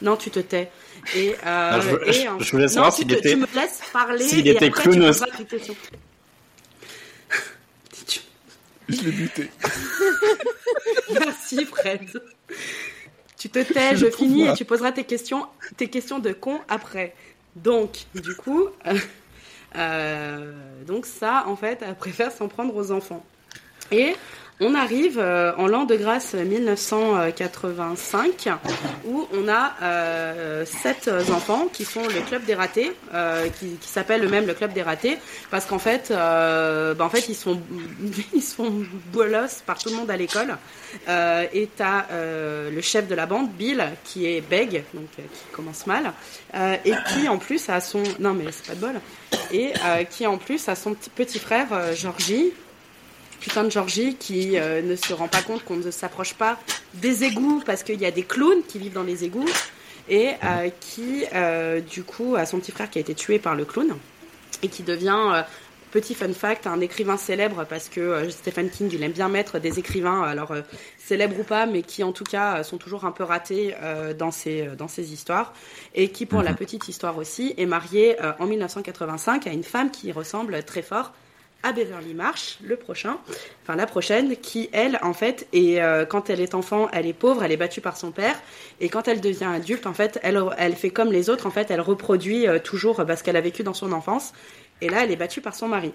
Speaker 5: non, tu te tais. Et,
Speaker 4: Non, je
Speaker 5: et
Speaker 4: je- voulais savoir s'il était-
Speaker 5: Tu me laisses parler.
Speaker 4: s'il était
Speaker 5: après,
Speaker 4: clown
Speaker 5: tu
Speaker 4: aussi.
Speaker 5: poseras tes questions. Tu-
Speaker 1: Je l'ai buté. (laughs)
Speaker 5: Merci Fred. Tu te tais, je finis et tu poseras tes questions, tes questions de con après. Donc, du coup, euh, euh, donc ça, en fait, elle préfère s'en prendre aux enfants. Et on arrive euh, en l'an de grâce 1985 où on a euh, sept enfants qui sont le club des ratés, euh, qui, qui s'appelle eux-mêmes le club des ratés, parce qu'en fait, bah, en fait, ils sont (laughs) ils sont bolos par tout le monde à l'école. Et t'as le chef de la bande, Bill, qui est bègue, donc qui commence mal, et qui en plus a son non mais c'est pas de bol, et qui en plus a son petit, frère Georgie, putain de Georgie, qui euh, ne se rend pas compte qu'on ne s'approche pas des égouts parce qu'il y a des clowns qui vivent dans les égouts, et euh, qui euh, du coup a son petit frère qui a été tué par le clown et qui devient Petit fun fact, un écrivain célèbre, parce que euh, Stephen King, il aime bien mettre des écrivains, alors euh, célèbres ou pas, mais qui en tout cas euh, sont toujours un peu ratés dans, ses, dans ses histoires, et qui, pour la petite histoire aussi, est marié en 1985 à une femme qui ressemble très fort à Beverly Marsh, le prochain, enfin la prochaine, qui elle, en fait, et quand elle est enfant, elle est pauvre, elle est battue par son père, et quand elle devient adulte, en fait, elle, elle fait comme les autres, en fait, elle reproduit euh, toujours euh, bah, ce qu'elle a vécu dans son enfance, et là, elle est battue par son mari.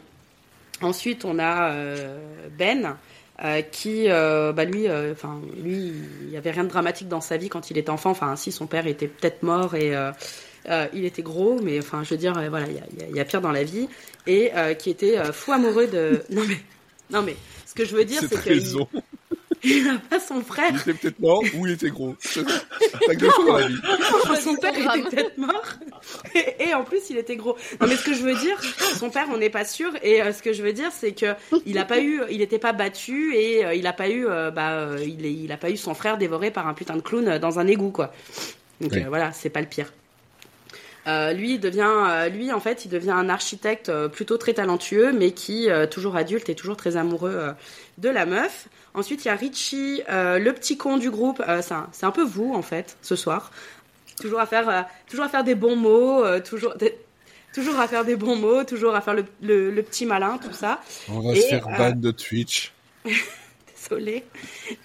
Speaker 5: Ensuite, on a euh, Ben, euh, qui, euh, bah lui, euh, lui, il y avait rien de dramatique dans sa vie quand il était enfant. Enfin, si son père était peut-être mort et euh, il était gros, mais enfin, je veux dire, euh, voilà, il y a, y y pire dans la vie, et euh, qui était euh, fou amoureux de. (laughs) Non mais, non mais, ce que je veux dire,
Speaker 1: C'est raison. (laughs)
Speaker 5: il n'a pas son frère.
Speaker 1: Il était peut-être mort ou il était gros. Ça. Que dans la vie.
Speaker 5: Son père
Speaker 2: Programme.
Speaker 5: était peut-être mort. Et, et en plus, il était gros. Non, mais ce que je veux dire, son père, on n'est pas sûr. Et euh, ce que je veux dire, c'est que il a pas eu, il n'était pas battu et euh, il a pas eu, euh, bah, euh, il, est- il a pas eu son frère dévoré par un putain de clown dans un égout, quoi. Donc
Speaker 1: Oui.
Speaker 5: euh, voilà, c'est pas le pire. Euh, lui il devient, euh, lui en fait, il devient un architecte euh, plutôt très talentueux, mais qui toujours adulte et toujours très amoureux de la meuf. Ensuite, il y a Richie, le petit con du groupe. C'est un, peu vous en fait ce soir. Toujours à faire, toujours à faire des bons mots, toujours, des- toujours à faire des bons mots, toujours à faire le, le- le petit malin, tout ça.
Speaker 1: On va
Speaker 5: Et,
Speaker 1: se faire ban de Twitch. (laughs)
Speaker 5: désolé,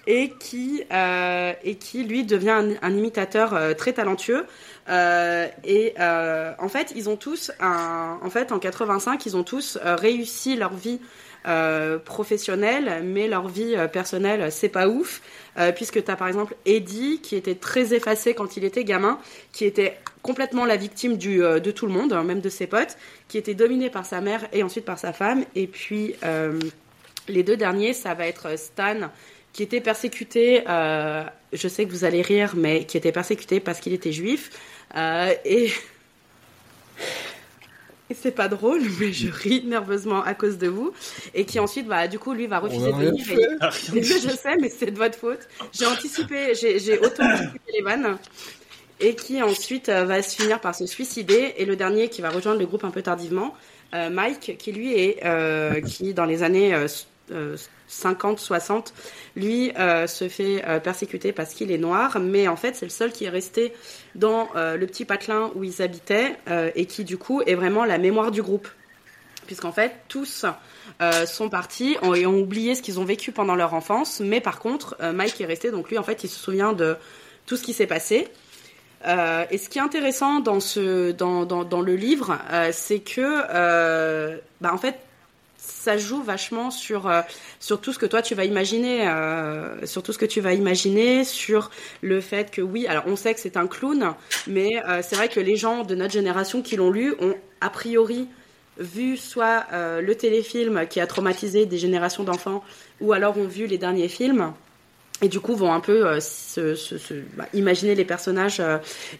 Speaker 5: et qui, euh, et qui lui devient un, un imitateur euh, très talentueux. Euh, et euh, en fait, ils ont tous, en fait, en 85, ils ont tous euh, réussi leur vie professionnelle, mais leur vie personnelle, c'est pas ouf, puisque tu as par exemple Eddie, qui était très effacé quand il était gamin, qui était complètement la victime de tout le monde, hein, même de ses potes, qui était dominé par sa mère et ensuite par sa femme, et puis les deux derniers, ça va être Stan, qui était persécuté, je sais que vous allez rire, mais qui était persécuté parce qu'il était juif. Euh, et et c'est pas drôle, mais je ris nerveusement à cause de vous. Et qui ensuite, bah, du coup, lui va refuser de venir. et-
Speaker 3: Ah,
Speaker 5: je sais, mais c'est de votre faute. J'ai anticipé, j'ai j'ai auto-anticipé les vannes. Et qui ensuite euh, va se finir par se suicider. Et le dernier qui va rejoindre le groupe un peu tardivement, euh, Mike, qui lui est, euh, qui dans les années 50, 60, lui euh, se fait euh, persécuter parce qu'il est noir. Mais en fait, c'est le seul qui est resté dans euh, le petit patelin où ils habitaient euh, et qui du coup est vraiment la mémoire du groupe. Puisqu'en fait, tous euh, sont partis et ont oublié ce qu'ils ont vécu pendant leur enfance, mais par contre, euh, Mike est resté, donc lui, en fait, il se souvient de tout ce qui s'est passé. Euh, et ce qui est intéressant dans, le livre, euh, c'est que, euh, bah, en fait, ça joue vachement sur, euh, sur tout ce que toi tu vas imaginer, euh, sur tout ce que tu vas imaginer, sur le fait que oui, alors on sait que c'est un clown, mais euh, c'est vrai que les gens de notre génération qui l'ont lu ont a priori vu soit le téléfilm qui a traumatisé des générations d'enfants, ou alors ont vu les derniers films. Et du coup, vont un peu bah, imaginer les personnages,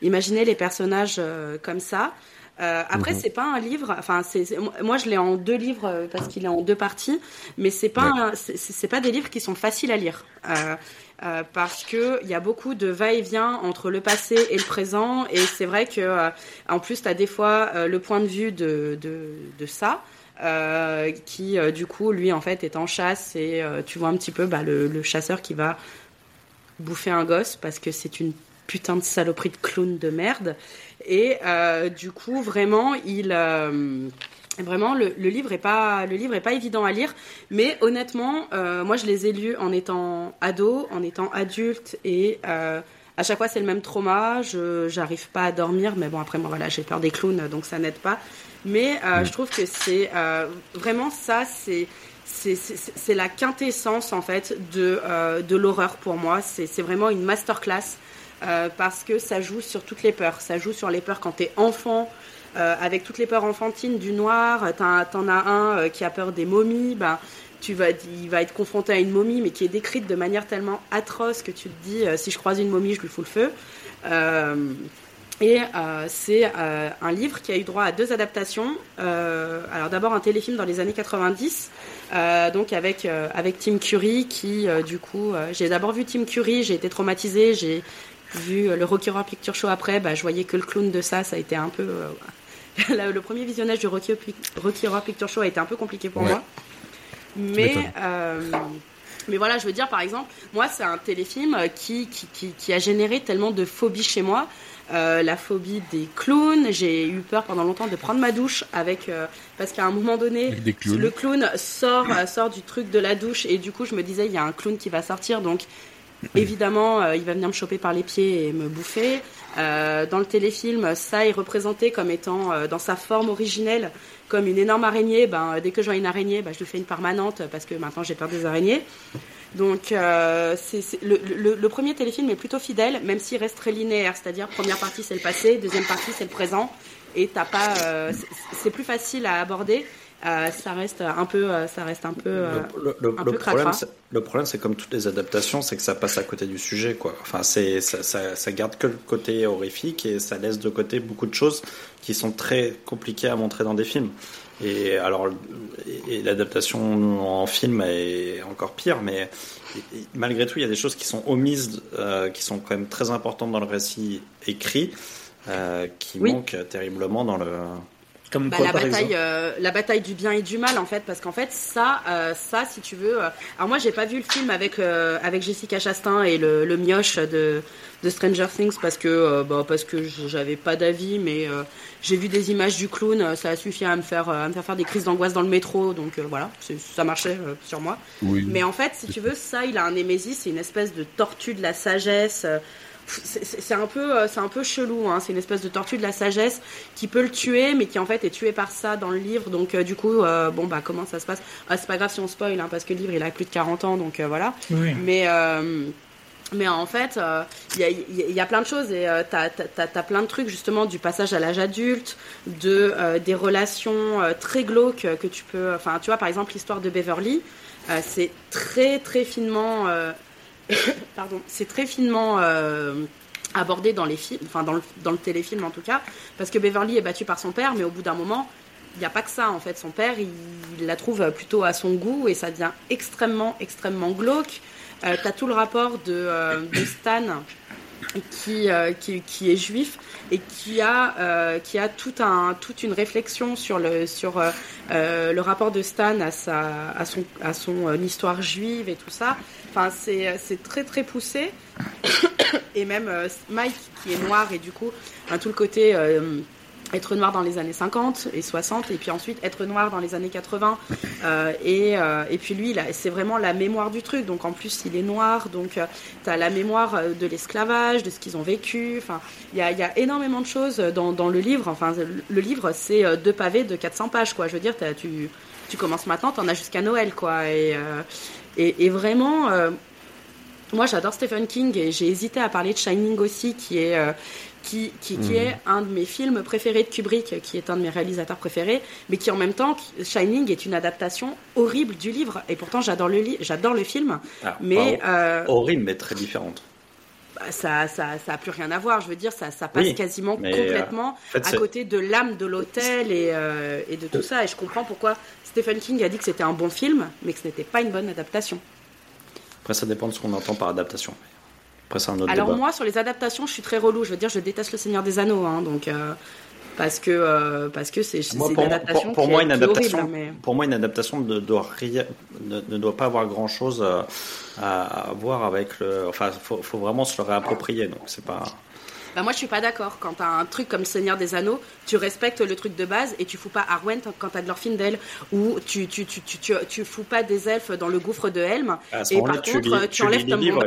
Speaker 5: imaginer les personnages comme ça. Euh, après,
Speaker 1: Mhm.
Speaker 5: c'est pas un livre. Enfin, c'est moi je l'ai en deux livres euh, parce qu'il est en deux parties, mais c'est pas
Speaker 1: Ouais.
Speaker 5: c'est- pas des livres qui sont faciles à lire. Euh, euh, parce que il y a beaucoup de va-et-vient entre le passé et le présent, et c'est vrai que en plus tu as des fois le point de vue de de, de ça. euh, qui euh, du coup lui en fait est en chasse et euh, tu vois un petit peu bah, le, le chasseur qui va bouffer un gosse parce que c'est une putain de saloperie de clown de merde et euh, du coup vraiment il euh, Vraiment, le, le livre est pas le livre est pas évident à lire, mais honnêtement, euh, moi je les ai lus en étant ado, en étant adulte, et à chaque fois c'est le même trauma. Je j'arrive pas à dormir, mais bon après moi voilà j'ai peur des clowns, donc ça n'aide pas. Mais je trouve que c'est vraiment ça, c'est c'est- la quintessence en fait de de l'horreur pour moi. C'est c'est vraiment une masterclass euh, parce que ça joue sur toutes les peurs. Ça joue sur les peurs quand t'es enfant. Euh, avec toutes les peurs enfantines du noir, t'en t'en as un euh, qui a peur des momies, ben, tu vas, il va être confronté à une momie, mais qui est décrite de manière tellement atroce que tu te dis, euh, si je croise une momie, je lui fous le feu. Euh, et euh, c'est euh, un livre qui a eu droit à deux adaptations. Euh, alors d'abord un téléfilm dans les années 90, euh, donc avec euh, avec Tim Curry qui euh, du coup, euh, j'ai d'abord vu Tim Curry, j'ai été traumatisée, j'ai vu euh, le Rocky Horror Picture Show après, bah, je voyais que le clown de ça, ça a été un peu euh, (laughs) le premier visionnage du Rocky, Rocky Horror Picture Show a été un peu compliqué pour
Speaker 1: Ouais.
Speaker 5: moi. Mais, euh, mais voilà, je veux dire, par exemple, moi, c'est un téléfilm qui, qui, qui, qui a généré tellement de phobies chez moi. Euh, la phobie des clowns. J'ai eu peur pendant longtemps de prendre ma douche avec euh, parce qu'à un moment donné, le clown sort sort du truc de la douche et du coup je me disais il y a un clown qui va sortir donc (laughs) évidemment euh, il va venir me choper par les pieds et me bouffer. Euh, dans le téléfilm, ça est représenté comme étant euh, dans sa forme originelle comme une énorme araignée. Ben, dès que je vois une araignée, ben, je lui fais une permanente parce que maintenant j'ai peur des araignées. Donc le, premier téléfilm est plutôt fidèle, même s'il reste très linéaire, c'est-à-dire première partie c'est le passé, deuxième partie c'est le présent, et t'as pas, c'est plus facile à aborder. Euh, ça reste un peu, euh, ça reste un peu. euh,
Speaker 4: Le, le-
Speaker 5: un
Speaker 4: le
Speaker 5: peu
Speaker 4: problème, le problème, c'est comme toutes les adaptations, c'est que ça passe à côté du sujet, quoi. Enfin, c'est ça, ça, ça garde que le côté horrifique et ça laisse de côté beaucoup de choses qui sont très compliquées à montrer dans des films. Et alors, et, et l'adaptation en film est encore pire, mais et malgré tout, il y a des choses qui sont omises, euh, qui sont quand même très importantes dans le récit écrit, euh, qui
Speaker 5: Oui.
Speaker 4: manquent terriblement dans le.
Speaker 3: Comme
Speaker 5: Bah,
Speaker 3: quoi,
Speaker 5: la
Speaker 3: par
Speaker 5: bataille,
Speaker 3: exemple
Speaker 5: euh, la bataille du bien et du mal en fait, parce qu'en fait ça, euh, ça si tu veux. euh, alors moi j'ai pas vu le film avec euh, avec Jessica Chastain et le, le mioche de, de Stranger Things parce que euh, bah, parce que j'avais pas d'avis, mais euh, j'ai vu des images du clown, ça a suffi à me faire à me faire faire des crises d'angoisse dans le métro, donc euh, voilà, ça marchait euh, sur moi.
Speaker 1: Oui.
Speaker 5: Mais en fait, si tu veux, ça, il a un némésis, c'est une espèce de tortue de la sagesse. C'est- un peu, euh, c'est un peu chelou. Hein. C'est une espèce de tortue de la sagesse qui peut le tuer, mais qui en fait est tué par ça dans le livre. Donc euh, du coup, euh, bon bah comment ça se passe? Ah, C'est pas grave si on spoil, hein, parce que le livre il a plus de 40 ans, donc euh, voilà.
Speaker 3: Oui.
Speaker 5: Mais mais en fait, il y, a, y a- il y a plein de choses et euh, t'as as, plein de trucs justement du passage à l'âge adulte, de des relations très glauques que tu peux. Enfin, tu vois par exemple l'histoire de Beverly, c'est très très finement. Euh, (coughs) pardon, c'est très finement. euh, abordé dans les films, enfin dans le, téléfilm en tout cas, parce que Beverly est battue par son père, mais au bout d'un moment, il n'y a pas que ça en fait. Son père, il, la trouve plutôt à son goût et ça devient extrêmement, extrêmement glauque. Euh, T'as tout le rapport de, euh, Stan qui, euh, qui, est juif et qui a, euh, qui a un, toute une réflexion sur le, sur, euh, euh, le rapport de Stan à, sa, à son, à son euh, histoire juive et tout ça. Enfin, c'est c'est très très poussé. (coughs) et même euh, Mike qui est noir et du coup, hein, tout le côté euh, être noir dans les années 50 et 60 et puis ensuite être noir dans les années 80 euh, et, euh, et puis lui c'est vraiment la mémoire du truc. Donc en plus il est noir. Donc euh, tu as la mémoire euh, de l'esclavage de ce qu'ils ont vécu. Enfin il y a, y a énormément de choses dans, dans le livre. Enfin le livre c'est euh, deux pavés de 400 pages quoi. Je veux dire tu, tu commences maintenant t'en as jusqu'à Noël quoi. Euh, et, et vraiment euh, moi, j'adore Stephen King et j'ai hésité à parler de Shining aussi, qui est, euh, qui, qui, qui
Speaker 1: Mhm.
Speaker 5: est un de mes films préférés de Kubrick, qui est un de mes réalisateurs préférés, mais qui en même temps, Shining est une adaptation horrible du livre. Et pourtant, j'adore le, j'adore le film.
Speaker 4: Ah,
Speaker 5: Mais euh,
Speaker 4: horrible, mais très différente.
Speaker 5: bah, ça, ça, ça a plus rien à voir. Je veux dire, ça, ça passe quasiment complètement à côté de l'âme de l'hôtel et, et de tout ça. Et je comprends pourquoi Stephen King a dit que c'était un bon film, mais que ce n'était pas une bonne adaptation.
Speaker 4: Après, ça dépend de ce qu'on entend par adaptation. Après, c'est un autre
Speaker 5: Alors moi, sur les adaptations, je suis très relou. Je veux dire, je déteste Le Seigneur des Anneaux, hein, donc parce que euh, parce que c'est une adaptation
Speaker 4: pour, moi une adaptation pour moi une adaptation ne doit ne, doit pas avoir grand chose à, voir avec le enfin faut, faut vraiment se le réapproprier donc c'est pas
Speaker 5: bah moi je suis pas d'accord. Quand t'as un truc comme Seigneur des Anneaux, tu respectes le truc de base et tu fous pas Arwen quand t'as de l'Orfindel ou tu tu, tu, tu, tu, tu fous pas des elfes dans le gouffre de Helm. Et par contre tu, enlèves ton monde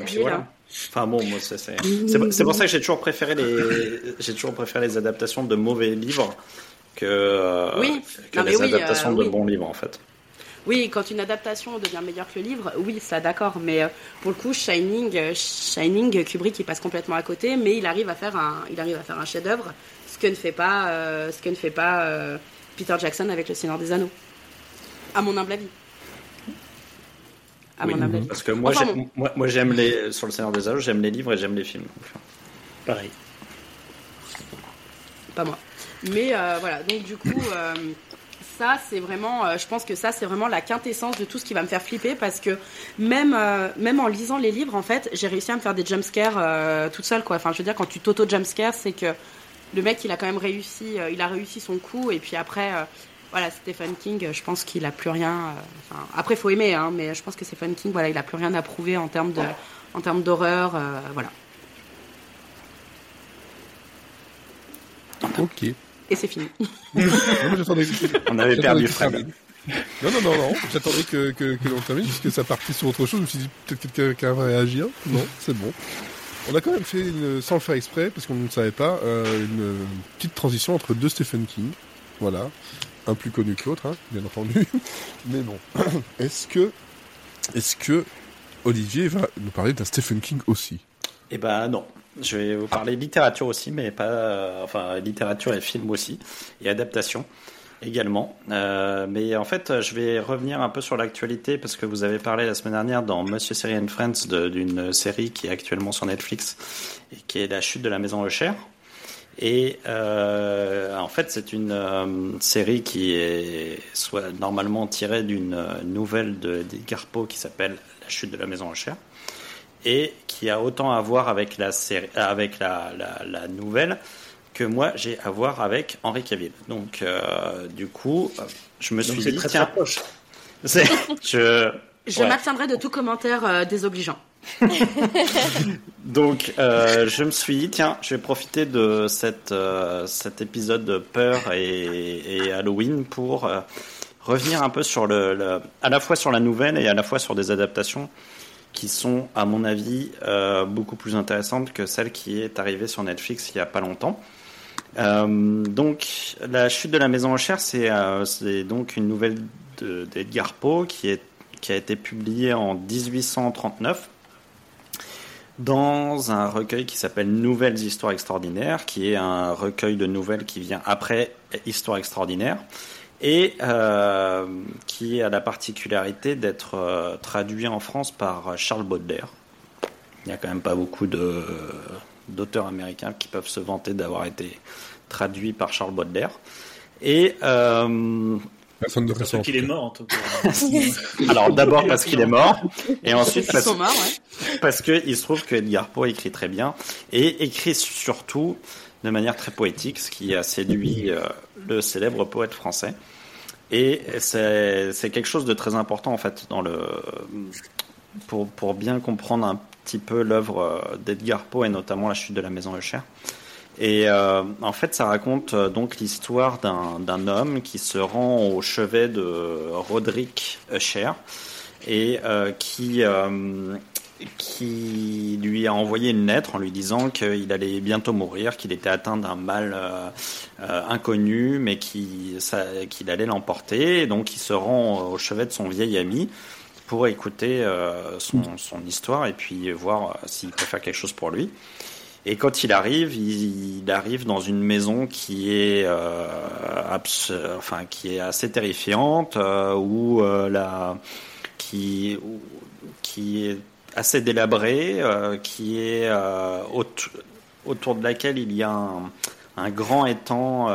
Speaker 4: Enfin bon, moi c'est c'est pour ça que j'ai toujours préféré les j'ai toujours préféré les adaptations de mauvais livres que, euh, que les adaptations euh, de bons livres en fait.
Speaker 5: Oui, quand une adaptation devient meilleure que le livre, oui, ça d'accord. Mais euh, pour le coup, Shining, Shining, Kubrick, il passe complètement à côté, mais il arrive à faire un, il arrive à faire un chef-d'œuvre, ce que ne fait pas, ce que ne fait pas Peter Jackson avec Le Seigneur des Anneaux, à mon humble avis
Speaker 4: à mon avis. Parce que moi, j'aime, moi, j'aime les sur le Seigneur des Anneaux, j'aime les livres et j'aime les films.
Speaker 3: Pareil.
Speaker 5: Pas moi. Mais euh, voilà, donc du coup, euh, ça c'est vraiment, euh, je pense que ça c'est vraiment la quintessence de tout ce qui va me faire flipper parce que même même en lisant les livres, en fait, j'ai réussi à me faire des jumpscares toute seule quoi. Enfin, je veux dire, quand tu t'auto jumpscares, c'est que le mec il a quand même réussi, il a réussi son coup et puis après voilà, Stephen King, je pense qu'il a plus rien. Euh, enfin, après, faut aimer, hein, mais je pense que Stephen King, voilà, il a plus rien à prouver en termes de, en termes d'horreur, euh, voilà.
Speaker 1: Ok.
Speaker 5: Et c'est fini. (laughs)
Speaker 4: On avait perdu Fred.
Speaker 1: Non, non, non, non. J'attendais que, que, que l'on termine, puisque ça partait sur autre chose. Je me suis dit, peut-être que quelqu'un va réagir. Non, c'est bon. On a quand même fait, une, sans le faire exprès, parce qu'on ne savait pas, euh, une petite transition entre deux Stephen King. Voilà un plus connu que l'autre, hein, bien entendu. (laughs) Mais bon, (clears throat) est-ce que, est-ce que Olivier va nous parler d'un Stephen King aussi?
Speaker 4: Eh ben non. Je vais vous parler littérature aussi, mais pas, euh, enfin littérature et film aussi, et adaptation également. Euh, mais en fait, je vais revenir un peu sur l'actualité parce que vous avez parlé la semaine dernière dans Monsieur Série and Friends d'une série qui est actuellement sur Netflix et qui est La chute de la maison Le Cher. Et euh, en fait, c'est une série qui est soit normalement tirée d'une nouvelle de Poe qui s'appelle La chute de la maison Cher et qui a autant à voir avec la série, avec la, la, la nouvelle que moi j'ai à voir avec Henri Cavill. Donc, euh, du coup, je me suis dit,
Speaker 3: très,
Speaker 4: tiens,
Speaker 3: très (laughs)
Speaker 4: je,
Speaker 5: je m'abstiendrai de tout commentaire désobligeant. (laughs)
Speaker 4: Donc, euh, je me suis dit, tiens, je vais profiter de cette, euh, cet épisode de peur et, Halloween pour euh, revenir un peu sur le, à la fois sur la nouvelle et à la fois sur des adaptations qui sont, à mon avis, beaucoup plus intéressantes que celle qui est arrivée sur Netflix il y a pas longtemps. donc, la chute de la maison en chair, c'est donc une nouvelle d'Edgar Poe qui qui a été publiée en 1839 dans un recueil qui s'appelle Nouvelles histoires extraordinaires, qui est un recueil de nouvelles qui vient après Histoire extraordinaire et euh, qui a la particularité d'être euh, traduit en France par Charles Baudelaire. Il n'y a quand même pas beaucoup de, d'auteurs américains qui peuvent se vanter d'avoir été traduits par Charles Baudelaire. Et euh,
Speaker 1: Personne ne
Speaker 3: Parce qu'il est mort en tout cas. (laughs)
Speaker 4: Alors d'abord parce qu'il est mort, et ensuite parce, parce que il se trouve que Edgar Poe écrit très bien et écrit surtout de manière très poétique, ce qui a séduit euh, le célèbre poète français. Et c'est quelque chose de très important en fait dans le pour pour bien comprendre un petit peu l'œuvre euh, d'Edgar Poe et notamment la chute de la maison Eucher. Et euh, en fait, ça raconte donc l'histoire d'un homme qui se rend au chevet de Roderick Usher et qui qui lui a envoyé une lettre en lui disant qu'il allait bientôt mourir, qu'il était atteint d'un mal inconnu, mais qu'il allait l'emporter. Donc, il se rend au chevet de son vieil ami pour écouter son, son, histoire et puis voir s'il peut faire quelque chose pour lui. Et quand il arrive, il, arrive dans une maison qui est, euh, enfin, qui est assez terrifiante, euh, où euh, la, qui, qui est assez délabrée, qui est autour de laquelle il y a un, grand étang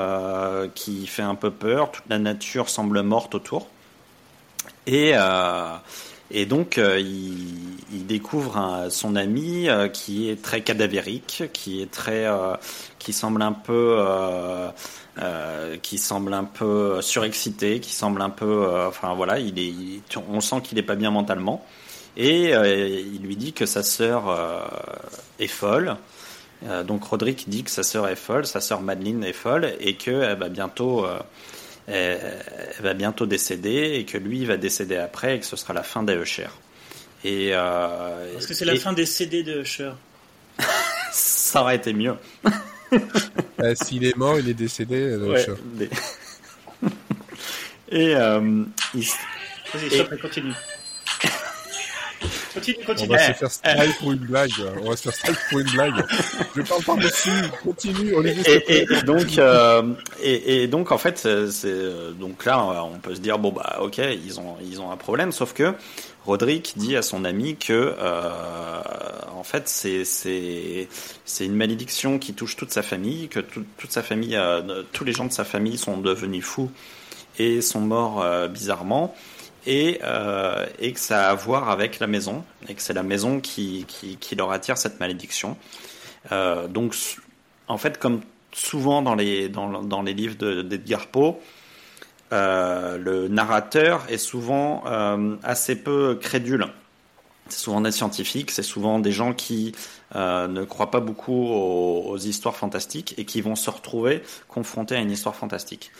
Speaker 4: qui fait un peu peur. Toute la nature semble morte autour. Et et donc, euh, il, découvre son ami euh, qui est très cadavérique, qui est très, euh, qui semble un peu, qui semble un peu surexcité, qui semble un peu, enfin voilà, il est, on sent qu'il n'est pas bien mentalement. Et il lui dit que sa sœur est folle. donc Roderick dit que sa sœur est folle, sa sœur Madeline est folle et qu'elle va bientôt elle, va bientôt décéder et que lui va décéder après et que ce sera la fin des Usher. Et
Speaker 3: euh, Parce que c'est la fin des CD de Usher. (laughs)
Speaker 4: ça aurait été mieux. (laughs)
Speaker 1: Euh, s'il est mort, il est décédé. Euh,
Speaker 4: ouais, (laughs) et euh,
Speaker 3: il... Vas-y, continue. Continue, continue.
Speaker 1: On va se faire style pour une blague. On va se faire style pour une blague. Je parle pas dessus. Continue.
Speaker 4: et, et, donc, euh, et, et, donc, en fait, c'est euh, donc là, on peut se dire bon bah ok, ils ont ils ont un problème, sauf que Roderick dit à son ami que euh, en fait c'est c'est c'est une malédiction qui touche toute sa famille, que toute sa famille, euh, tous les gens de sa famille sont devenus fous et sont morts euh, bizarrement et, euh, et que ça a à voir avec la maison, et que c'est la maison qui, qui, leur attire cette malédiction. Euh, donc, en fait, comme souvent dans les, dans, dans les livres d'Edgar Poe, euh, le narrateur est souvent assez peu crédule. C'est souvent des scientifiques, c'est souvent des gens qui ne croient pas beaucoup aux, aux, histoires fantastiques et qui vont se retrouver confrontés à une histoire fantastique.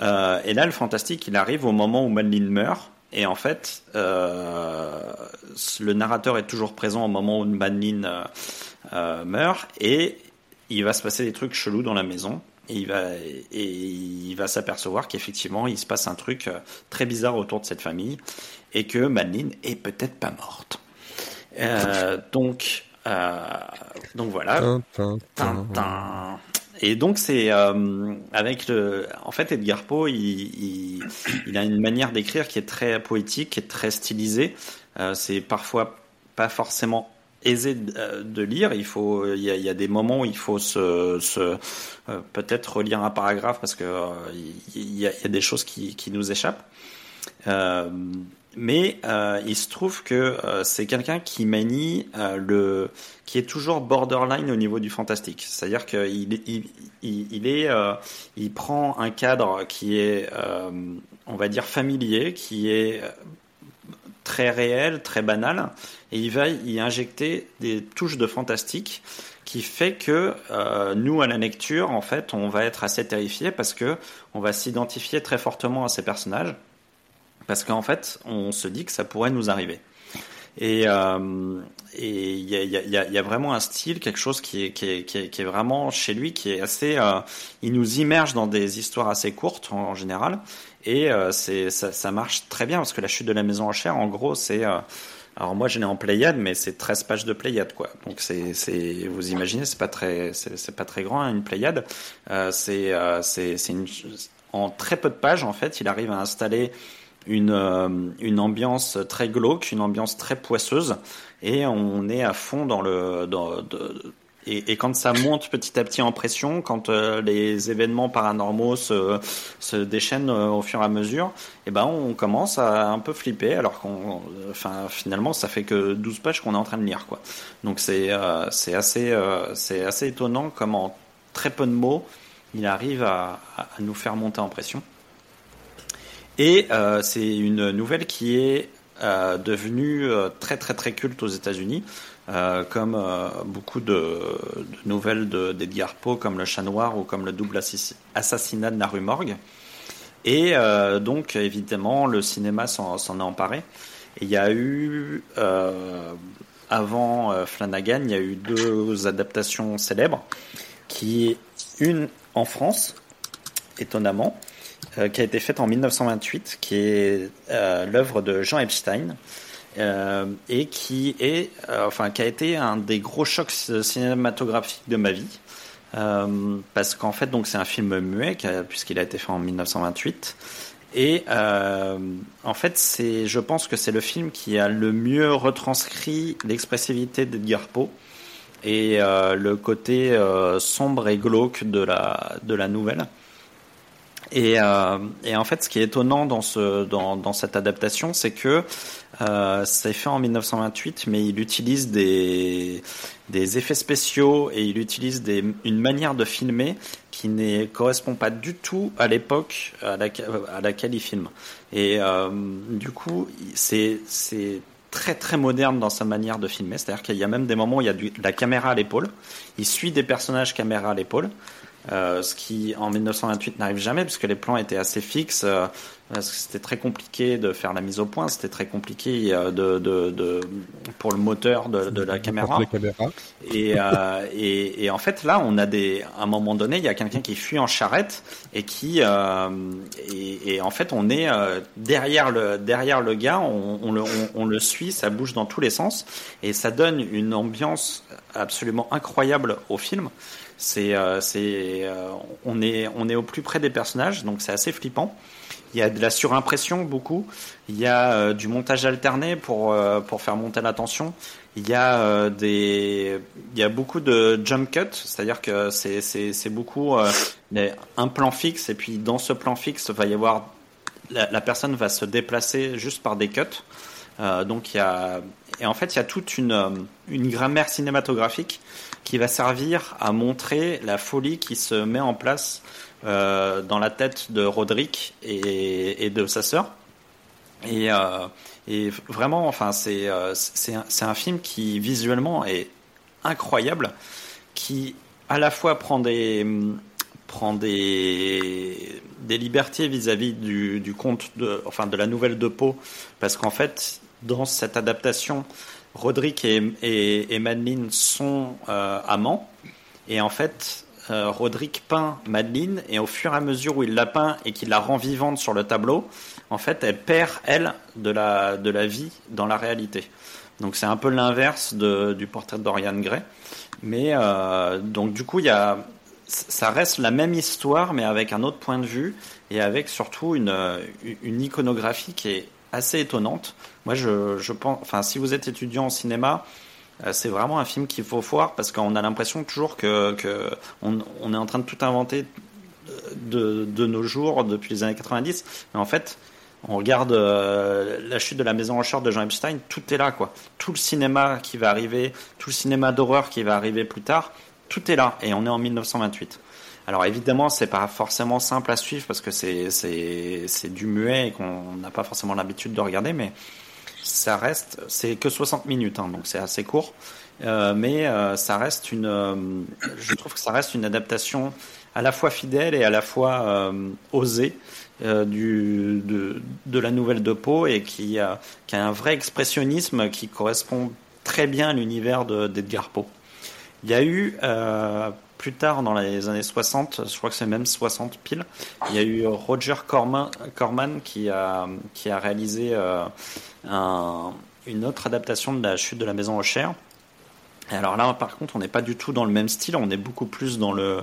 Speaker 4: Et là, le fantastique, il arrive au moment où Madeline meurt, et en fait, euh, le narrateur est toujours présent au moment où Madeline euh, euh, meurt et il va se passer des trucs chelous dans la maison. Et il va, et il va s'apercevoir qu'effectivement, il se passe un truc euh, très bizarre autour de cette famille et que Madeline est peut-être pas morte. Euh, donc, donc voilà. Tintin. Et donc c'est euh, avec le, en fait Edgar Poe, il, a une manière d'écrire qui est très poétique, qui est très stylisée. Euh, c'est parfois pas forcément aisé de, euh, lire. Il faut, il y, a, des moments où il faut peut-être relire un paragraphe parce que il, y a, des choses qui nous échappent. Mais euh, il se trouve que euh, c'est quelqu'un qui manie euh, le, qui est toujours borderline au niveau du fantastique. C'est-à-dire qu'il il, il, est, il prend un cadre qui est, on va dire familier, qui est très réel, très banal, et il va y injecter des touches de fantastique qui fait que nous à la lecture, en fait, on va être assez terrifié parce que on va s'identifier très fortement à ces personnages parce qu'en fait, on se dit que ça pourrait nous arriver. Et euh, il y a, y, a, y vraiment un style, quelque chose qui est, qui est, qui est, vraiment chez lui, qui est assez. Euh, il nous immerge dans des histoires assez courtes en, général, et euh, ça, ça, marche très bien parce que la chute de la maison en chair, en gros, c'est. Euh, alors moi, je l'ai en Pléiade, mais c'est 13 pages de Pléiade, quoi. Donc c'est, vous imaginez, c'est pas très, c'est, pas très grand hein, une Pléiade. Euh, c'est, c'est, c'est en très peu de pages, en fait, il arrive à installer une, euh, une ambiance très glauque, une ambiance très poisseuse, et on est à fond dans le. Dans, et, et, quand ça monte petit à petit en pression, quand euh, les événements paranormaux se, se déchaînent euh, au fur et à mesure, eh ben on commence à un peu flipper, alors qu'on, finalement ça fait que 12 pages qu'on est en train de lire quoi. Donc c'est c'est assez c'est assez étonnant comment en très peu de mots il arrive à nous faire monter en pression. Et euh, c'est une nouvelle qui est euh, devenue euh, très très très culte aux États-Unis, comme beaucoup de, nouvelles d'Edgar Poe, comme Le Chat Noir ou comme Le Double Assassinat de la rue Morgue. Et donc évidemment le cinéma s'en est emparé. Et il y a eu avant Flanagan, il y a eu deux adaptations célèbres, qui une en France, étonnamment, euh, qui a été faite en 1928, qui est euh, l'œuvre de Jean Epstein. Euh, et qui est, enfin, qui a été un des gros chocs cinématographiques de ma vie, parce qu'en fait, c'est un film muet puisqu'il a été fait en 1928, Et en fait, c'est, je pense que c'est le film qui a le mieux retranscrit l'expressivité d'Edgar Poe et le côté sombre et glauque de la de la nouvelle. Et, euh, et, en fait, ce qui est étonnant dans, ce, dans, dans cette adaptation, c'est que euh, c'est fait en 1928, mais il utilise des, des effets spéciaux et il utilise des, une manière de filmer qui ne correspond pas du tout à l'époque à, à, laquelle il filme. Et euh, du coup, c'est très très moderne dans sa manière de filmer. C'est-à-dire qu'il y a même des moments où il y a du, la caméra à l'épaule. Il suit des personnages caméra à l'épaule. Euh, ce qui en 1928 n'arrive jamais puisque les plans étaient assez fixes. Euh, parce que c'était très compliqué de faire la mise au point, c'était très compliqué euh, de, de, de, pour le moteur de, de la caméra. Et, euh, et, et, en fait, là, on a des, à un moment donné, il y a quelqu'un qui fuit en charrette et qui, euh, et, et, en fait, on est euh, derrière le derrière le gars, on, on le on, on, le suit, ça bouge dans tous les sens et ça donne une ambiance absolument incroyable au film. C'est, euh, c'est, euh, on est, on est au plus près des personnages, donc c'est assez flippant. Il y a de la surimpression beaucoup. Il y a euh, du montage alterné pour pour faire monter la tension. Il y a des, il y a beaucoup de jump cut, c'est-à-dire que c'est c'est c'est beaucoup un plan fixe et puis dans ce plan fixe va y avoir la, la personne va se déplacer juste par des cuts. donc il y a et en fait il y a toute une une grammaire cinématographique qui va servir à montrer la folie qui se met en place euh, dans la tête de Roderick et, de sa sœur. Et, euh, vraiment, enfin, c'est euh, c'est un, un, film qui visuellement est incroyable, qui à la fois prend des prend des, des libertés vis-à-vis -vis du, du conte de, enfin, de la nouvelle de Poe, parce qu'en fait, dans cette adaptation, Roderick et, et, et Madeline sont euh, amants. Et en fait, euh, Roderick peint Madeline et au fur et à mesure où il la peint et qu'il la rend vivante sur le tableau, en fait, elle perd, elle, de la, de la vie dans la réalité. Donc c'est un peu l'inverse du portrait de Dorian Gray. Mais euh, donc du coup, il y a, ça reste la même histoire, mais avec un autre point de vue et avec surtout une, une iconographie qui est assez étonnante. Moi, je, pense, enfin, si vous êtes étudiant en cinéma, euh, c'est vraiment un film qu'il faut voir parce qu'on a l'impression toujours que, que est en train de tout inventer de, de, nos jours depuis les années 90. Mais en fait, on regarde euh, la chute de la maison Rochard de Jean Epstein, tout est là, quoi. Tout le cinéma qui va arriver, tout le cinéma d'horreur qui va arriver plus tard, tout est là. Et on est en 1928. Alors évidemment, c'est pas forcément simple à suivre parce que c'est c'est du muet et qu'on n'a pas forcément l'habitude de regarder, mais ça reste, c'est que 60 minutes, hein, donc c'est assez court, euh, mais euh, ça reste une, euh, je trouve que ça reste une adaptation à la fois fidèle et à la fois euh, osée euh, du de, de, la nouvelle de Poe et qui a, qui a un vrai expressionnisme qui correspond très bien à l'univers d'Edgar Poe. Il y a eu plus tard, dans les années 60, je crois que c'est même 60 pile, il y a eu Roger Corman, Corman qui, a, qui a réalisé euh, un, une autre adaptation de la chute de la maison aux. Et alors là, par contre, on n'est pas du tout dans le même style, on est beaucoup plus dans le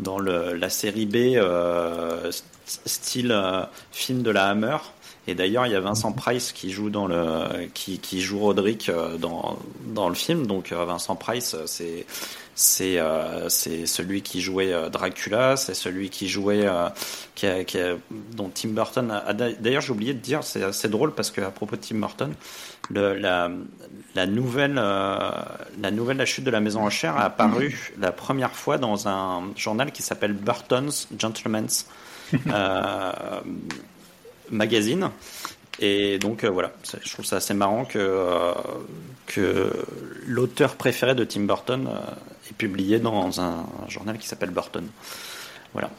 Speaker 4: dans le, la série B euh, style euh, film de la Hammer. Et d'ailleurs, il y a Vincent Price qui joue dans le qui, qui joue Roderick dans dans le film. Donc Vincent Price, c'est c'est euh, c'est celui qui jouait euh, Dracula, c'est celui qui jouait euh, qui a, qui a, dont Tim Burton a, d'ailleurs j'ai oublié de dire c'est assez drôle parce que à propos de Tim Burton le, la, la nouvelle la nouvelle la chute de la maison en chair a apparu la première fois dans un journal qui s'appelle Burton's Gentleman's (laughs) Magazine. Et donc euh, voilà, je trouve ça assez marrant que, euh, que l'auteur préféré de Tim Burton euh, publié dans un, journal qui s'appelle Burton. Voilà.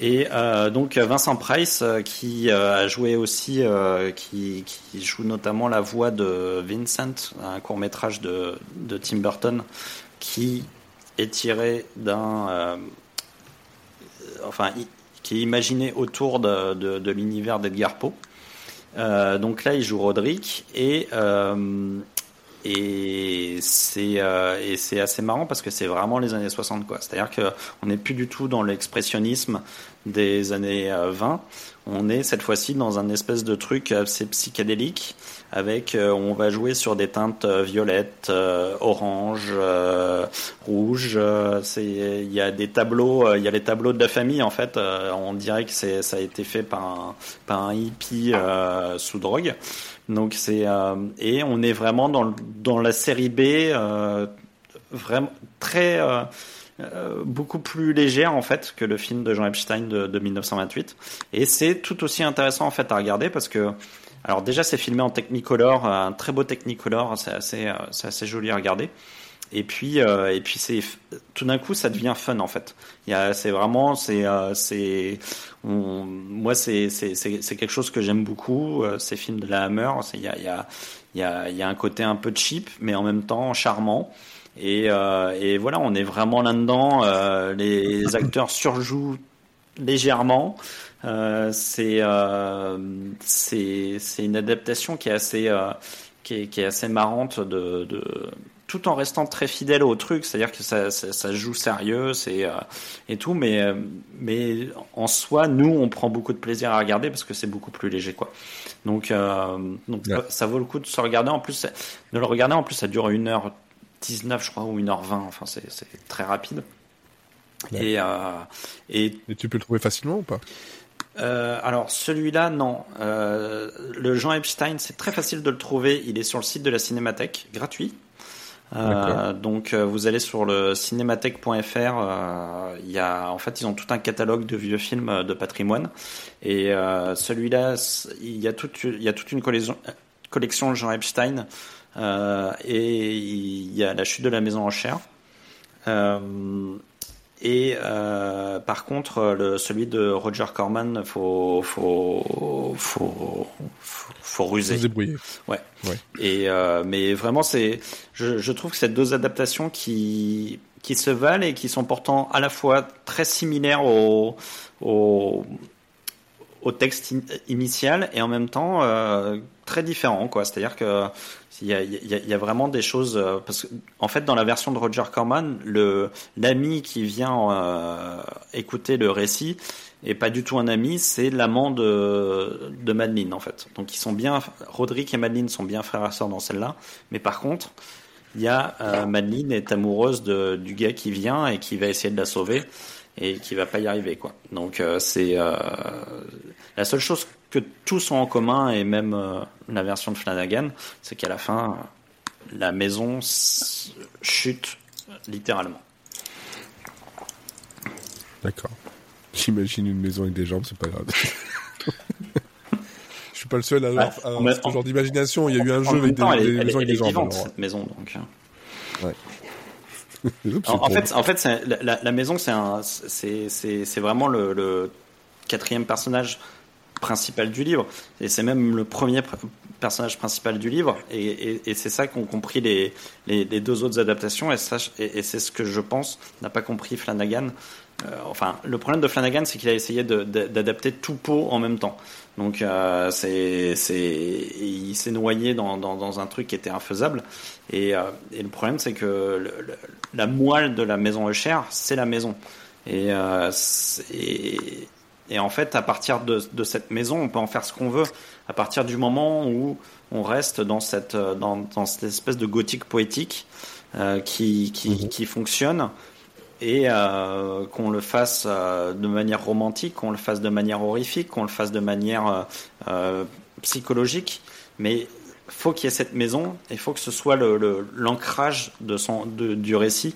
Speaker 4: Et euh, donc Vincent Price qui a joué aussi, qui, joue notamment la voix de Vincent, un court métrage de, de Tim Burton qui est tiré d'un, enfin, qui est imaginé autour de, de, de l'univers d'Edgar Poe. Euh, donc là, il joue Roderick et euh, et c'est euh, et c'est assez marrant parce que c'est vraiment les années 60 quoi. C'est-à-dire que on n'est plus du tout dans l'expressionnisme des années 20. Euh, on est cette fois-ci dans un espèce de truc assez psychédélique avec euh, on va jouer sur des teintes violettes, orange, rouge. c'est il y a des tableaux, il y a les tableaux de la famille en fait. on dirait que c'est ça a été fait par un par un hippie sous drogue. Donc c'est euh, et on est vraiment dans dans la série B euh, vraiment très euh, beaucoup plus légère en fait que le film de Jean Epstein de, de 1928 et c'est tout aussi intéressant en fait à regarder parce que alors déjà c'est filmé en Technicolor un très beau Technicolor c'est assez c'est assez joli à regarder et puis euh, et puis c'est tout d'un coup ça devient fun en fait. C'est vraiment c'est euh, c'est moi c'est c'est quelque chose que j'aime beaucoup euh, ces films de la Hammer, il y a y a y a y a un côté un peu cheap mais en même temps charmant. Et, et voilà, on est vraiment là-dedans. les acteurs surjouent légèrement. Euh, c'est euh, c'est une adaptation qui est assez euh, qui, est, qui est assez marrante de, de tout en restant très fidèle au truc, c'est-à-dire que ça, ça, joue sérieux, euh, et tout, mais euh, mais en soi, nous, on prend beaucoup de plaisir à regarder parce que c'est beaucoup plus léger, quoi. Donc euh, donc ça, vaut le coup de se regarder. En plus, de le regarder, en plus, ça dure 1h19, je crois, ou 1h20. Enfin, c'est très rapide. Et, et
Speaker 1: et tu peux le trouver facilement ou pas?
Speaker 4: Alors celui-là, non. le Jean Epstein, c'est très facile de le trouver. Il est sur le site de la Cinémathèque, gratuit. Euh, donc euh, vous allez sur le cinémathèque.fr, euh, il y a en fait ils ont tout un catalogue de vieux films de patrimoine et celui-là il y a toute il y a toute une collection collection Jean Epstein et il y a la chute de la maison en chair. Et euh, par contre, le, celui de Roger Corman, faut faut faut faut, faut ruser.
Speaker 1: Se débrouiller.
Speaker 4: Ouais. ouais. Et euh, mais vraiment, c'est je, je trouve que c'est deux adaptations qui qui se valent et qui sont pourtant à la fois très similaires au au, au texte initial et en même temps euh, très différents quoi. C'est-à-dire que il y a, y, a, y a, vraiment des choses euh, parce que en fait dans la version de Roger Corman, le l'ami qui vient euh, écouter le récit est pas du tout un ami, c'est l'amant de de Madeline en fait. Donc ils sont bien Roderick et Madeline sont bien frères et sœurs dans celle-là, mais par contre il y a euh, Madeline est amoureuse de, du gars qui vient et qui va essayer de la sauver et qui va pas y arriver quoi. Donc euh, c'est euh, la seule chose que tous ont en commun et même euh, la version de Flanagan, c'est qu'à la fin la maison chute littéralement.
Speaker 1: D'accord. J'imagine une maison avec des jambes, c'est pas grave. (laughs) Je suis pas le seul à avoir, ce genre d'imagination. Il y a eu un jeu avec des, maisons avec des jambes.
Speaker 4: cette maison donc. Ouais (laughs) en, fait, en fait, la, la, maison, c'est vraiment le, le, quatrième personnage principal du livre, et c'est même le premier personnage principal du livre, et, et, et c'est ça qu'ont compris les, les, les, deux autres adaptations, et, et, c'est ce que je pense n'a pas compris Flanagan. Euh, enfin, le problème de Flanagan, c'est qu'il a essayé d'adapter tout pot en même temps. Donc, euh, c'est, il s'est noyé dans, dans, dans, un truc qui était infaisable. Et, euh, et le problème, c'est que le, la moelle de la maison Eucher, c'est la maison. Et, euh, et, et, en fait, à partir de, de, cette maison, on peut en faire ce qu'on veut. À partir du moment où on reste dans cette, dans, dans cette espèce de gothique poétique qui, qui, mhm. qui, fonctionne et euh, qu'on le fasse euh, de manière romantique, qu'on le fasse de manière horrifique, qu'on le fasse de manière euh, euh psychologique. Mais faut qu'il y ait cette maison et faut que ce soit l'ancrage le, de du récit.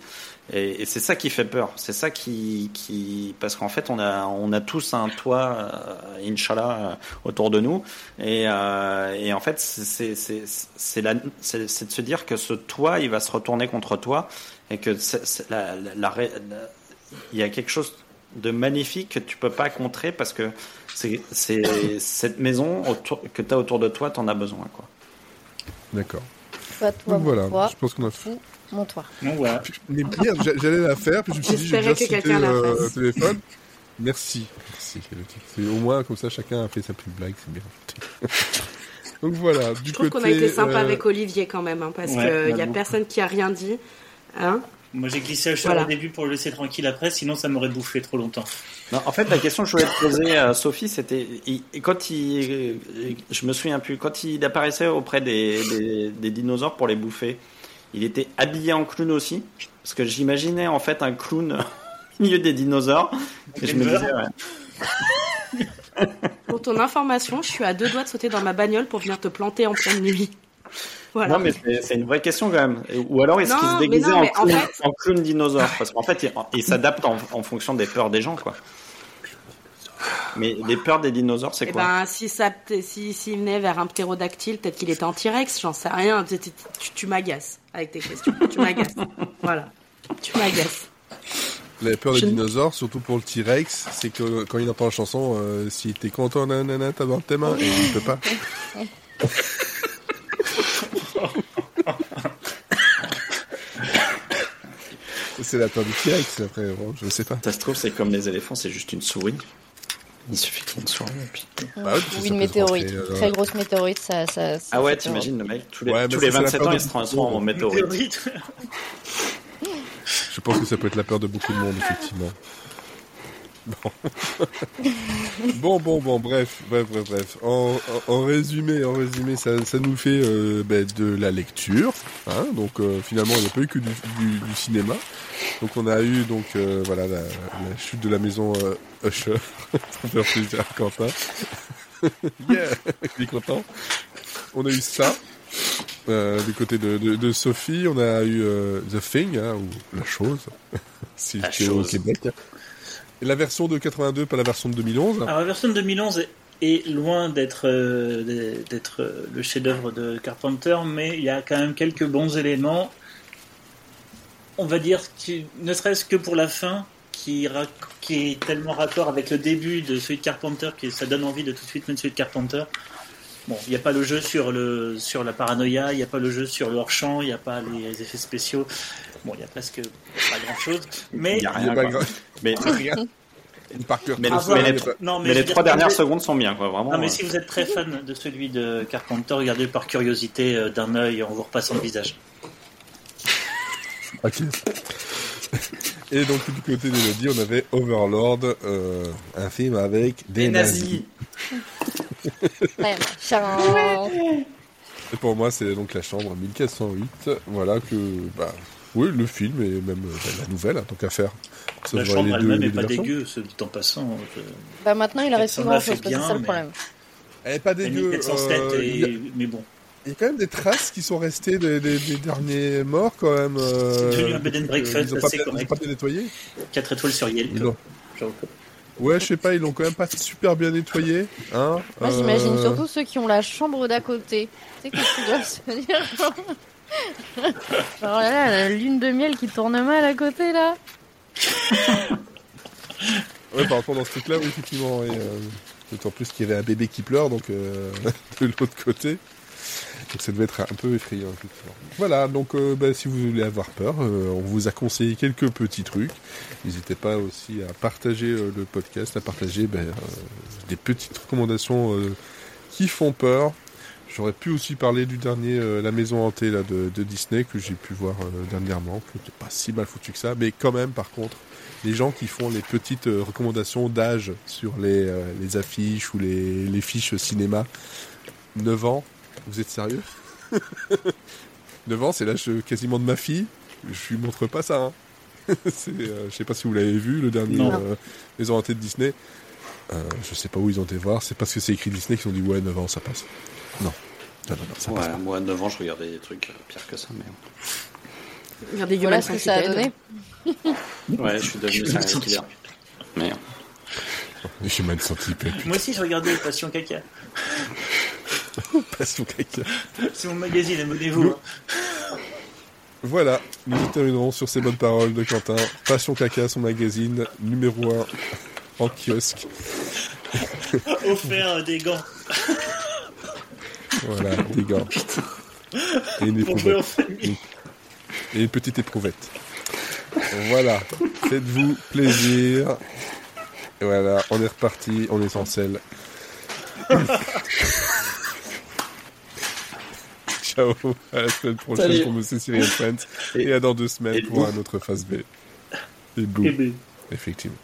Speaker 4: Et, et c'est ça qui fait peur. C'est ça qui, qui parce qu'en fait on a on a tous un toit euh, inshallah euh, autour de nous. Et, euh, et en fait c'est c'est de se dire que ce toit il va se retourner contre toi et que la, la, la, il y a quelque chose de magnifique que tu peux pas contrer parce que c'est (coughs) cette maison autour, que tu as autour de toi, tu en as besoin. Quoi.
Speaker 1: D'accord.
Speaker 2: Toi, toi,
Speaker 1: voilà,
Speaker 2: toi,
Speaker 1: je pense qu'on a fait.
Speaker 2: Mon toit.
Speaker 3: Non, voilà.
Speaker 1: Mais bien, j'allais la faire, puis je me suis dit, j'ai déjà cité euh, téléphone. Merci. Merci. Au moins, comme ça, chacun a fait sa petite blague, c'est bien. (laughs) Donc voilà, du
Speaker 5: Je trouve
Speaker 1: côté.
Speaker 5: qu'on a été sympa
Speaker 1: euh,
Speaker 5: avec Olivier quand même, hein, parce
Speaker 3: Ouais,
Speaker 5: qu'il n'y a personne qui a rien dit. Hein
Speaker 3: Moi, j'ai glissé cheval
Speaker 5: Voilà.
Speaker 3: au début pour le laisser tranquille après, sinon ça m'aurait bouffé trop longtemps.
Speaker 4: Non, en fait, la question que je voulais te poser à Sophie, c'était quand il, je me souviens plus, quand il apparaissait auprès des, des, des dinosaures pour les bouffer, il était habillé en clown aussi, parce que j'imaginais en fait un clown (laughs) au milieu des dinosaures. Et je me disais, ouais.
Speaker 5: Pour ton information, je suis à deux doigts de sauter dans ma bagnole pour venir te planter en pleine nuit. Voilà.
Speaker 4: Non, mais c'est une vraie question quand même. Ou alors est-ce qu'il se déguisait
Speaker 5: non,
Speaker 4: en, clown,
Speaker 5: fait-
Speaker 4: en clown dinosaure? Parce qu'en fait, il, il s'adapte en, en fonction des peurs des gens, quoi. Mais les peurs des dinosaures, c'est
Speaker 5: Eh
Speaker 4: quoi?
Speaker 5: ben, si ça, si, s'il venait vers un ptérodactyle, peut-être qu'il était en T-Rex, j'en sais rien. Tu, tu- tu- tu m'agaces avec tes questions. Tu m'agaces. (laughs) voilà. Tu m'agaces.
Speaker 1: La peur des
Speaker 5: Je-
Speaker 1: dinosaures, surtout pour le T-Rex, c'est que quand il entend la chanson, euh, si t'es content, nanana, t'as dans tes mains, et il peut pas. (laughs) c'est la peur du T-Rex, après, bon, je sais pas.
Speaker 4: Ça se trouve, c'est comme les éléphants, c'est juste une souris. Il suffit qu'il y ait une souris. et puis-
Speaker 1: Bah ouais,
Speaker 2: Ou une météorite.
Speaker 1: rentrer, euh,
Speaker 2: Très grosse météorite, ça. ça, ça
Speaker 4: Ah ouais, t'imagines le mec, tous les,
Speaker 1: Ouais,
Speaker 4: tous les
Speaker 1: c'est la
Speaker 4: 27
Speaker 1: peur
Speaker 4: ans, il se transforme en. Météorite.
Speaker 1: Je pense que ça peut être la peur de beaucoup de monde, effectivement. (laughs) Bon. bon, bon, bon, bref, bref, bref, bref. En, en, en résumé, en résumé, ça, ça nous fait euh, ben, de la lecture. Hein, donc euh, finalement, il n'y a pas eu que du, du, du cinéma. Donc on a eu donc euh, voilà la, la chute de la maison euh, Usher. (laughs) Plaisir à Quentin. (laughs) yeah, il est content? On a eu ça. Euh, du côté de, de, de Sophie, on a eu euh, The Thing, hein, ou La Chose, si
Speaker 4: La
Speaker 1: tu es au
Speaker 4: Chose.
Speaker 1: Québec. La version de 82, pas la version de 2011.
Speaker 3: Alors la version de 2011 est- loin d'être euh, euh, le chef-d'œuvre de Carpenter, mais il y a quand même quelques bons éléments. On va dire ne serait-ce que pour la fin, qui, est tellement raccord avec le début de celui de Carpenter que ça donne envie de tout de suite mettre celui de Carpenter. Bon, il n'y a pas le jeu sur le sur la paranoïa, il n'y a pas le jeu sur le il n'y a pas les effets spéciaux. Bon, il y a presque pas grand-chose, mais
Speaker 4: Il y a rien. quoi. Mais, (laughs)
Speaker 1: Rien. Parker
Speaker 4: Mais le- mais les-
Speaker 3: non,
Speaker 4: mais les trois dernières
Speaker 3: vous
Speaker 4: secondes sont bien, quoi. Vraiment.
Speaker 3: Non, mais
Speaker 4: euh.
Speaker 3: si vous êtes très fan de celui de Carpenter, regardez par curiosité euh, d'un œil en vous repassant le visage. (laughs)
Speaker 1: Ok. Et donc du côté d'Elodie, on avait Overlord, euh, un film avec des, nazis. (laughs)
Speaker 2: Ouais, machin.
Speaker 1: Et pour moi, c'est donc la chambre 1408. Voilà que, bah, oui, le film et même euh, la nouvelle, hein, tant qu'à faire. Ça
Speaker 3: La chambre elle-même
Speaker 1: les
Speaker 3: est
Speaker 1: deux
Speaker 3: pas
Speaker 1: versions.
Speaker 3: dégueu, ce dit en passant. je-
Speaker 2: Bah maintenant, il reste grand chose, c'est ça le problème.
Speaker 1: Elle est pas
Speaker 3: Elle est
Speaker 1: dégueu.
Speaker 3: 1407,
Speaker 1: euh,
Speaker 3: et-
Speaker 1: Il y, a-
Speaker 3: mais bon.
Speaker 1: il y a quand même des traces qui sont restées des, des- des derniers morts quand même. euh,
Speaker 3: C'est devenu un bed and breakfast
Speaker 1: ils ont pas
Speaker 3: correct.
Speaker 1: pas bien nettoyé.
Speaker 3: 4 étoiles sur Yelp.
Speaker 1: Ouais, je sais pas, ils l'ont quand même pas super bien nettoyé. Hein
Speaker 2: Moi, j'imagine
Speaker 1: Euh,
Speaker 2: surtout ceux qui ont la chambre d'à côté. Tu sais que tu dois (laughs) se dire. Alors là, là, la lune de miel qui tourne mal à côté, là. (laughs)
Speaker 1: Ouais, par rapport dans ce truc-là, oui, effectivement. Et, euh, d'autant plus qu'il y avait un bébé qui pleure, donc euh, (laughs) de l'autre côté. Donc ça devait être un peu effrayant. Voilà, donc euh, bah, si vous voulez avoir peur, on vous a conseillé quelques petits trucs. N'hésitez pas aussi à partager le podcast, à partager ben, des petites recommandations qui font peur. J'aurais pu aussi parler du dernier euh, La Maison Hantée là, de, de Disney que j'ai pu voir euh, dernièrement, qui n'était pas si mal foutu que ça, mais quand même par contre, les gens qui font les petites euh, recommandations d'âge sur les, les affiches ou les, les fiches cinéma, 9 ans, vous êtes sérieux? (laughs) 9 ans, c'est l'âge quasiment de ma fille, je lui montre pas ça. Hein. (laughs) je sais pas si vous l'avez vu, le dernier Maison Hantée de Disney. Je sais pas où ils ont été voir, c'est parce que c'est écrit Disney qu'ils ont dit ouais 9 ans ça passe. Non. Non, non, non, ça passe pas.
Speaker 4: moi, à 9 ans, je regardais des trucs euh, pires que ça. Mais...
Speaker 5: Regardez
Speaker 2: Voilà
Speaker 5: Human
Speaker 2: ce que ça a
Speaker 5: Centipede.
Speaker 2: donné. (laughs)
Speaker 4: Ouais, je suis devenu
Speaker 3: sens-
Speaker 4: killer. Mais
Speaker 1: J'ai mal senti,
Speaker 3: Moi aussi, je regardais Passion Caca. (laughs)
Speaker 1: passe au caca.
Speaker 3: C'est mon magazine, abonnez-vous. hein.
Speaker 1: Voilà, nous terminerons sur ces bonnes paroles de Quentin. Passion Caca, son magazine numéro 1 en kiosque. (laughs)
Speaker 3: Offert euh, des gants.
Speaker 1: Voilà, (laughs) des gants. Et une éprouvette. Et une petite éprouvette. Voilà, faites-vous plaisir. Et voilà, on est reparti, on est en selle. (laughs) ciao. À la semaine prochaine
Speaker 4: Salut.
Speaker 1: pour Monsieur Cyril Friends. Et,
Speaker 4: Et-
Speaker 1: à dans deux semaines
Speaker 4: et
Speaker 1: pour
Speaker 4: boum.
Speaker 1: un autre phase B. Et boum. Effectivement.